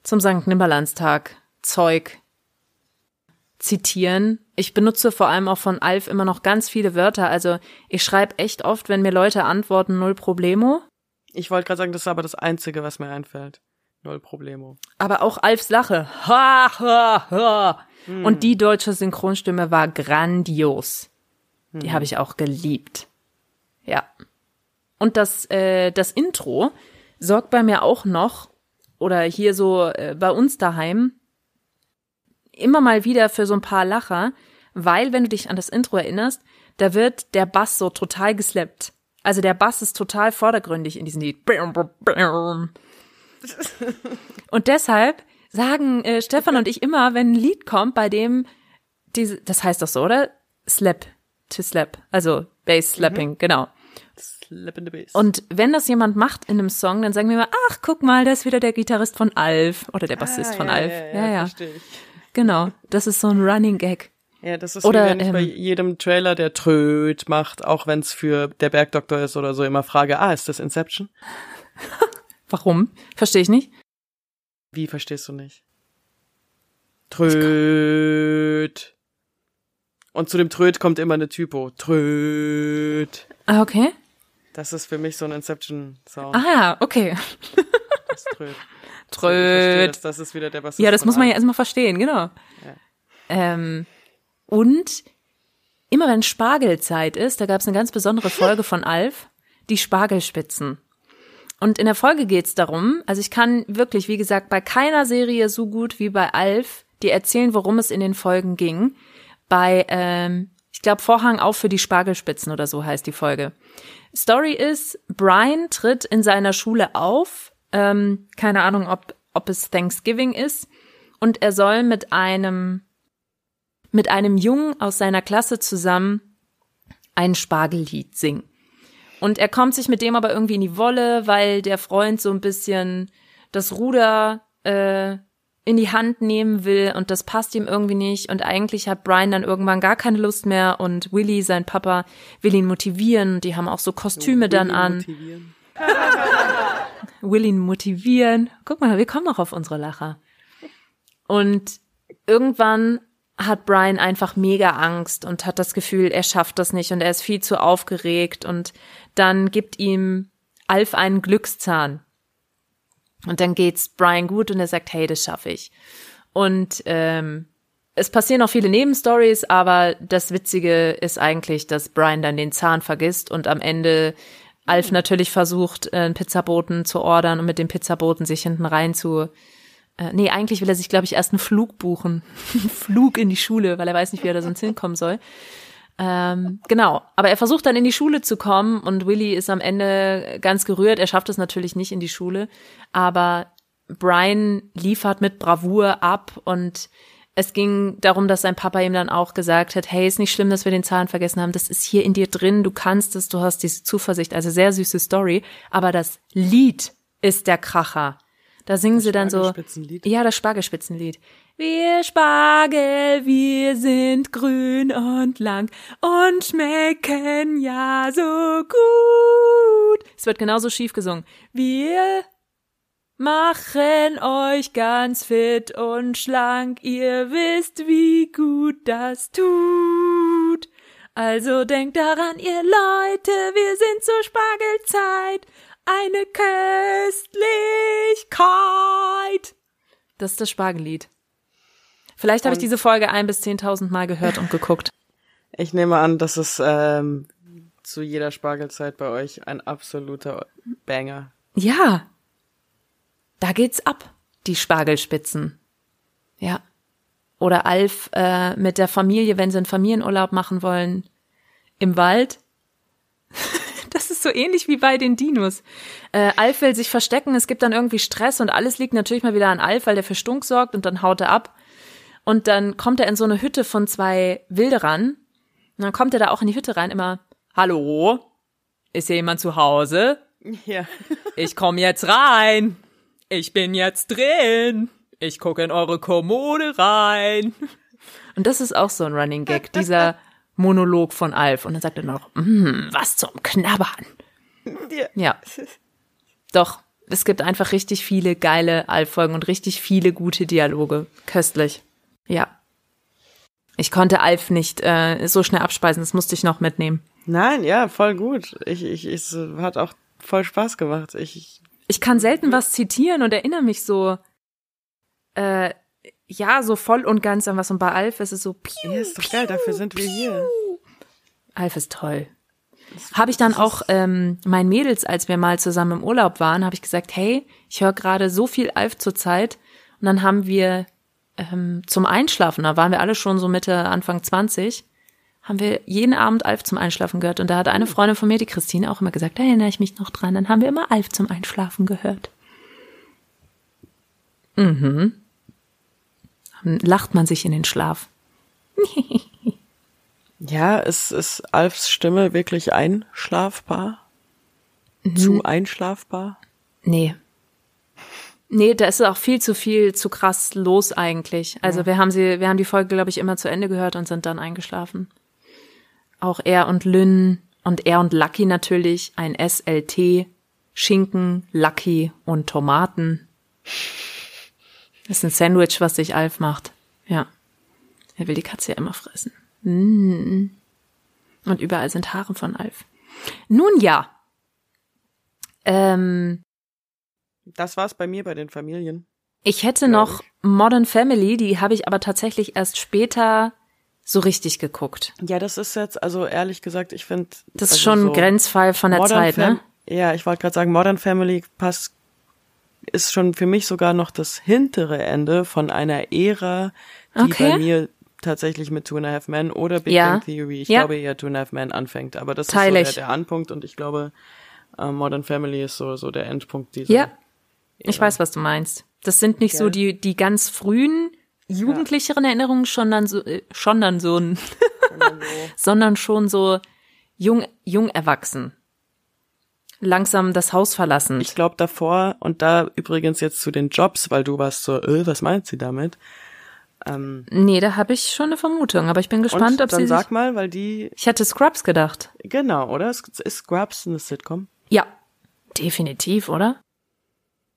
zum St. Nimmerlandstag Zeug zitieren. Ich benutze vor allem auch von Alf immer noch ganz viele Wörter. Also ich schreibe echt oft, wenn mir Leute antworten, null Problemo. Ich wollte gerade sagen, das ist aber das Einzige, was mir einfällt. Null Problemo. Aber auch Alfs Lache. Ha, ha, ha. Und die deutsche Synchronstimme war grandios. Die habe ich auch geliebt. Ja. Und das, äh, das Intro sorgt bei mir auch noch, oder hier so äh, bei uns daheim, immer mal wieder für so ein paar Lacher, weil, wenn du dich an das Intro erinnerst, da wird der Bass so total geslappt. Also der Bass ist total vordergründig in diesem Lied. Und deshalb sagen äh, Stefan und ich immer, wenn ein Lied kommt, bei dem diese, das heißt doch so, oder? Slap, to slap, also Bass slapping, genau. Slap in the bass. Und wenn das jemand macht in einem Song, dann sagen wir immer, ach, guck mal, da ist wieder der Gitarrist von Alf oder der Bassist Ah, von ja, Alf. Ja, Ja, ja, verstehe ich. genau. Das ist so ein Running Gag. Ja, das ist Oder, wie wenn ich bei ähm, jedem Trailer, der Tröd macht, auch wenn es für der Bergdoktor ist oder so, immer frage, ah, ist das Inception? <laughs> Warum? Verstehe ich nicht. Wie verstehst du nicht? Tröd. Und zu dem Tröd kommt immer eine Typo. Tröd. Ah, okay. Das ist für mich so ein Inception-Sound. Ah, okay. Das Tröd. Ich <laughs> verstehe, Tröd. dass Das ist wieder der Bassist Ja, das muss man ja erstmal verstehen, genau. Ähm, und immer wenn Spargelzeit ist, da gab es eine ganz besondere Folge von Alf, die Spargelspitzen. Und in der Folge geht's darum, also ich kann wirklich, wie gesagt, bei keiner Serie so gut wie bei Alf dir erzählen, worum es in den Folgen ging. Bei, ähm, ich glaube, Vorhang auf für die Spargelspitzen oder so heißt die Folge. Story ist, Brian tritt in seiner Schule auf. Ähm, keine Ahnung, ob, ob es Thanksgiving ist. Und er soll mit einem, mit einem Jungen aus seiner Klasse zusammen ein Spargellied singen. Und er kommt sich mit dem aber irgendwie in die Wolle, weil der Freund so ein bisschen das Ruder äh, in die Hand nehmen will und das passt ihm irgendwie nicht. Und eigentlich hat Brian dann irgendwann gar keine Lust mehr und Willy, sein Papa, will ihn motivieren. Die haben auch so Kostüme dann Willi an. motivieren. <laughs> will ihn motivieren. Guck mal, wir kommen noch auf unsere Lacher. Und irgendwann hat Brian einfach mega Angst und hat das Gefühl, er schafft das nicht und er ist viel zu aufgeregt und dann gibt ihm Alf einen Glückszahn. Und dann geht's Brian gut und er sagt, hey, das schaffe ich. Und ähm, es passieren auch viele Nebenstories, aber das Witzige ist eigentlich, dass Brian dann den Zahn vergisst und am Ende Alf natürlich versucht, äh, einen Pizzaboten zu ordern und mit dem Pizzaboten sich hinten rein zu. Äh, nee, eigentlich will er sich, glaube ich, erst einen Flug buchen. einen <laughs> Flug in die Schule, weil er weiß nicht, wie er da sonst hinkommen soll. Ähm, genau, aber er versucht dann in die Schule zu kommen und Willy ist am Ende ganz gerührt. Er schafft es natürlich nicht in die Schule, aber Brian liefert mit Bravour ab und es ging darum, dass sein Papa ihm dann auch gesagt hat, hey, ist nicht schlimm, dass wir den Zahn vergessen haben, das ist hier in dir drin, du kannst es, du hast diese Zuversicht, also sehr süße Story, aber das Lied ist der Kracher. Da singen Das sie dann so, ja, das Spargelspitzenlied. Wir Spargel, wir sind grün und lang und schmecken ja so gut. Es wird genauso schief gesungen. Wir machen euch ganz fit und schlank. Ihr wisst, wie gut das tut. Also denkt daran, ihr Leute, wir sind zur Spargelzeit. Eine Köstlichkeit. Das ist das Spargellied. Vielleicht habe ich diese Folge ein bis zehntausend Mal gehört und geguckt. <laughs> Ich nehme an, dass es ähm, zu jeder Spargelzeit bei euch ein absoluter Banger. Ja. Da geht's ab, die Spargelspitzen. Ja. Oder Alf äh, mit der Familie, wenn sie einen Familienurlaub machen wollen, im Wald. <laughs> Das ist so ähnlich wie bei den Dinos. Äh, Alf will sich verstecken, es gibt dann irgendwie Stress und alles liegt natürlich mal wieder an Alf, weil der für Stunk sorgt und dann haut er ab. Und dann kommt er in so eine Hütte von zwei Wilderern. Und dann kommt er da auch in die Hütte rein, immer, Hallo? Ist hier jemand zu Hause? Ja. <laughs> Ich komm jetzt rein. Ich bin jetzt drin. Ich gucke in eure Kommode rein. Und das ist auch so ein Running Gag, dieser <laughs> Monolog von Alf. Und dann sagt er noch, mm, was zum Knabbern. Ja. Ja. Doch, es gibt einfach richtig viele geile Alf-Folgen und richtig viele gute Dialoge. Köstlich. Ja. Ich konnte Alf nicht äh, so schnell abspeisen, das musste ich noch mitnehmen. Nein, ja, voll gut. Ich, ich, es hat auch voll Spaß gemacht. Ich, ich Ich kann selten was zitieren und erinnere mich so, äh, ja, so voll und ganz an was. Und bei Alf ist es so, piu, ja, ist doch geil, dafür sind wir hier. Alf ist toll. Habe ich dann auch ähm, meinen Mädels, als wir mal zusammen im Urlaub waren, habe ich gesagt, hey, ich höre gerade so viel Alf zur Zeit. Und dann haben wir ähm, zum Einschlafen, da waren wir alle schon so Mitte, Anfang 20, haben wir jeden Abend Alf zum Einschlafen gehört. Und da hat eine Freundin von mir, die Christine, auch immer gesagt, da erinnere ich mich noch dran. Dann haben wir immer Alf zum Einschlafen gehört. Mhm. Dann lacht man sich in den Schlaf. <laughs> Ja, ist, ist Alfs Stimme wirklich einschlafbar? Mhm. Zu einschlafbar? Nee. Nee, da ist auch viel zu viel zu krass los eigentlich. Also wir haben sie, wir haben die Folge, glaube ich, immer zu Ende gehört und sind dann eingeschlafen. Auch er und Lynn und er und Lucky natürlich, ein SLT, Schinken, Lucky und Tomaten. Das ist ein Sandwich, was sich Alf macht. Ja. Er will die Katze ja immer fressen. Mm. Und überall sind Haare von Alf. Nun ja. Ähm, Das war's bei mir bei den Familien. ich hätte noch Modern Family, die habe ich aber tatsächlich erst später so richtig geguckt. Ja, das ist jetzt, also ehrlich gesagt, ich finde. Das ist schon ein Grenzfall von der Zeit, ne? Ja, ich wollte gerade sagen, Modern Family passt, ist schon für mich sogar noch das hintere Ende von einer Ära, die Okay. bei mir tatsächlich mit Two and a Half Men oder Big Ja. Bang Theory, ich Ja. glaube eher Two and a Half Men anfängt. Aber das Teile ist so ich. der, der Anpunkt und ich glaube, äh, Modern Family ist so, so der Endpunkt dieser. Ja, ich weiß, was du meinst. Das sind nicht so Gell? die, die ganz frühen, jugendlicheren Erinnerungen, schon dann so, äh, schon dann so ein, <laughs> sondern schon so jung, jung erwachsen. Langsam das Haus verlassen. Ich glaube davor, und da übrigens jetzt zu den Jobs, weil du warst so, äh, was meint sie damit? Ähm, nee, da habe ich schon eine Vermutung, aber ich bin gespannt, ob dann sie sag sich, mal, weil die, Ich hätte Scrubs gedacht. genau, oder? Ist ist Scrubs eine Sitcom? Ja, definitiv, oder?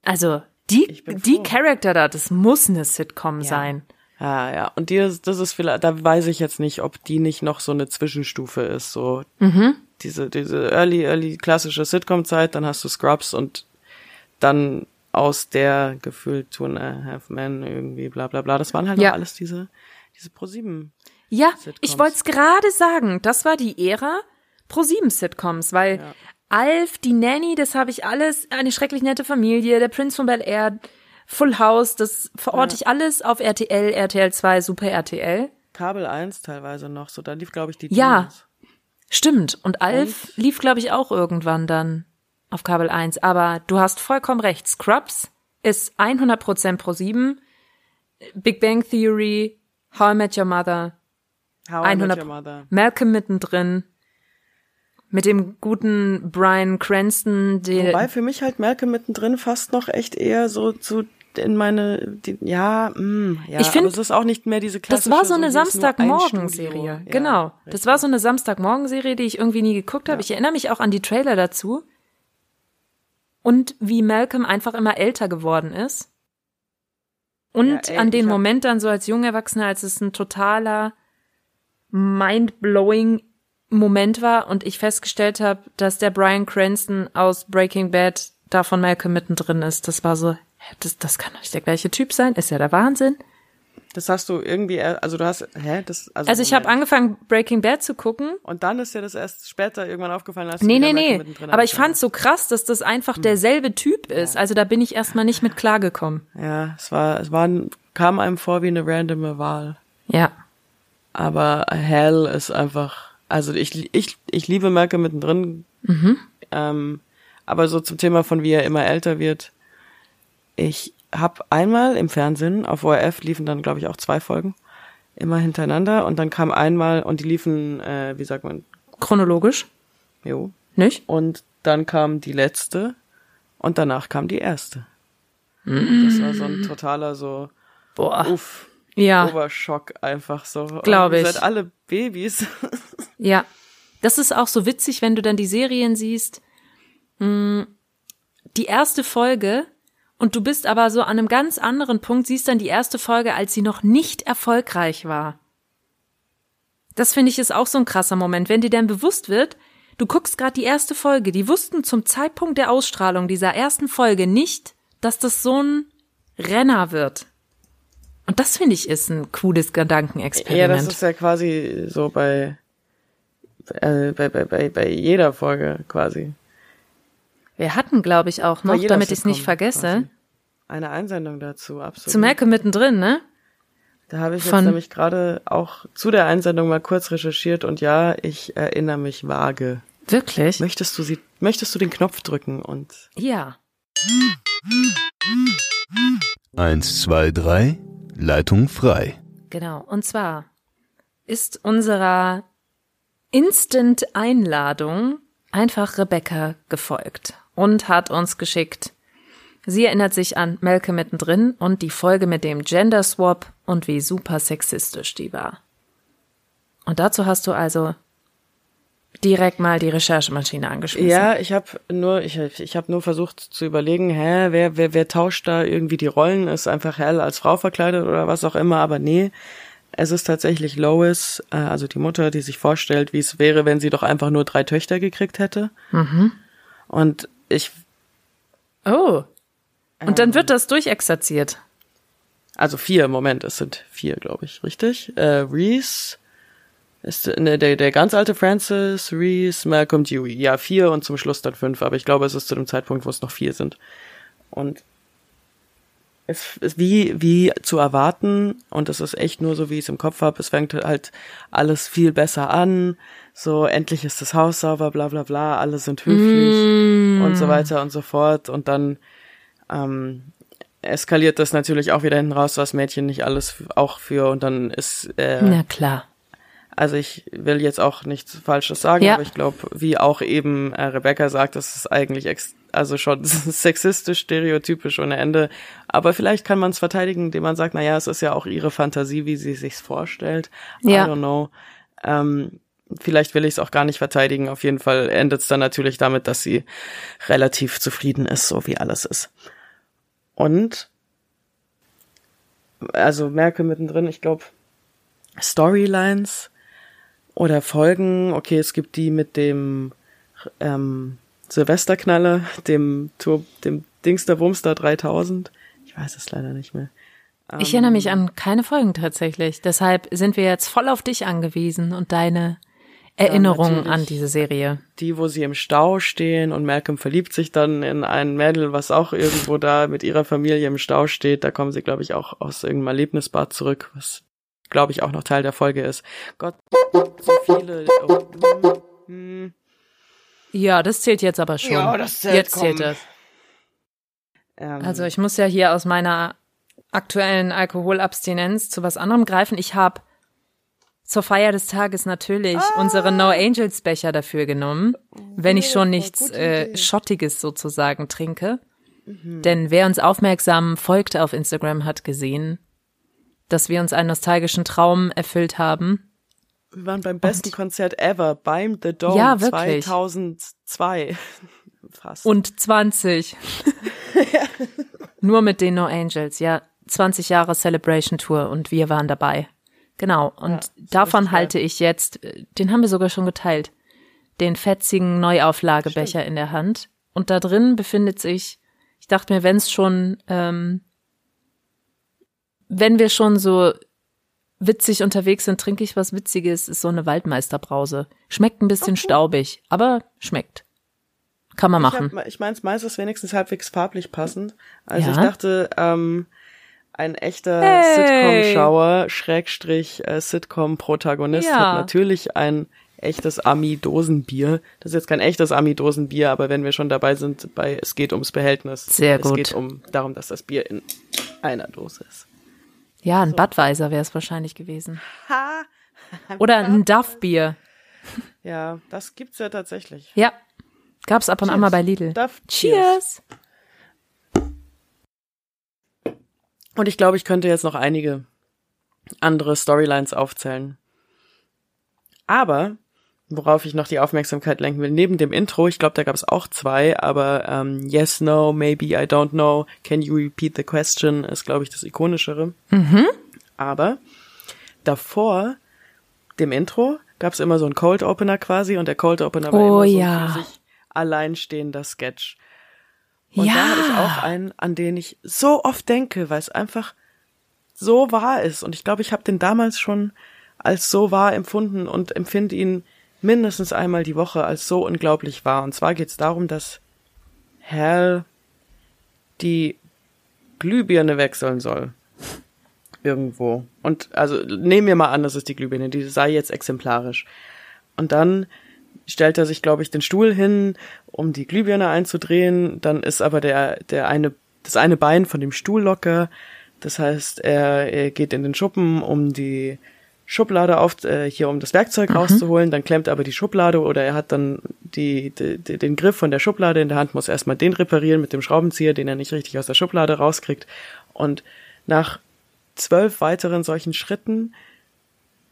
Also, die, die. Charakter da, das muss eine Sitcom sein. Ja, ja. Und die, ist- das ist vielleicht, da weiß ich jetzt nicht, ob die nicht noch so eine Zwischenstufe ist, so Mhm. diese, diese early, early klassische Sitcom-Zeit, dann hast du Scrubs und dann aus der gefühlt Two and a Half Men irgendwie bla bla bla. Das waren halt Ja. alles diese, diese ProSieben. Ja, Sitcoms. ich wollte es gerade sagen. Das war die Ära Pro-7-Sitcoms, weil Ja. Alf, die Nanny, das habe ich alles, eine schrecklich nette Familie, der Prinz von Bel Air, Full House, das verorte ich alles auf RTL, RTL 2, Super RTL. Kabel 1 teilweise noch, so da lief, glaube ich, die Ja. Teenies. Stimmt. Und Alf lief, glaube ich, auch irgendwann dann auf Kabel 1. Aber du hast vollkommen recht. Scrubs ist 100% Pro 7. Big Bang Theory, How I Met Your Mother, How I Met 100 Your Mother. Malcolm mittendrin. Mit dem guten Brian Cranston, der, Wobei für mich halt Malcolm mittendrin fast noch echt eher so zu in meine, die, ja, mh, ja, Ich find, aber es ist auch nicht mehr diese das klassische. war so eine ein Samstagmorgenserie. Ja, genau. Das richtig. war so eine Samstagmorgenserie, die ich irgendwie nie geguckt habe. Ich erinnere mich auch an die Trailer dazu. Und wie Malcolm einfach immer älter geworden ist. Und Ja, ey, an den Moment dann so als junger Erwachsener, als es ein totaler mind-blowing Moment war und ich festgestellt habe, dass der Brian Cranston aus Breaking Bad da von Malcolm mittendrin ist. Das war so, hä, das, das kann doch nicht der gleiche Typ sein. Ist ja der Wahnsinn. Das hast du irgendwie, also du hast, hä, das, also, Also ich habe angefangen, Breaking Bad zu gucken. Und dann ist dir das erst später irgendwann aufgefallen, als Nee, du nee, nee. mittendrin Aber ich fand's so krass, dass das einfach derselbe Typ ist. Also da bin ich erstmal nicht mit klargekommen. Ja, es war, es war, kam einem vor wie eine randome Wahl. Ja. Aber Hell ist einfach, also ich, ich, ich liebe Malcolm mittendrin. Mhm. Ähm, aber so zum Thema von wie er immer älter wird. Ich habe einmal im Fernsehen, auf ORF liefen dann, glaube ich, auch zwei Folgen, immer hintereinander. Und dann kam einmal, und die liefen, äh, wie sagt man, Chronologisch, jo. nicht? Und dann kam die letzte und danach kam die erste. Das war so ein totaler so, Boah. uff, Ja. Oberschock einfach so. Glaub Oh, ihr ich. seid alle Babys. <laughs> Ja. Das ist auch so witzig, wenn du dann die Serien siehst. Mh, Die erste Folge und du bist aber so an einem ganz anderen Punkt, siehst dann die erste Folge, als sie noch nicht erfolgreich war. Das finde ich ist auch so ein krasser Moment, wenn dir dann bewusst wird, du guckst gerade die erste Folge, die wussten zum Zeitpunkt der Ausstrahlung dieser ersten Folge nicht, dass das so ein Renner wird. Und das finde ich ist ein cooles Gedankenexperiment. Ja, das ist ja quasi so bei, äh, bei, bei, bei, bei jeder Folge quasi. Wir hatten, glaube ich, auch noch, damit ich es nicht vergesse, quasi. Eine Einsendung dazu, absolut. zu Malcolm mittendrin, ne? Da habe ich jetzt von- nämlich gerade auch zu der Einsendung mal kurz recherchiert und ja, ich erinnere mich vage. Wirklich? Möchtest du sie, möchtest du den Knopf drücken und Ja. Eins, zwei, drei. Leitung frei. Genau. Und zwar ist unserer Instant-Einladung einfach Rebecca gefolgt und hat uns geschickt. Sie erinnert sich an Malcolm mittendrin und die Folge mit dem Gender Swap und wie super sexistisch die war. Und dazu hast du also direkt mal die Recherchemaschine angeschmissen. Ja, ich habe nur ich, ich habe nur versucht zu überlegen, hä, wer wer wer tauscht da irgendwie die Rollen? Ist einfach Hell als Frau verkleidet oder was auch immer, aber nee, es ist tatsächlich Lois, äh, also die Mutter, die sich vorstellt, wie es wäre, wenn sie doch einfach nur drei Töchter gekriegt hätte. Und ich Oh. Und dann wird das durchexerziert. also vier im Moment, es sind vier, glaube ich, richtig? Äh, Reese ist ne, der der ganz alte Francis, Reese, Malcolm Dewey. Ja, vier und zum Schluss dann fünf, aber ich glaube, es ist zu dem Zeitpunkt, wo es noch vier sind. Und es ist wie, wie zu erwarten, und es ist echt nur so, wie ich es im Kopf habe, es fängt halt alles viel besser an, so endlich ist das Haus sauber, bla bla bla, alle sind höflich und so weiter und so fort. Und dann ähm, eskaliert das natürlich auch wieder hinten raus, was Mädchen nicht alles auch für, und dann ist äh, Na klar. also ich will jetzt auch nichts Falsches sagen, Ja. aber ich glaube, wie auch eben äh, Rebecca sagt, das ist eigentlich ex also schon <laughs> sexistisch, stereotypisch ohne Ende. Aber vielleicht kann man es verteidigen, indem man sagt, na ja, es ist ja auch ihre Fantasie, wie sie sich's vorstellt. Ja. I don't know. Ähm, vielleicht will ich es auch gar nicht verteidigen. Auf jeden Fall endet es dann natürlich damit, dass sie relativ zufrieden ist, so wie alles ist. Und also merke mittendrin, ich glaube, Storylines oder Folgen. Okay, es gibt die mit dem ähm, Silvesterknaller, dem Tour, dem Dingster Wumster 3000. Ich weiß es leider nicht mehr. Ich erinnere mich an keine Folgen tatsächlich. Deshalb sind wir jetzt voll auf dich angewiesen und deine Erinnerungen natürlich. an diese Serie. Die, wo sie im Stau stehen und Malcolm verliebt sich dann in ein Mädel, was auch irgendwo da mit ihrer Familie im Stau steht. Da kommen sie, glaube ich, auch aus irgendeinem Erlebnisbad zurück, was, glaube ich, auch noch Teil der Folge ist. Gott, so viele. Oh, hm, hm. Ja, das zählt jetzt aber schon. Ja, das zählt, Jetzt komm. zählt das. Ähm, Also ich muss ja hier aus meiner aktuellen Alkoholabstinenz zu was anderem greifen. Ich habe zur Feier des Tages natürlich Ah. unsere No Angels Becher dafür genommen, wenn ich schon Wundervoll, nichts äh. Mhm. Schottiges sozusagen trinke. Denn wer uns aufmerksam folgt auf Instagram, hat gesehen, dass wir uns einen nostalgischen Traum erfüllt haben. Wir waren beim besten Konzert ever, beim The Dome Ja, wirklich. 2002. <laughs> Fast. Und 20. <laughs> Nur mit den No Angels, ja. 20 Jahre Celebration Tour und wir waren dabei. Genau. Und Ja, davon halte ich jetzt, äh, den haben wir sogar schon geteilt, den fetzigen Neuauflagebecher in der Hand. Und da drin befindet sich, ich dachte mir, wenn es schon, ähm, wenn wir schon so witzig unterwegs sind, trinke ich was Witziges, ist so eine Waldmeisterbrause. Schmeckt ein bisschen staubig, aber schmeckt. Kann man machen. Ich, hab, ich meins meistens wenigstens halbwegs farblich passend. Also Ja. ich dachte, ähm, ein echter Hey. Sitcom-Schauer, Schrägstrich äh, Sitcom-Protagonist Ja. hat natürlich ein echtes Ami-Dosenbier. Das ist jetzt kein echtes Ami-Dosenbier, aber wenn wir schon dabei sind, bei es geht ums Behältnis. Sehr es gut. geht um darum, dass das Bier in einer Dose ist. Ja, ein Budweiser wäre es wahrscheinlich gewesen. Ha! <laughs> Oder ein Duff-Bier. Ja, das gibt's ja tatsächlich. Ja, gab's ab und an mal bei Lidl. Duff, Cheers. Und ich glaube, ich könnte jetzt noch einige andere Storylines aufzählen. Aber, worauf ich noch die Aufmerksamkeit lenken will, neben dem Intro, ich glaube, da gab es auch zwei, aber ähm, Yes, No, Maybe, I Don't Know, Can You Repeat the Question ist, glaube ich, das ikonischere. Aber davor dem Intro gab es immer so einen Cold Opener quasi und der Cold Opener war Oh immer so ja. ein für sich alleinstehender Sketch. Und da habe ich auch einen, an den ich so oft denke, weil es einfach so wahr ist. Und ich glaube, ich habe den damals schon als so wahr empfunden und empfinde ihn mindestens einmal die Woche als so unglaublich wahr. Und zwar geht es darum, dass Hal die Glühbirne wechseln soll. Irgendwo. Und also nehmen wir mal an, das ist die Glühbirne, die sei jetzt exemplarisch. Und dann stellt er sich, glaube ich, den Stuhl hin, um die Glühbirne einzudrehen. Dann ist aber der, der eine, das eine Bein von dem Stuhl locker. Das heißt, er, er geht in den Schuppen, um die Schublade auf, äh, hier um das Werkzeug rauszuholen. Dann klemmt aber die Schublade oder er hat dann die, die, die, den Griff von der Schublade in der Hand, muss erstmal den reparieren mit dem Schraubenzieher, den er nicht richtig aus der Schublade rauskriegt. Und nach zwölf weiteren solchen Schritten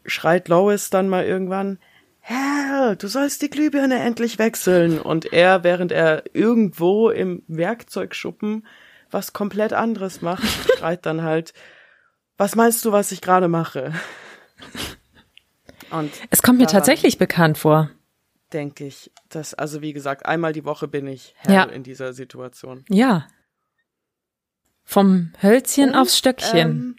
schreit Lois dann mal irgendwann, Hal, du sollst die Glühbirne endlich wechseln. Und er, während er irgendwo im Werkzeugschuppen was komplett anderes macht, schreit dann halt, was meinst du, was ich gerade mache? Und Es kommt mir tatsächlich bekannt vor. denke ich, dass, also wie gesagt, einmal die Woche bin ich Hal Ja. in dieser Situation. Ja. Vom Hölzchen Und, aufs Stöckchen. Ähm,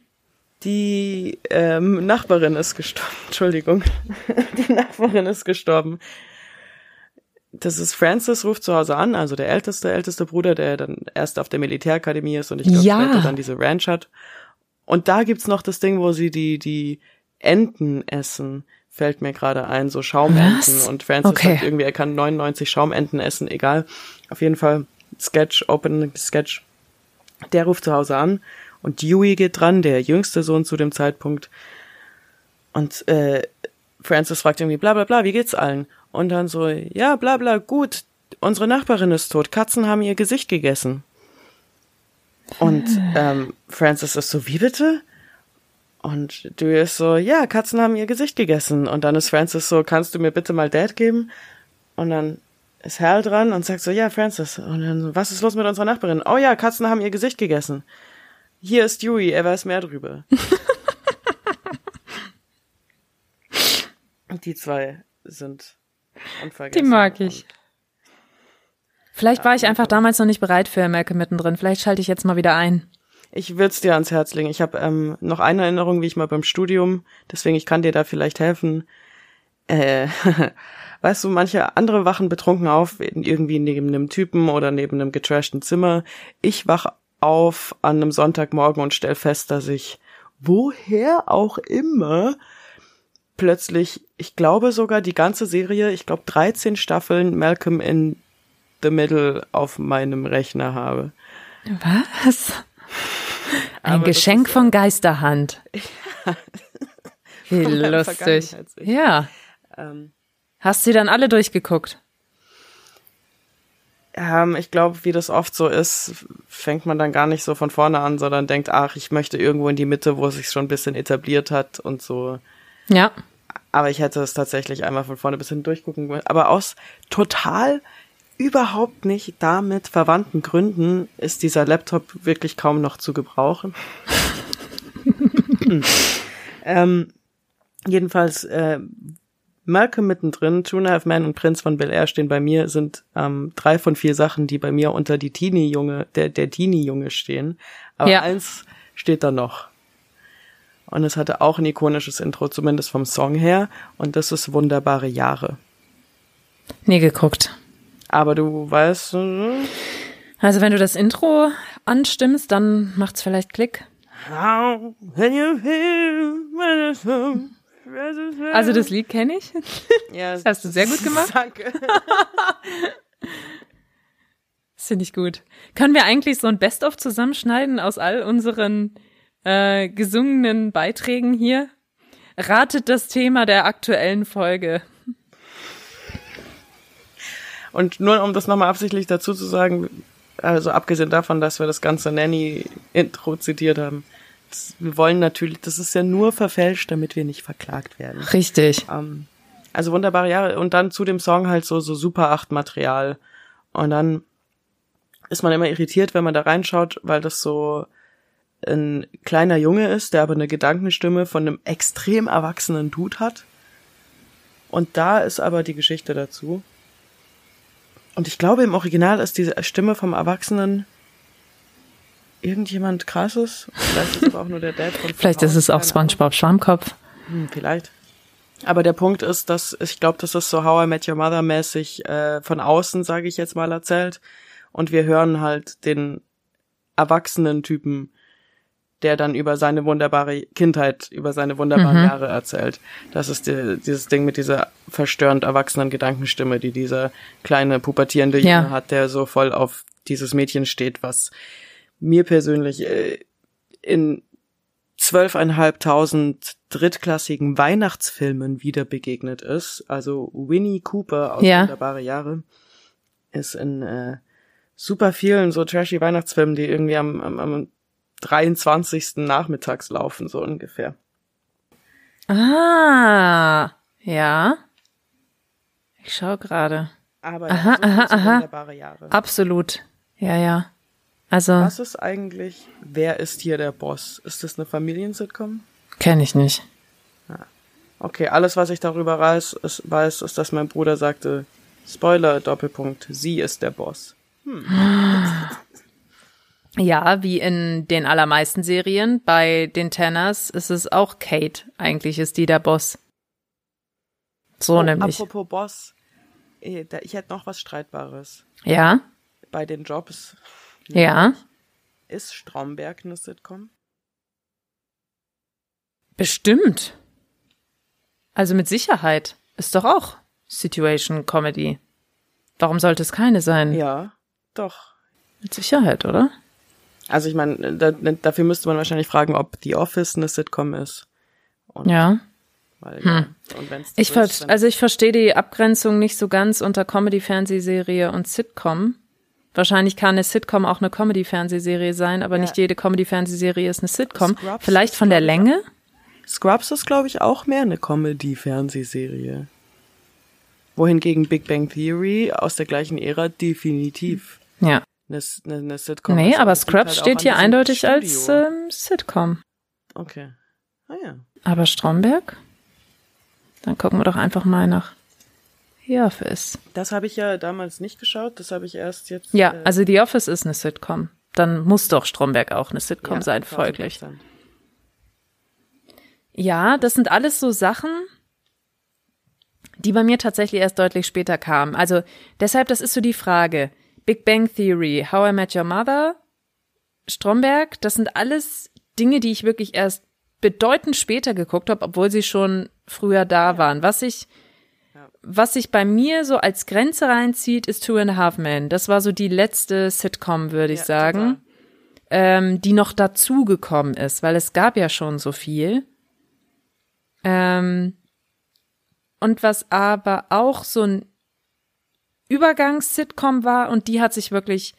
die ähm, Nachbarin ist gestorben. <laughs> Entschuldigung. die Nachbarin ist gestorben. Das ist Francis ruft zu Hause an, also der älteste, älteste Bruder, der dann erst auf der Militärakademie ist und ich glaube Ja. dann diese Ranch hat. Und da gibt's noch das Ding, wo sie die, die Enten essen, fällt mir gerade ein, so Schaumenten. Was? Und Francis Okay. sagt irgendwie, er kann 99 Schaumenten essen, egal. Auf jeden Fall Sketch, Open Sketch. Der ruft zu Hause an und Dewey geht dran, der jüngste Sohn zu dem Zeitpunkt. Und äh, Francis fragt irgendwie, bla bla bla, wie geht's allen? Und dann so, ja, bla bla, gut, unsere Nachbarin ist tot, Katzen haben ihr Gesicht gegessen. Und ähm, Francis ist so, wie bitte? Und Dewey ist so, ja, Katzen haben ihr Gesicht gegessen. Und dann ist Francis so, kannst du mir bitte mal Dad geben? Und dann ist Hal dran und sagt so, ja, Francis. Und dann, was ist los mit unserer Nachbarin? Oh ja, Katzen haben ihr Gesicht gegessen. Hier ist Dewey, er weiß mehr drüber. Und <laughs> die zwei sind unvergessen. Die mag ich. Vielleicht war ich einfach damals noch nicht bereit für Malcolm mittendrin. Vielleicht schalte ich jetzt mal wieder ein. Ich würde es dir ans Herz legen. Ich habe ähm, noch eine Erinnerung, wie ich mal beim Studium, deswegen ich kann dir da vielleicht helfen. Äh, <laughs> weißt du, manche andere wachen betrunken auf, irgendwie neben einem Typen oder neben einem getrashten Zimmer. Ich wach auf an einem Sonntagmorgen und stell fest, dass ich woher auch immer plötzlich, ich glaube sogar die ganze Serie, ich glaube 13 Staffeln Malcolm in the Middle auf meinem Rechner habe. Was? Ein Aber Geschenk von Geisterhand. <laughs> Wie Von meiner lustig. Ja. Ähm, Hast sie dann alle durchgeguckt? ähm, ich glaube, wie das oft so ist, fängt man dann gar nicht so von vorne an, sondern denkt, ach, ich möchte irgendwo in die Mitte, wo es sich schon ein bisschen etabliert hat und so. Ja. Aber ich hätte es tatsächlich einmal von vorne bis hin durchgucken wollen. Aber aus total überhaupt nicht damit verwandten Gründen ist dieser Laptop wirklich kaum noch zu gebrauchen. <laughs> ähm, jedenfalls, äh, Malcolm mittendrin, Two and a Half Men und Prinz von Bel Air stehen bei mir, sind ähm, drei von vier Sachen, die bei mir unter die Teenie-Junge, der, der Teenie-Junge stehen. Aber Ja. eins steht da noch. Und es hatte auch ein ikonisches Intro, zumindest vom Song her. Und das ist Wunderbare Jahre. Nie geguckt. Aber du weißt, äh, Also wenn du das Intro anstimmst, dann macht's vielleicht Klick. Also das Lied kenne ich. ja, Das <laughs> hast du sehr gut gemacht. Danke. <laughs> Das finde ich gut. Können wir eigentlich so ein Best-of zusammenschneiden aus all unseren äh, gesungenen Beiträgen hier? Ratet das Thema der aktuellen Folge. Und nur um das nochmal absichtlich dazu zu sagen, also abgesehen davon, dass wir das ganze Nanny-Intro zitiert haben, das, wir wollen natürlich, das ist ja nur verfälscht, damit wir nicht verklagt werden. Richtig. Ähm, also wunderbare Jahre und dann zu dem Song halt so so Super 8 Material und dann ist man immer irritiert, wenn man da reinschaut, weil das so ein kleiner Junge ist, der aber eine Gedankenstimme von einem extrem erwachsenen Dude hat. Und da ist aber die Geschichte dazu. Und ich glaube, im Original ist diese Stimme vom Erwachsenen irgendjemand krasses. Vielleicht ist es aber auch nur der Dad von <laughs> Vielleicht ist es auch. SpongeBob Schwammkopf. Hm, vielleicht. Aber der Punkt ist, dass ich glaube, das ist so How I Met Your Mother mäßig äh, von außen, sage ich jetzt mal, erzählt. Und wir hören halt den erwachsenen Typen, der dann über seine wunderbare Kindheit, über seine wunderbaren Mhm. Jahre erzählt. Das ist die, dieses Ding mit dieser verstörend erwachsenen Gedankenstimme, die dieser kleine pubertierende Junge Ja. hat, der so voll auf dieses Mädchen steht, was mir persönlich äh, in zwölfeinhalbtausend drittklassigen Weihnachtsfilmen wieder begegnet ist. Also Winnie Cooper aus Ja. Wunderbare Jahre ist in äh, super vielen so trashy Weihnachtsfilmen, die irgendwie am, am, am 23. nachmittags laufen, so ungefähr. Ah, ja. Ich schaue gerade. Aber Aha, ja, so aha, aha. Wunderbare Jahre. Absolut. Ja, ja. Also, Was ist eigentlich, wer ist hier der Boss? Ist das eine Familiensitcom? kenne ich nicht. Okay, alles, was ich darüber weiß, ist, weiß, ist, dass mein Bruder sagte, Spoiler, Doppelpunkt, sie ist der Boss. <gasps> <laughs> Ja, wie in den allermeisten Serien. Bei den Tenners ist es auch Kate. Eigentlich ist die der Boss. So oh, nämlich. Apropos Boss, da, ich hätte noch was Streitbares. Ja, Bei den Jobs ja. ist Stromberg eine Sitcom? Bestimmt. Also mit Sicherheit. Ist doch auch Situation Comedy. Warum sollte es keine sein? Ja, doch. Mit Sicherheit, oder? Also ich meine, da, dafür müsste man wahrscheinlich fragen, ob The Office eine Sitcom ist. Und, Ja. Weil, ja, wenn's das Ich ist, also ich verstehe die Abgrenzung nicht so ganz unter Comedy-Fernsehserie und Sitcom. Wahrscheinlich kann eine Sitcom auch eine Comedy-Fernsehserie sein, aber Ja. nicht jede Comedy-Fernsehserie ist eine Sitcom. Scrubs Vielleicht von der Länge? Scrubs ist, glaube ich, auch mehr eine Comedy-Fernsehserie. Wohingegen Big Bang Theory aus der gleichen Ära definitiv Ja. Eine, eine, eine Sitcom Nee, ist. aber es liegt Scrubs halt steht hier eindeutig als Studio. ähm, Sitcom. Okay. Ah ja. Aber Stromberg? Dann gucken wir doch einfach mal nach The Office. Das habe ich ja damals nicht geschaut, das habe ich erst jetzt. Ja, äh, also The Office ist eine Sitcom. Dann muss doch Stromberg auch eine Sitcom ja, sein, 1000%. folglich. Ja, das sind alles so Sachen, die bei mir tatsächlich erst deutlich später kamen. Also deshalb, das ist so die Frage. Big Bang Theory, How I Met Your Mother, Stromberg, das sind alles Dinge, die ich wirklich erst bedeutend später geguckt habe, obwohl sie schon früher da waren. Was ich, was sich bei mir so als Grenze reinzieht, ist Two and a Half Men. Das war so die letzte Sitcom, würde ich Ja, sagen, ähm, die noch dazugekommen ist, weil es gab ja schon so viel. Ähm, und was aber auch so ein Übergangs-Sitcom war und die hat sich wirklich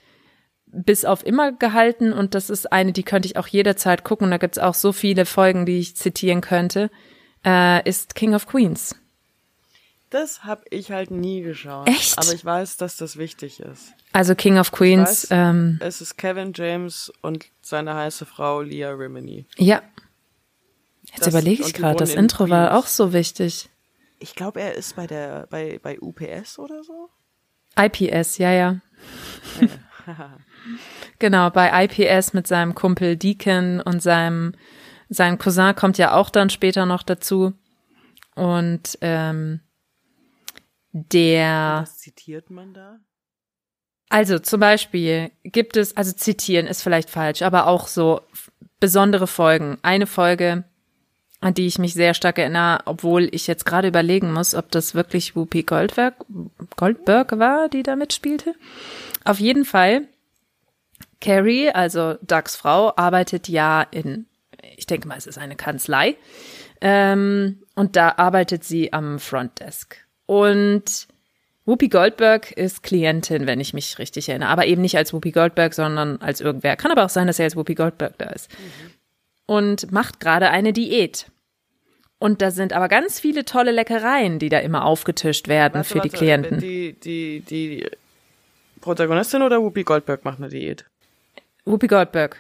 bis auf immer gehalten und das ist eine, die könnte ich auch jederzeit gucken und da gibt's auch so viele Folgen, die ich zitieren könnte, äh, ist King of Queens. Das habe ich halt nie geschaut. Echt? Aber ich weiß, dass das wichtig ist. Also King of Queens, weiß. ähm, Es ist Kevin James und seine heiße Frau Leah Remini. ja. Jetzt Das- überlege ich gerade, das in Intro war Queens. auch so wichtig. Ich glaube, er ist bei der bei bei UPS oder so. IPS, ja, ja. <laughs> genau, bei IPS mit seinem Kumpel Deacon und seinem, sein Cousin kommt ja auch dann später noch dazu. Und ähm, der, Was zitiert man da? also zum Beispiel gibt es, also zitieren ist vielleicht falsch, aber auch so besondere Folgen. Eine Folge, an die ich mich sehr stark erinnere, obwohl ich jetzt gerade überlegen muss, ob das wirklich Whoopi Goldberg, Goldberg war, die da mitspielte. Auf jeden Fall, Carrie, also Dougs Frau, arbeitet ja in, ich denke mal, es ist eine Kanzlei. Ähm, und da arbeitet sie am Frontdesk. Und Whoopi Goldberg ist Klientin, wenn ich mich richtig erinnere. Aber eben nicht als Whoopi Goldberg, sondern als irgendwer. Kann aber auch sein, dass er als Whoopi Goldberg da ist. Und macht gerade eine Diät. Und da sind aber ganz viele tolle Leckereien, die da immer aufgetischt werden Warte, für die warte, Klienten. Die die die Protagonistin oder Whoopi Goldberg macht eine Diät? Whoopi Goldberg.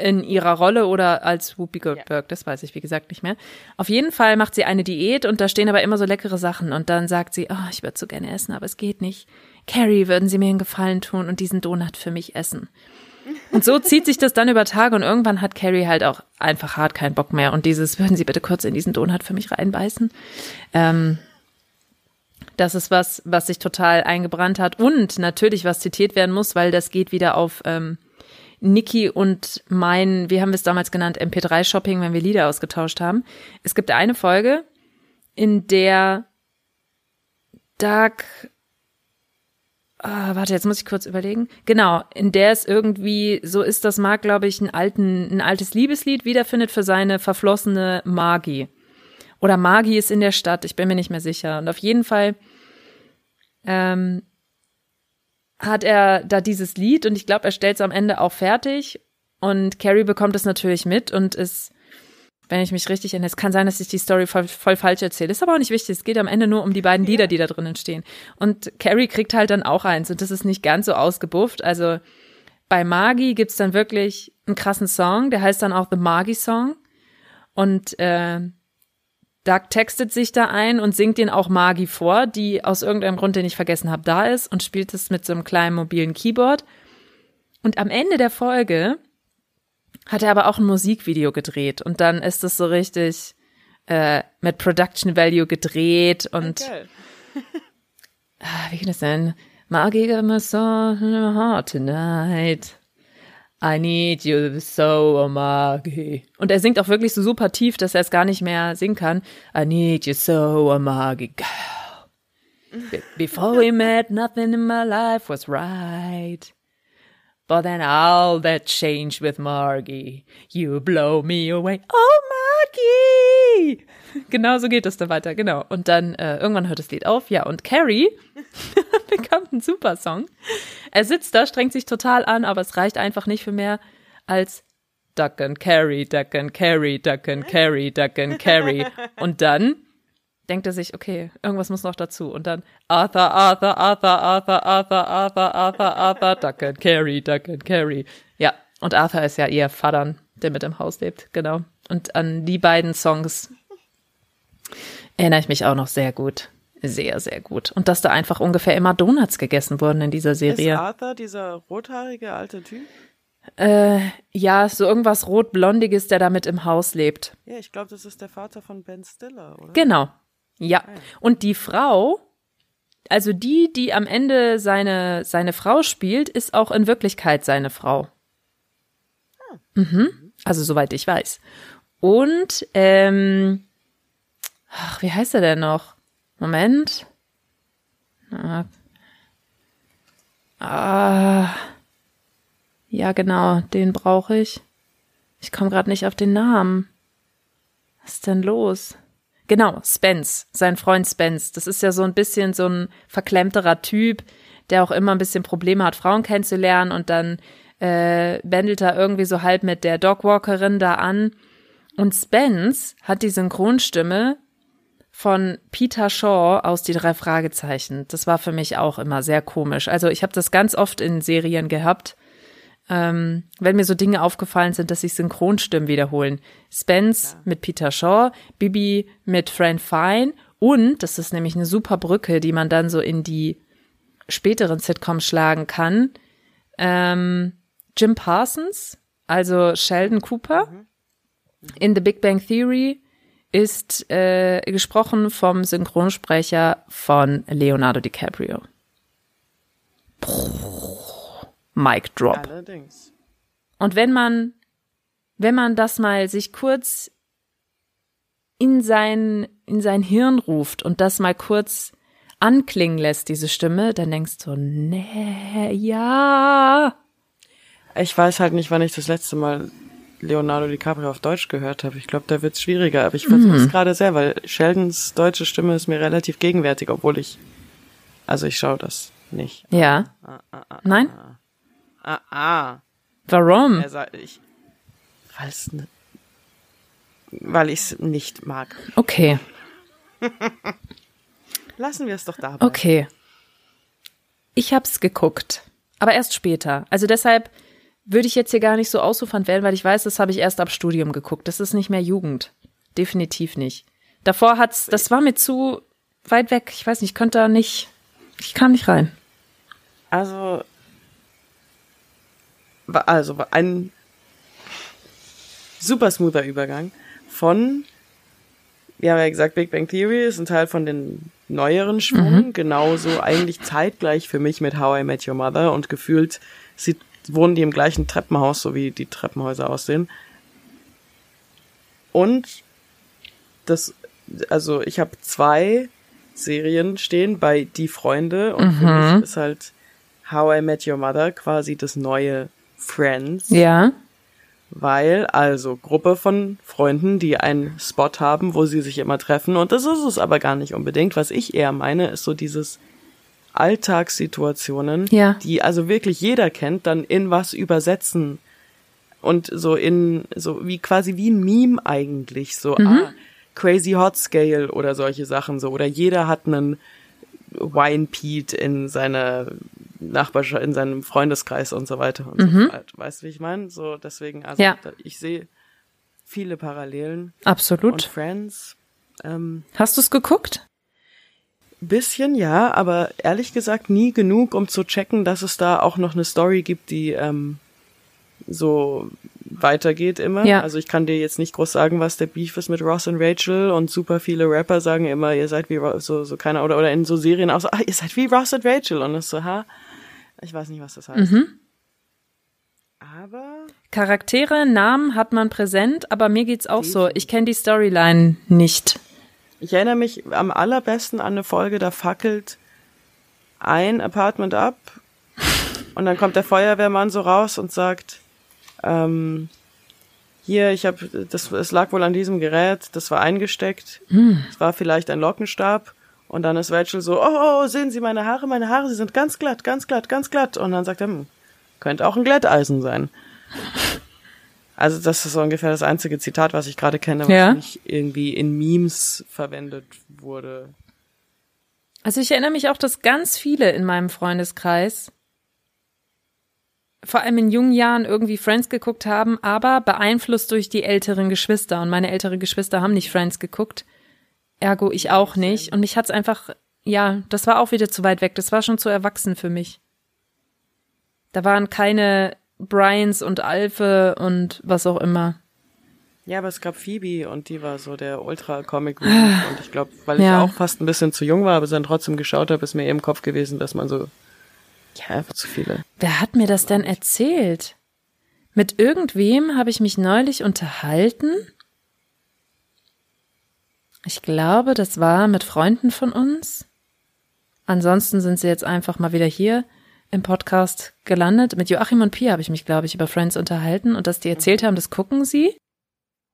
In ihrer Rolle oder als Whoopi Goldberg, das weiß ich wie gesagt nicht mehr. Auf jeden Fall macht sie eine Diät und da stehen aber immer so leckere Sachen und dann sagt sie, oh, ich würde so gerne essen, aber es geht nicht. Carrie, würden Sie mir einen Gefallen tun und diesen Donut für mich essen? Und so zieht sich das dann über Tage und irgendwann hat Carrie halt auch einfach hart keinen Bock mehr und dieses, würden Sie bitte kurz in diesen Donut für mich reinbeißen? Ähm, das ist was, was sich total eingebrannt hat und natürlich was zitiert werden muss, weil das geht wieder auf ähm, Niki und mein, wie haben wir es damals genannt, MP3-Shopping, wenn wir Lieder ausgetauscht haben. Es gibt eine Folge, in der Doug, ah, warte, jetzt muss ich kurz überlegen. Genau, in der es irgendwie so ist, dass Mark, glaube ich, einen alten, ein altes Liebeslied wiederfindet für seine verflossene Magi. Oder Magi ist in der Stadt, ich bin mir nicht mehr sicher. Und auf jeden Fall ähm, hat er da dieses Lied und ich glaube, er stellt es am Ende auch fertig. Und Carrie bekommt es natürlich mit und ist, wenn ich mich richtig erinnere, es kann sein, dass ich die Story voll, voll falsch erzähle. Ist aber auch nicht wichtig. Es geht am Ende nur um die beiden Lieder, die da drinnen stehen. Und Carrie kriegt halt dann auch eins und das ist nicht ganz so ausgebufft. Also bei Magi gibt's dann wirklich einen krassen Song, der heißt dann auch The Magi Song. Und äh, Doug textet sich da ein und singt den auch Magi vor, die aus irgendeinem Grund, den ich vergessen habe, da ist und spielt es mit so einem kleinen mobilen Keyboard. Und am Ende der Folge hat er aber auch ein Musikvideo gedreht und dann ist es so richtig äh, mit Production Value gedreht und Geil. <laughs> ah, wie geht das denn? Magi got my soul in my heart tonight. I need you so, oh. Und er singt auch wirklich so super tief, dass er es gar nicht mehr singen kann. I need you so, oh Magi girl. Be- Before we met, nothing in my life was right. But then all that changed with Margie. You blow me away. Oh, Margie! <laughs> Genau so geht es dann weiter, genau. Und dann äh, irgendwann hört das Lied auf, ja. Und Carrie <laughs> bekommt einen super Song. Er sitzt da, strengt sich total an, aber es reicht einfach nicht für mehr als Duck and Carry, Duck and Carry, Duck and Carry, Duck and Carry. Und dann denkt er sich, okay, irgendwas muss noch dazu. Und dann Arthur, Arthur, Arthur, Arthur, Arthur, Arthur, Arthur, Arthur, Duck and Carry, Duck and Carry. Ja, und Arthur ist ja eher Vatern, der mit im Haus lebt, genau. Und an die beiden Songs erinnere ich mich auch noch sehr gut. Sehr, sehr gut. Und dass da einfach ungefähr immer Donuts gegessen wurden in dieser Ist Serie. Arthur dieser rothaarige alte Typ? Äh, ja, so irgendwas rot-blondiges, der da mit im Haus lebt. Ja, ich glaube, das ist der Vater von Ben Stiller, oder? Genau. Ja. Und die Frau, also die, die am Ende seine, seine Frau spielt, ist auch in Wirklichkeit seine Frau. Mhm. Also soweit ich weiß. Und, ähm, ach, wie heißt er denn noch? Moment. Ah, ja, genau, den brauche ich. Ich komme gerade nicht auf den Namen. Was ist denn los? Genau, Spence, sein Freund Spence. Das ist ja so ein bisschen so ein verklemmterer Typ, der auch immer ein bisschen Probleme hat, Frauen kennenzulernen und dann äh, bändelt er irgendwie so halb mit der Dogwalkerin da an. Und Spence hat die Synchronstimme von Peter Shaw aus Die drei Fragezeichen. Das war für mich auch immer sehr komisch. Also ich habe das ganz oft in Serien gehabt, ähm, wenn mir so Dinge aufgefallen sind, dass sich Synchronstimmen wiederholen. Spence mit Peter Shaw, Bibi mit Fran Fine und, das ist nämlich eine super Brücke, die man dann so in die späteren Sitcoms schlagen kann, ähm, Jim Parsons, also Sheldon Cooper. In The Big Bang Theory ist äh, gesprochen vom Synchronsprecher von Leonardo DiCaprio. Mic Drop. Allerdings. Und wenn man, wenn man das mal sich kurz in sein, in sein Hirn ruft und das mal kurz anklingen lässt, diese Stimme, dann denkst du, nee, ja. Ich weiß halt nicht, wann ich das letzte Mal Leonardo DiCaprio auf Deutsch gehört habe. Ich glaube, da wird's schwieriger. Aber ich versuche es gerade sehr, weil Sheldons deutsche Stimme ist mir relativ gegenwärtig, obwohl ich, also ich schaue das nicht. Ja. Nein? Ah, ah. Warum? Er sagt, ich, weil's, ne, weil ich es nicht mag. Okay, <laughs> Lassen wir es doch dabei. okay. Ich hab's geguckt, aber erst später. Also deshalb würde ich jetzt hier gar nicht so ausufernd werden, weil ich weiß, das habe ich erst ab Studium geguckt. Das ist nicht mehr Jugend. Definitiv nicht. Davor hat's, das war mir zu weit weg. Ich weiß nicht, ich könnte da nicht, ich kam nicht rein. Also, also ein super smoother Übergang von, wir haben ja gesagt, Big Bang Theory ist ein Teil von den neueren Schwung, genauso eigentlich zeitgleich für mich mit How I Met Your Mother und gefühlt sie wohnen die im gleichen Treppenhaus, so wie die Treppenhäuser aussehen. Und das, also ich habe zwei Serien stehen bei Die Freunde und für mich ist halt How I Met Your Mother quasi das neue Friends, Ja. weil also Gruppe von Freunden, die einen Spot haben, wo sie sich immer treffen und das ist es aber gar nicht unbedingt. Was ich eher meine, ist so dieses Alltagssituationen, Ja. die also wirklich jeder kennt, dann in was übersetzen und so in so wie quasi wie ein Meme eigentlich so ah, Crazy Hot Scale oder solche Sachen so oder jeder hat einen Wine Pete in seiner Nachbarschaft, in seinem Freundeskreis und so weiter und so fort. Weißt du, wie ich meine? So deswegen also Ja. ich sehe viele Parallelen und Absolut. Friends ähm, Hast du's geguckt? Bisschen, ja, aber ehrlich gesagt nie genug, um zu checken, dass es da auch noch eine Story gibt, die ähm, so weitergeht immer. Ja. Also ich kann dir jetzt nicht groß sagen, was der Beef ist mit Ross und Rachel und super viele Rapper sagen immer, ihr seid wie Ross, so, so keiner, oder, oder in so Serien auch so, ah, ihr seid wie Ross und Rachel und das so, ha, ich weiß nicht, was das heißt. Aber Charaktere, Namen hat man präsent, aber mir geht's auch so. Ich kenne die Storyline nicht. Ich erinnere mich am allerbesten an eine Folge, da fackelt ein Apartment ab <laughs> und dann kommt der Feuerwehrmann so raus und sagt, ähm, hier, ich habe, das, es lag wohl an diesem Gerät, das war eingesteckt, es war vielleicht ein Lockenstab und dann ist Rachel so, oh, oh, sehen Sie meine Haare, meine Haare, sie sind ganz glatt, ganz glatt, ganz glatt und dann sagt er, hm, könnte auch ein Glätteisen sein. Also das ist so ungefähr das einzige Zitat, was ich gerade kenne, was Ja. nicht irgendwie in Memes verwendet wurde. Also ich erinnere mich auch, dass ganz viele in meinem Freundeskreis vor allem in jungen Jahren irgendwie Friends geguckt haben, aber beeinflusst durch die älteren Geschwister. Und meine älteren Geschwister haben nicht Friends geguckt. Ergo ich auch nicht. Und mich hat's einfach, ja, das war auch wieder zu weit weg. Das war schon zu erwachsen für mich. Da waren keine Bryans und Alfe und was auch immer. Ja, aber es gab Phoebe und die war so der Ultra-Comic Relief. Und ich glaube, weil ich Ja. auch fast ein bisschen zu jung war, aber dann trotzdem geschaut habe, ist mir eben im Kopf gewesen, dass man so, ja, einfach zu viele. Wer hat mir das denn erzählt? Mit irgendwem habe ich mich neulich unterhalten. Ich glaube, das war mit Freunden von uns. Ansonsten sind sie jetzt einfach mal wieder hier im Podcast gelandet. Mit Joachim und Pia habe ich mich, glaube ich, über Friends unterhalten und dass die erzählt haben, das gucken sie.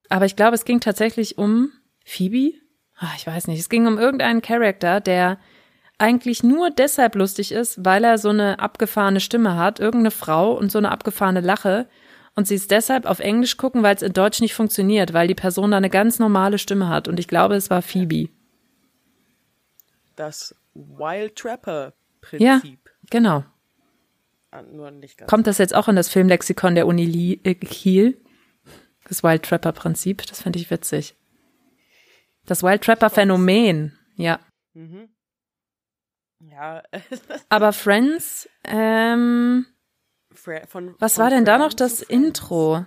Aber ich glaube, es ging tatsächlich um Phoebe. Ah, ich weiß nicht. Es ging um irgendeinen Charakter, der eigentlich nur deshalb lustig ist, weil er so eine abgefahrene Stimme hat, irgendeine Frau und so eine abgefahrene Lache. Und sie es deshalb auf Englisch gucken, weil es in Deutsch nicht funktioniert, weil die Person da eine ganz normale Stimme hat. Und ich glaube, es war Phoebe. Das Wild Trapper Ja, Prinzip. genau. Ah, Nur nicht ganz. Kommt das jetzt auch in das Filmlexikon der Uni äh, Kiel? Das Wild Trapper Prinzip, das finde ich witzig. Das Wild Trapper Phänomen, ja. Mhm. Ja, <laughs> Aber Friends, ähm, von, was von war denn da noch das. Intro?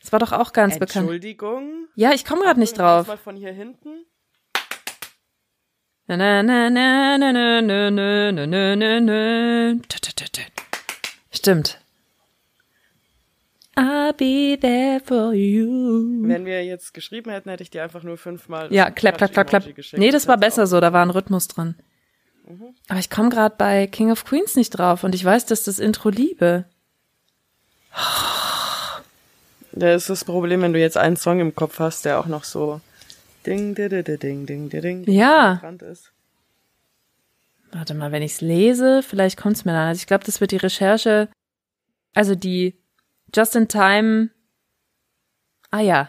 Das war doch auch ganz bekannt. Entschuldigung. Ja, ich komme gerade nicht Mal drauf. von hier hinten. Na, na, na, na, na, na, na, na, na, na, na, na. Tü, tü, tü, tü. Stimmt. I'll be there for you. Wenn wir jetzt geschrieben hätten, hätte ich dir einfach nur fünfmal. Ja, klapp, klapp, klapp, klapp. Nee, das war besser so, da war ein Rhythmus drin. Aber ich komme gerade bei King of Queens nicht drauf und ich weiß, dass das Intro liebe. Das ist das Problem, wenn du jetzt einen Song im Kopf hast, der auch noch so ding, ding, ding, ding, ding, ding, Ja. ist. Warte mal, wenn ich's lese, vielleicht kommt's mir dann. Also ich glaube, das wird die Recherche, also die Just-in-Time, ah ja,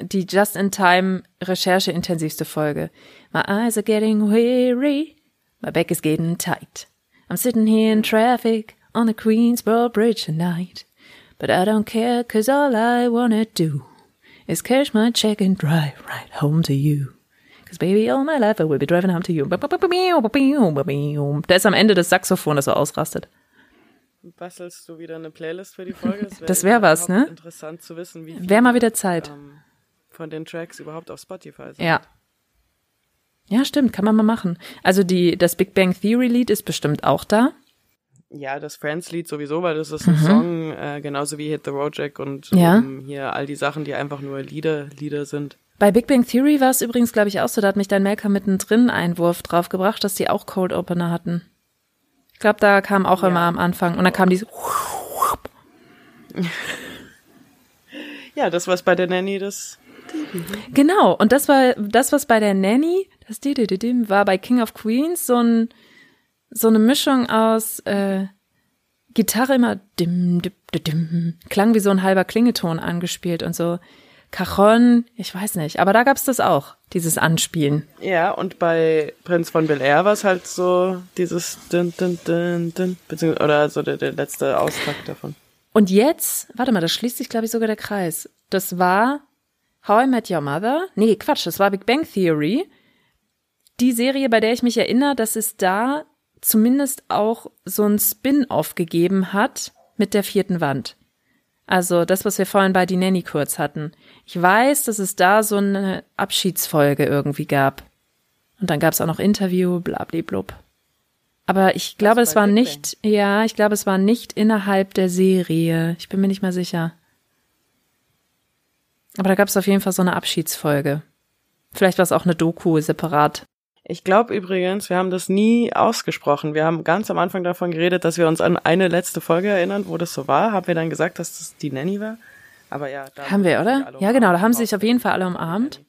die Just-in-Time Recherche intensivste Folge. My eyes are getting weary, my back is getting tight. I'm sitting here in traffic on the Queensboro Bridge tonight. But I don't care, cause all I wanna do is cash my check and drive right home to you. Cause baby, all my life I will be driving home to you. Da ist am Ende das Saxophon, das so ausrastet. Bastelst du wieder eine Playlist für die Folge? Das wär was, ne? Interessant zu wissen, wie viele Wär mal wieder Zeit. ähm, von den Tracks überhaupt auf Spotify sind. Ja. Ja, stimmt, kann man mal machen. Also die, das Big Bang Theory Lied ist bestimmt auch da. Ja, das Friends-Lied sowieso, weil das ist ein Song, äh, genauso wie Hit the Road Jack und Mhm. Ja. ähm, hier all die Sachen, die einfach nur Lieder, Lieder sind. Bei Big Bang Theory war es übrigens, glaube ich, auch so, da hat mich dein Melker mittendrin Einwurf draufgebracht, dass die auch Cold Opener hatten. Ich glaube, da kam auch immer am Anfang und dann kam die Ja, das was bei der Nanny das. Genau, und das war das, was bei der Nanny, das war bei King of Queens so ein so eine Mischung aus äh, Gitarre immer dim, dim, dim, klang wie so ein halber Klingeton angespielt und so Cajon, ich weiß nicht, aber da gab's das auch, dieses Anspielen. Ja, und bei Prinz von Bel Air war es halt so dieses dun, dun, dun, dun, beziehungsweise, oder so der, der letzte Austrag davon. Und jetzt, warte mal, das schließt sich, glaube ich, sogar der Kreis. Das war How I Met Your Mother. Nee, Quatsch, das war Big Bang Theory. Die Serie, bei der ich mich erinnere, dass es da zumindest auch so ein Spin-off gegeben hat mit der vierten Wand. Also das, was wir vorhin bei Die Nanny kurz hatten. Ich weiß, dass es da so eine Abschiedsfolge irgendwie gab. Und dann gab es auch noch Interview, blablablub. Aber ich glaube, es war nicht, ja, ich glaube, es war nicht innerhalb der Serie. Ich bin mir nicht mehr sicher. Aber da gab es auf jeden Fall so eine Abschiedsfolge. Vielleicht war es auch eine Doku separat. Ich glaube übrigens, wir haben das nie ausgesprochen. Wir haben ganz am Anfang davon geredet, dass wir uns an eine letzte Folge erinnern, wo das so war. Haben wir dann gesagt, dass das die Nanny war? Aber ja, da Haben wir, oder? Ja, genau, da haben sie sich auf jeden Fall alle umarmt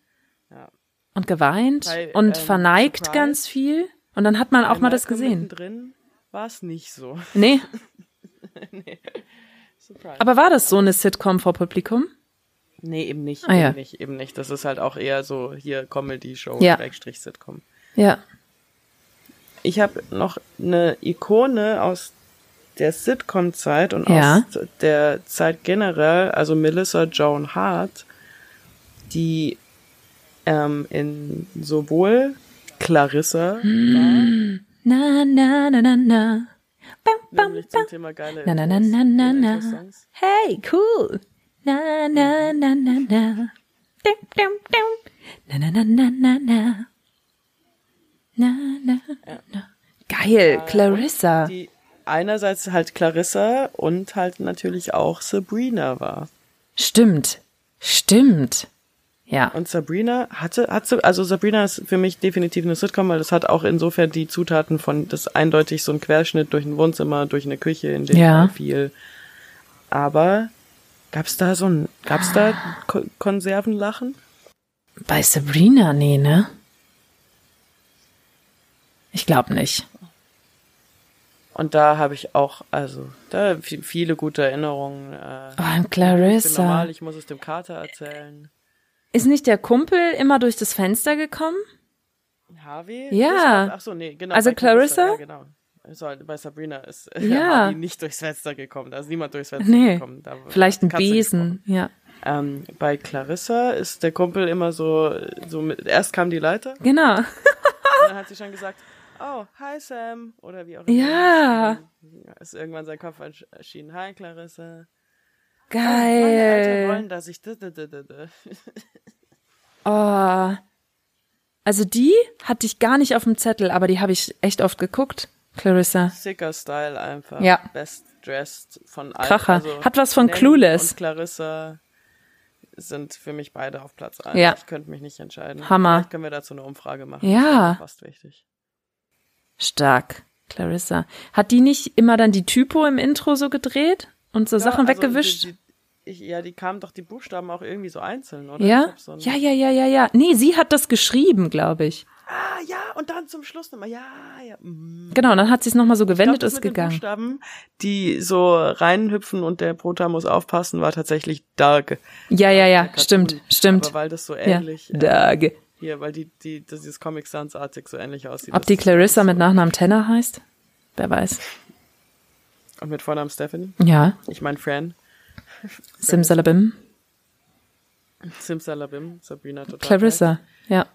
Ja. und geweint Bei, und ähm, verneigt Surprise? ganz viel. Und dann hat man auch mal das gesehen. Mittendrin war es nicht so. <laughs> Nee, Surprise. Aber war das so eine Sitcom vor Publikum? Nee, eben nicht, Ah, ja. eben nicht, eben nicht. Das ist halt auch eher so hier Comedy-Show, Ja. Sitcom. Ja. Ich habe noch eine Ikone aus der Sitcom-Zeit und Ja. aus der Zeit generell, also Melissa Joan Hart, die ähm, in sowohl Clarissa war, Na, na, na, na, na. Bam, bam, zum Thema geile Na, na, na, na, na, na. Hey, cool. Na, na, na, na, na. Dum, dum, dum. Na, na, na, na, na, na. Na, na, na. Geil, Clarissa. Die einerseits halt Clarissa und halt natürlich auch Sabrina war. Stimmt. Stimmt. Ja. Und Sabrina hatte, hat so, also Sabrina ist für mich definitiv eine Sitcom, weil das hat auch insofern die Zutaten von, das eindeutig so ein Querschnitt durch ein Wohnzimmer, durch eine Küche, in dem Ja. Viel. Aber gab's da so ein, gab's da Ko Konservenlachen? Bei Sabrina, nee, ne? Ich glaube nicht. Und da habe ich auch, also, da vi- viele gute Erinnerungen. Äh, Oh, und ich bin normal, Clarissa. ich muss es dem Kater erzählen. Ist nicht der Kumpel immer durch das Fenster gekommen? Harvey? Ja. Ach so, nee, genau. Also Clarissa? Clarissa? Ja, genau. So, bei Sabrina ist äh, Ja. <laughs> Harvey nicht durchs Fenster gekommen. Da ist niemand durchs Fenster Nee. gekommen. Da Vielleicht ein Besen, ja. gesprungen. Ähm, bei Clarissa ist der Kumpel immer so, so mit, erst kam die Leiter, und Genau. dann hat sie schon gesagt, oh, hi Sam, oder wie auch immer. Ja. Ist irgendwann sein Kopf ersch- erschienen, hi Clarissa. Oh, Meine Eltern wollen, Geil. dass ich. Oh. Also die hatte ich gar nicht auf dem Zettel, aber die habe ich echt oft geguckt. Clarissa. Sicker Style einfach. Ja. Best dressed von allen. Kracher. Hat was von Nanny Clueless. Und Clarissa sind für mich beide auf Platz 1. Ja. Ich könnte mich nicht entscheiden. Hammer. Vielleicht können wir dazu eine Umfrage machen. Ja. Fast wichtig. Stark. Clarissa. Hat die nicht immer dann die Typo im Intro so gedreht und so Sachen Ja, also weggewischt? Die, die, ja, die kamen doch die Buchstaben auch irgendwie so einzeln, oder? Ja? so Ja, ja, ja, ja, ja. Nee, sie hat das geschrieben, glaube ich. Ah, ja, und dann zum Schluss nochmal, ja, ja. mm. Genau, dann hat sie es nochmal so glaub, gewendet, ist gegangen. Buchstaben, die so reinhüpfen und der Prota muss aufpassen, war tatsächlich Dark. Ja, ja, ja, stimmt, stimmt. Aber weil das so Ja. ähnlich, äh, Dag. Hier, weil die, die, das dieses Comic Sans artig so ähnlich aussieht. Ob die Clarissa so- mit Nachnamen Tanner heißt? Wer weiß. Und mit Vornamen Stephanie. Ja, Ich mein Fran. Simsalabim. Simsalabim, Sabrina total. Clarissa, ja. geil.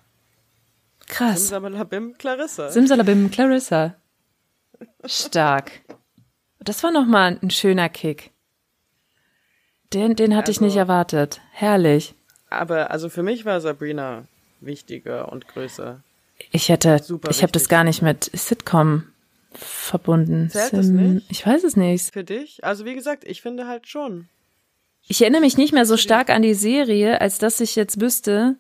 Krass. Simsalabim, Clarissa. Simsalabim, Clarissa. Stark. Das war nochmal ein schöner Kick. Den, den hatte ich Also- nicht erwartet. Herrlich. Aber also für mich war Sabrina wichtiger und größer. Ich hätte, Super ich habe das gar nicht mit Sitcom verbunden. Zählt das nicht? Ich weiß es nicht. Für dich? Also wie gesagt, ich finde halt schon. Ich erinnere mich nicht mehr so stark an die Serie, als dass ich jetzt wüsste,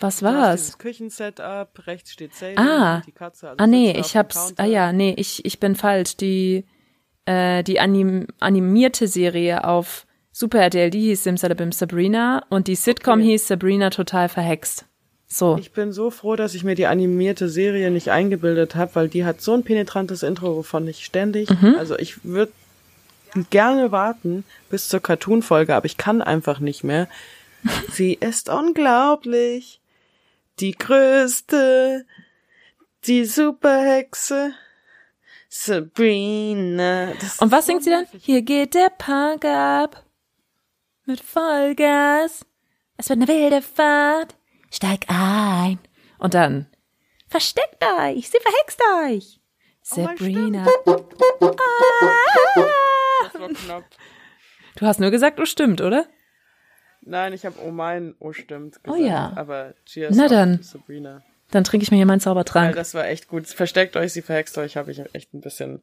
was war's. dieses Küchensetup, rechts steht Sadie, Ah. die Katze. Also Ah nee, ich hab's. Counter. Ah ja, nee, ich ich bin falsch. Die äh, die anim, animierte Serie auf Super RTL, die hieß Simsalabim Sabrina und die Sitcom Okay. hieß Sabrina total verhext. So. Ich bin so froh, dass ich mir die animierte Serie nicht eingebildet habe, weil die hat so ein penetrantes Intro, wovon ich ständig, Mhm. also ich würde gerne warten bis zur Cartoon-Folge, aber ich kann einfach nicht mehr. <laughs> Sie ist unglaublich. Die größte, die Superhexe, Sabrina. Und was singt sie dann? Hier geht der Punk ab mit Vollgas. Es wird eine wilde Fahrt. Steig ein. Und dann versteckt euch, sie verhext euch. Oh Sabrina. Das war knapp. Du hast nur gesagt, oh stimmt, oder? Nein, ich habe oh mein, oh stimmt gesagt. Oh ja. Aber cheers Na dann. Sabrina. Dann trinke ich mir hier meinen Ja, Zaubertrank. das war echt gut. Versteckt euch, sie verhext euch, habe ich echt ein bisschen,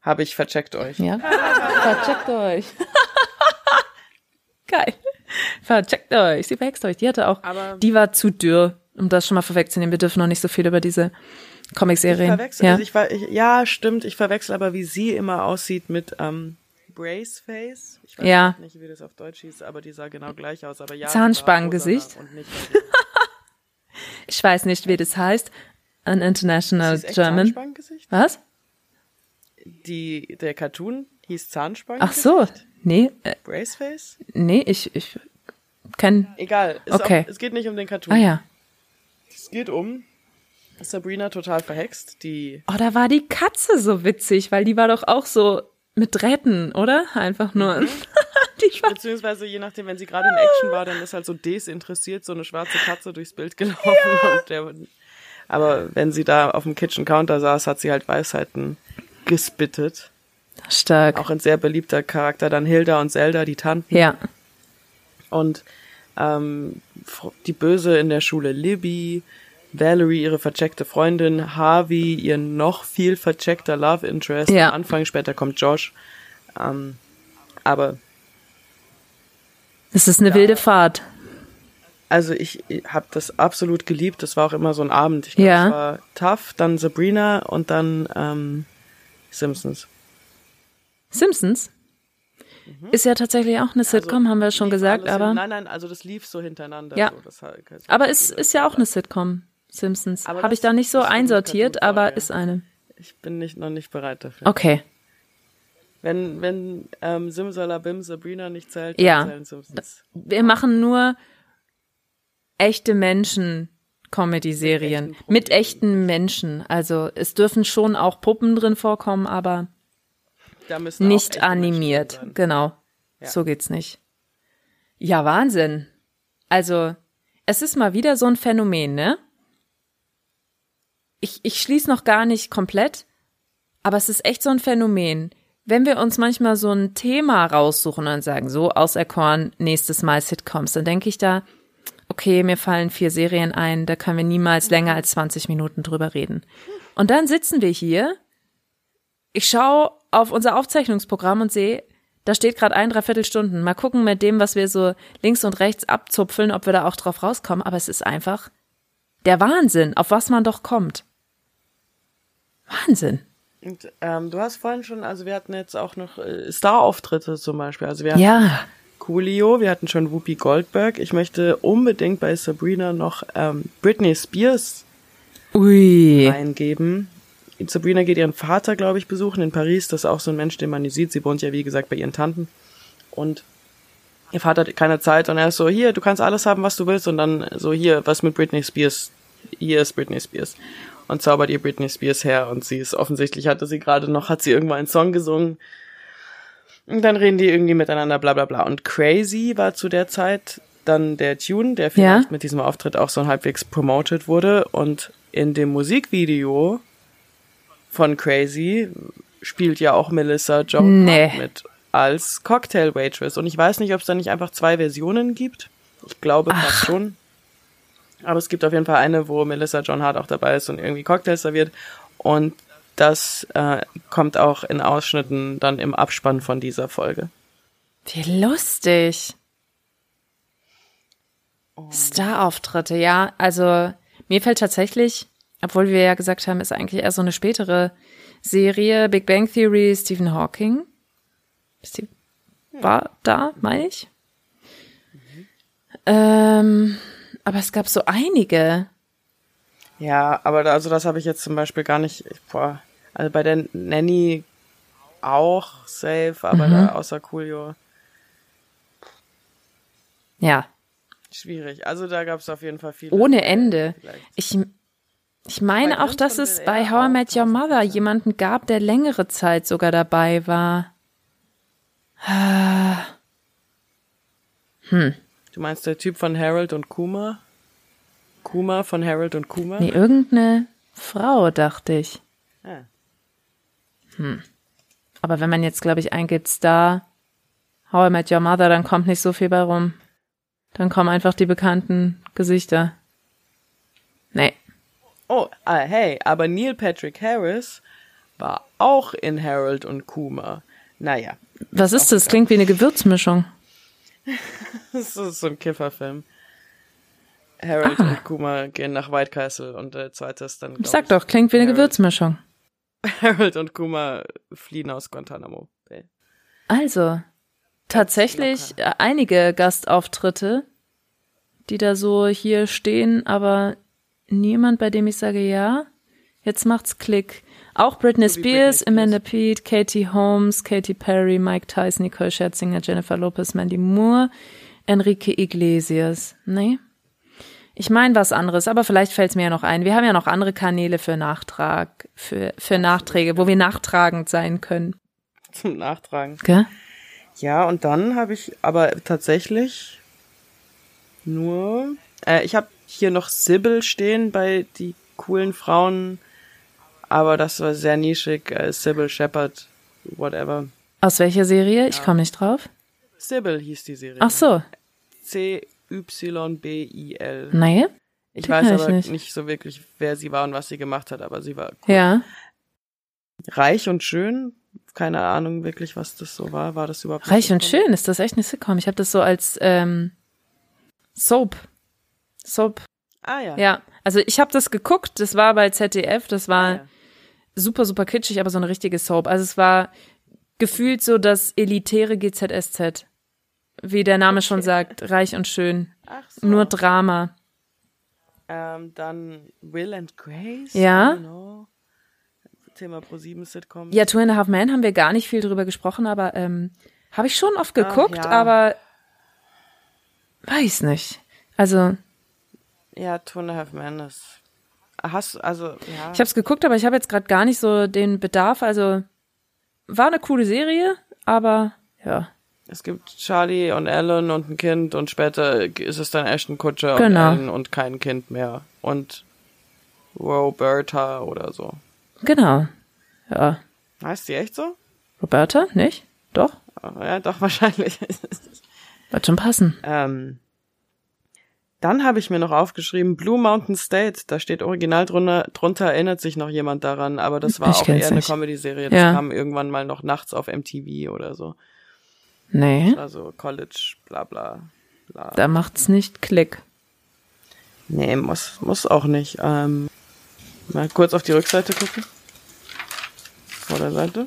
habe ich vercheckt euch. Ja. <laughs> Vercheckt euch. <laughs> Geil. Vercheckt euch. Sie verhext euch. Die hatte auch, Aber- die war zu dürr, um das schon mal vorwegzunehmen. Wir dürfen noch nicht so viel über diese Ich Comic-Serien. verwechsel, Ja. also ich, war- ich, ja, stimmt, ich verwechsel aber, wie sie immer aussieht mit ähm, Braceface. Ich weiß Ja. nicht, wie das auf Deutsch hieß, aber die sah genau gleich aus. Aber ja, nicht <laughs> Ich weiß nicht, wie das heißt. An International German. Was? Die, der Cartoon hieß Zahnspanngesicht. Ach so. Nee, äh, Braceface? nee, ich, ich kenn. Egal. Okay. Auch, es geht nicht um den Cartoon. Ah ja. Es geht um Sabrina total verhext, die Oh, da war die Katze so witzig, weil die war doch auch so mit Drähten, oder? Einfach nur. Mhm. <laughs> beziehungsweise je nachdem, wenn sie gerade in Action war, dann ist halt so desinteressiert so eine schwarze Katze durchs Bild gelaufen und der aber wenn sie da auf dem Kitchen Counter saß, hat sie halt Weisheiten gespittet. Stark. Auch ein sehr beliebter Charakter. Dann Hilda und Zelda, die Tanten. ja. Und ähm, die Böse in der Schule Libby, Valerie, ihre vercheckte Freundin, Harvey, ihr noch viel vercheckter Love Interest. Ja. Am Anfang, später kommt Josh. Ähm, aber Es ist eine wilde Fahrt. also ich, ich habe das absolut geliebt. Das war auch immer so ein Abend. Ich glaube, Ja. es war Tough, dann Sabrina und dann ähm, Simpsons. Simpsons ist ja tatsächlich auch eine Sitcom, haben wir schon Mhm. Also gesagt, aber hin- nein, nein, also das lief so hintereinander. Ja. So, das halt- aber es ist ja auch eine Sitcom. Simpsons. Habe ich das- da nicht so das einsortiert, aber ja. ist eine. Ich bin nicht noch nicht bereit dafür. Okay. Wenn, wenn ähm, Simsalabim Sabrina nicht zählt, dann Ja. zählen Simpsons. Wir machen nur echte Menschen Comedy-Serien Mit echten mit echten Menschen. Also es dürfen schon auch Puppen drin vorkommen, aber nicht animiert. Genau. Ja. So geht's nicht. Ja, Wahnsinn. Also, es ist mal wieder so ein Phänomen, ne? Ich, ich schließe noch gar nicht komplett, aber es ist echt so ein Phänomen. Wenn wir uns manchmal so ein Thema raussuchen und sagen, so auserkoren, nächstes Mal Sitcoms, dann denke ich da, okay, mir fallen vier Serien ein, da können wir niemals länger als 20 Minuten drüber reden. Und dann sitzen wir hier ich schaue auf unser Aufzeichnungsprogramm und sehe, da steht gerade ein, dreiviertel Stunden. Mal gucken mit dem, was wir so links und rechts abzupfeln, ob wir da auch drauf rauskommen. Aber es ist einfach der Wahnsinn, auf was man doch kommt. Wahnsinn. Und, ähm, du hast vorhin schon, also wir hatten jetzt auch noch äh, Star-Auftritte zum Beispiel. Also wir hatten Ja. Coolio, wir hatten schon Whoopi Goldberg. Ich möchte unbedingt bei Sabrina noch ähm, Britney Spears Ui. eingeben. Sabrina geht ihren Vater, glaube ich, besuchen in Paris. Das ist auch so ein Mensch, den man nie sieht. Sie wohnt ja, wie gesagt, bei ihren Tanten. Und ihr Vater hat keine Zeit und er ist so, hier, du kannst alles haben, was du willst. Und dann so, hier, was mit Britney Spears? Hier ist Britney Spears. Und zaubert ihr Britney Spears her. Und sie ist offensichtlich, hatte sie gerade noch, hat sie irgendwann einen Song gesungen. Und dann reden die irgendwie miteinander, bla bla bla. Und Crazy war zu der Zeit dann der Tune, der vielleicht Ja. mit diesem Auftritt auch so halbwegs promoted wurde. Und in dem Musikvideo von Crazy spielt ja auch Melissa Joan Nee. Hart mit als Cocktail Waitress. Und ich weiß nicht, ob es da nicht einfach zwei Versionen gibt. Ich glaube fast schon. Aber es gibt auf jeden Fall eine, wo Melissa John Hart auch dabei ist und irgendwie Cocktails serviert. Und das äh, kommt auch in Ausschnitten dann im Abspann von dieser Folge. Wie lustig. Star-Auftritte, ja. Also mir fällt tatsächlich, obwohl wir ja gesagt haben, ist eigentlich eher so eine spätere Serie, Big Bang Theory, Stephen Hawking. Ist die, war da, meine ich. Ähm, aber es gab so einige. Ja, aber da, also das habe ich jetzt zum Beispiel gar nicht. Boah, also bei der Nanny auch safe, aber da außer Coolio Ja, schwierig. Also da gab es auf jeden Fall viele. ohne Ende. Vielleicht. Ich, ich meine auch, dass es bei How I Met Your Mother jemanden gab, der längere Zeit sogar dabei war. <sighs> Du meinst der Typ von Harold und Kuma? Kuma von Harold und Kuma? Nee, irgendeine Frau, dachte ich. Ah. Aber wenn man jetzt, glaube ich, eingibt Star, How I Met Your Mother, dann kommt nicht so viel bei rum. Dann kommen einfach die bekannten Gesichter. Nee. Oh, ah, hey, aber Neil Patrick Harris war auch in Harold und Kuma. Naja, Was ist das? Klingt wie eine Gewürzmischung. <laughs> das ist so ein Kifferfilm. Harold und Kuma gehen nach White Castle und der zweite ist dann. Ich sag doch, klingt wie eine Harold. Gewürzmischung. <laughs> Harold und Kuma fliehen aus Guantanamo Bay. Also, tatsächlich äh, einige Gastauftritte, die da so hier stehen, aber niemand, bei dem ich sage, ja, jetzt macht's Klick. Auch Britney Britney Spears, Spears. Amanda Pete, Katie Holmes, Katy Perry, Mike Tyson, Nicole Scherzinger, Jennifer Lopez, Mandy Moore, Enrique Iglesias. Nee. Ich meine was anderes, aber vielleicht fällt es mir ja noch ein. Wir haben ja noch andere Kanäle für Nachtrag, für, für Nachträge, wo wir nachtragend sein können. Zum Nachtragen. Gell? Ja, und dann habe ich aber tatsächlich nur, äh, ich habe hier noch Sybil stehen bei die coolen Frauen, aber das war sehr nischig, äh, Sybil Shepherd, whatever. Aus welcher Serie? Ich komme nicht drauf. Sybil hieß die Serie. Ach so. C-Y-B-I-L. Nee. Ich die weiß kenn ich aber nicht. nicht. so wirklich, wer sie war und was sie gemacht hat, aber sie war cool. Ja. reich und schön. Keine Ahnung wirklich, was das so war. War das überhaupt Reich und schön, ist das echt eine Sitcom? Ich habe das so als ähm, Soap. Soap. Ah ja. Ja. Also ich habe das geguckt, das war bei ZDF, das war Ah, ja. super, super kitschig, aber so eine richtige Soap. Also es war gefühlt so das elitäre GZSZ. Wie der Name schon sagt, reich und schön. Ach so. Nur Drama. Ähm, dann Will and Grace. Ja. Thema Pro 7 Sitcom. Ja, Two and a Half Men haben wir gar nicht viel drüber gesprochen, aber ähm, habe ich schon oft geguckt, ja. aber weiß nicht. Also Ja, Two and a Half Men ist. Hast also ja. Ich habe es geguckt, aber ich habe jetzt gerade gar nicht so den Bedarf. Also war eine coole Serie, aber ja, es gibt Charlie und Ellen und ein Kind und später ist es dann Ashton Kutcher Genau. und Ellen und kein Kind mehr und Roberta oder so. genau. Ja, Heißt die echt so? Roberta, nicht? Doch, Ja, doch <laughs> wahrscheinlich. wird schon passen. Ähm, dann habe ich mir noch aufgeschrieben, Blue Mountain State, da steht original drunter, drunter erinnert sich noch jemand daran, aber das war Ich auch eher eine nicht. Comedy-Serie. Das Ja. kam irgendwann mal noch nachts auf MTV oder so. Nee, Also College, bla bla bla. da macht's nicht Klick. Nee, muss, muss auch nicht. Ähm, mal kurz auf die Rückseite gucken. Vor der Seite.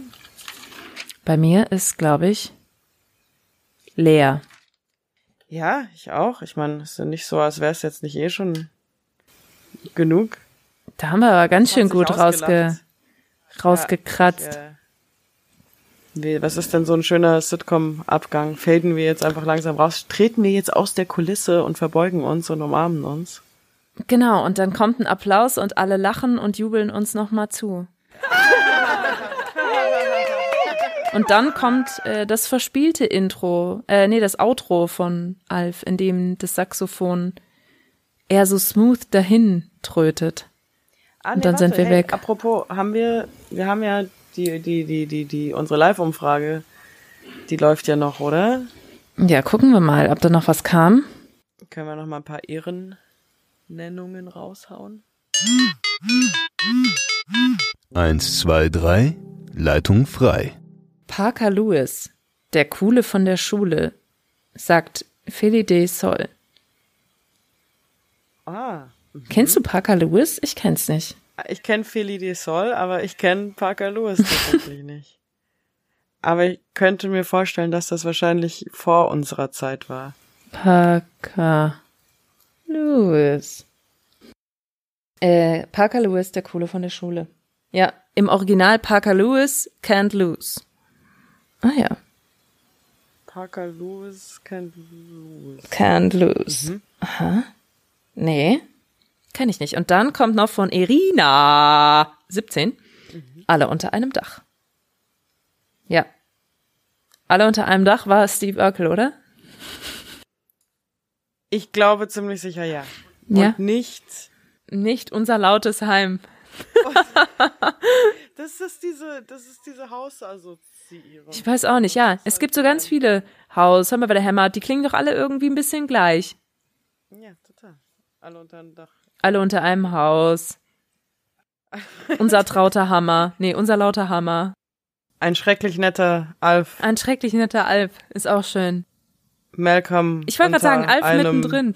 Bei mir ist, glaube ich, leer. Ja, ich auch. Ich meine, es ist ja nicht so, als wäre es jetzt nicht eh schon genug. Da haben wir aber ganz schön gut rausge rausgekratzt. Ja, ich, äh, was ist denn so ein schöner Sitcom-Abgang? Faden wir jetzt einfach langsam raus? Treten wir jetzt aus der Kulisse und verbeugen uns und umarmen uns? Genau, und dann kommt ein Applaus und alle lachen und jubeln uns nochmal zu. Und dann kommt äh, das verspielte Intro, äh, nee, das Outro von Alf, in dem das Saxophon eher so smooth dahin trötet. Ah, Und dann sind wir hey, weg. Apropos, haben wir, wir haben ja die, die, die, die, die, unsere Live-Umfrage, die läuft ja noch, oder? Ja, gucken wir mal, ob da noch was kam. Können wir noch mal ein paar Ehrennennungen raushauen? 1, 2, 3, Leitung frei. Parker Lewis, der Coole von der Schule, sagt Philly de Sol. Ah, Kennst du Parker Lewis? Ich kenn's nicht. ich kenne Philly de Sol, aber ich kenne Parker Lewis tatsächlich <laughs> nicht. Aber ich könnte mir vorstellen, dass das wahrscheinlich vor unserer Zeit war. Parker Lewis. Äh, Parker Lewis, der Coole von der Schule. Ja, im Original Parker Lewis can't lose. Ah ja, Parker Lewis kennt Lewis. can't lose. Aha. Nee, kenn ich nicht. Und dann kommt noch von Irina, 17, alle unter einem Dach. Ja. Alle unter einem Dach war Steve Urkel, oder? Ich glaube ziemlich sicher ja. Ja. Und nicht. Nicht unser lautes Heim. <laughs> Das ist diese, das ist diese Hausassoziierung. Ich weiß auch nicht, ja. Es gibt so ganz viele Haus, haben wir bei der Hammer, die klingen doch alle irgendwie ein bisschen gleich. Ja, total. Alle unter einem Dach. Alle unter einem Haus. Unser trauter Hammer. Nee, unser lauter Hammer. Ein schrecklich netter Alf. Ein schrecklich netter Alp. Ist auch schön. Malcolm. Ich wollte gerade sagen, Alf einem mittendrin.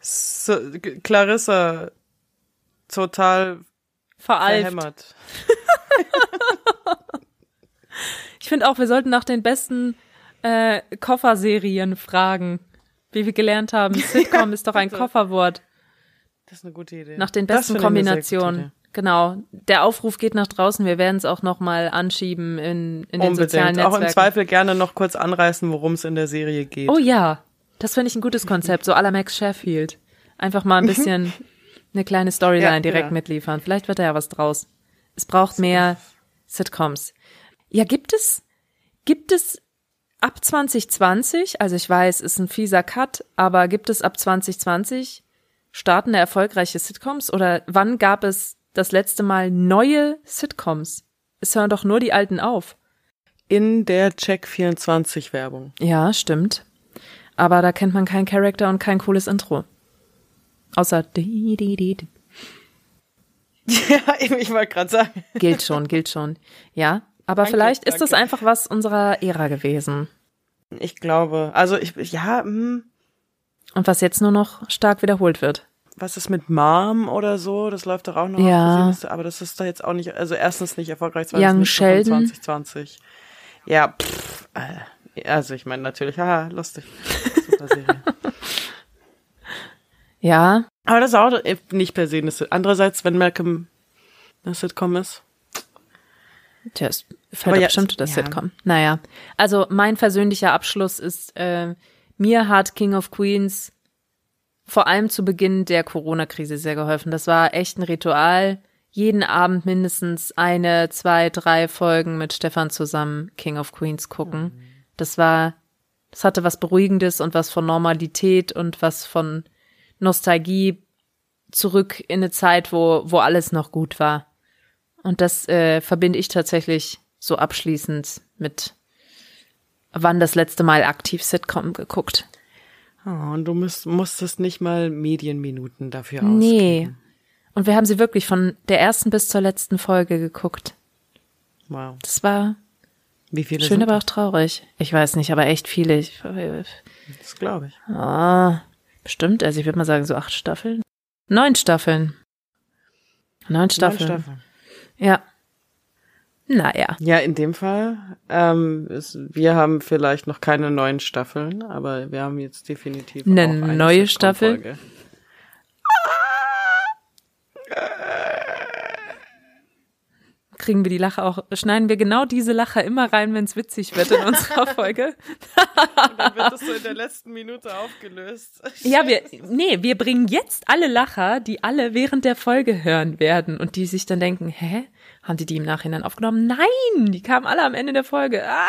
So, Clarissa. Total Veralft. verhämmert. <laughs> Ich finde auch, wir sollten nach den besten äh, Kofferserien fragen. Wie wir gelernt haben, <laughs> Sitcom ist doch ein Kofferwort. Das ist eine gute Idee. Nach den besten Kombinationen. Genau. Der Aufruf geht nach draußen. Wir werden es auch noch mal anschieben in, in den sozialen Unbedingt. Netzwerken. Auch im Zweifel gerne noch kurz anreißen, worum es in der Serie geht. Oh ja, das finde ich ein gutes Konzept, so à la Max Sheffield. Einfach mal ein <laughs> bisschen eine kleine Storyline Ja, direkt ja. mitliefern. Vielleicht wird da ja was draus. Es braucht mehr Sitcoms. Ja, gibt es, gibt es ab 2020, also ich weiß, ist ein fieser Cut, aber gibt es ab 2020 startende erfolgreiche Sitcoms oder wann gab es das letzte Mal neue Sitcoms? Es hören doch nur die alten auf. In der Check24 Werbung. Ja, stimmt. Aber da kennt man keinen Charakter und kein cooles Intro. Außer di, di, di, di. <laughs> Ja, ich wollte gerade sagen. gilt schon, gilt schon. Ja, aber Danke, vielleicht ist das danke. einfach was unserer Ära gewesen. Ich glaube, also ich, ja, hm, Und was jetzt nur noch stark wiederholt wird. was ist mit Mom oder so? Das läuft doch auch noch. auf Ja. Seeliste, aber das ist da jetzt auch nicht, also erstens nicht erfolgreich, Young zweitens nicht so von Sheldon. 2020. Ja, pff, äh, also ich meine natürlich, haha, lustig. Super Serie. <laughs> Ja, aber das ist auch nicht per se Andererseits, wenn Malcolm eine Sitcom ist. tja, es fällt Aber bestimmt das ja. Sitcom. Naja, also mein persönlicher Abschluss ist, äh, mir hat King of Queens vor allem zu Beginn der Corona-Krise sehr geholfen. Das war echt ein Ritual. Jeden Abend mindestens eine, zwei, drei Folgen mit Stefan zusammen King of Queens gucken. Das war, das hatte was Beruhigendes und was von Normalität und was von Nostalgie zurück in eine Zeit, wo, wo alles noch gut war. Und das äh, verbinde ich tatsächlich so abschließend mit wann das letzte Mal aktiv Sitcom geguckt. Oh, und du musst, musstest nicht mal Medienminuten dafür ausgeben. Nee. Und wir haben sie wirklich von der ersten bis zur letzten Folge geguckt. Wow. Das war Wie viele schön, aber auch traurig. Ich weiß nicht, aber echt viele. Ich, das, glaube ich. ah, bestimmt, also ich würde mal sagen so acht Staffeln. Neun Staffeln. Neun Staffeln. Neun Staffeln. Ja. Naja. Ja, in dem Fall, ähm, ist, wir haben vielleicht noch keine neuen Staffeln, aber wir haben jetzt definitiv Eine auch eine neue Kriegen wir die Lache auch, schneiden wir genau diese Lache immer rein, wenn es witzig wird in unserer <laughs> Folge. Dann wird das so in der letzten Minute aufgelöst. Ja, wir, nee, wir bringen jetzt alle Lacher, die alle während der Folge hören werden und die sich dann denken, hä? Haben die die im Nachhinein aufgenommen? Nein, die kamen alle am Ende der Folge. Ah.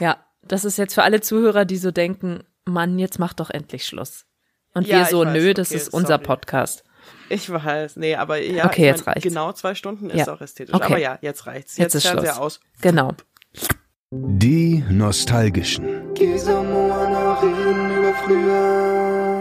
Ja, das ist jetzt für alle Zuhörer, die so denken, Mann, jetzt mach doch endlich Schluss. Und Ja, wir so, weiß, nö, das okay, ist unser sorry. Podcast. Ich weiß, nee, aber ja, Okay, ich jetzt mein, reicht's. genau zwei Stunden ist Ja. auch ästhetisch. Okay. Aber ja, jetzt reicht's. Jetzt Jetzt, ist Fernseher Schluss. aus. Genau. Die Nostalgischen. Moor nach reden über früher.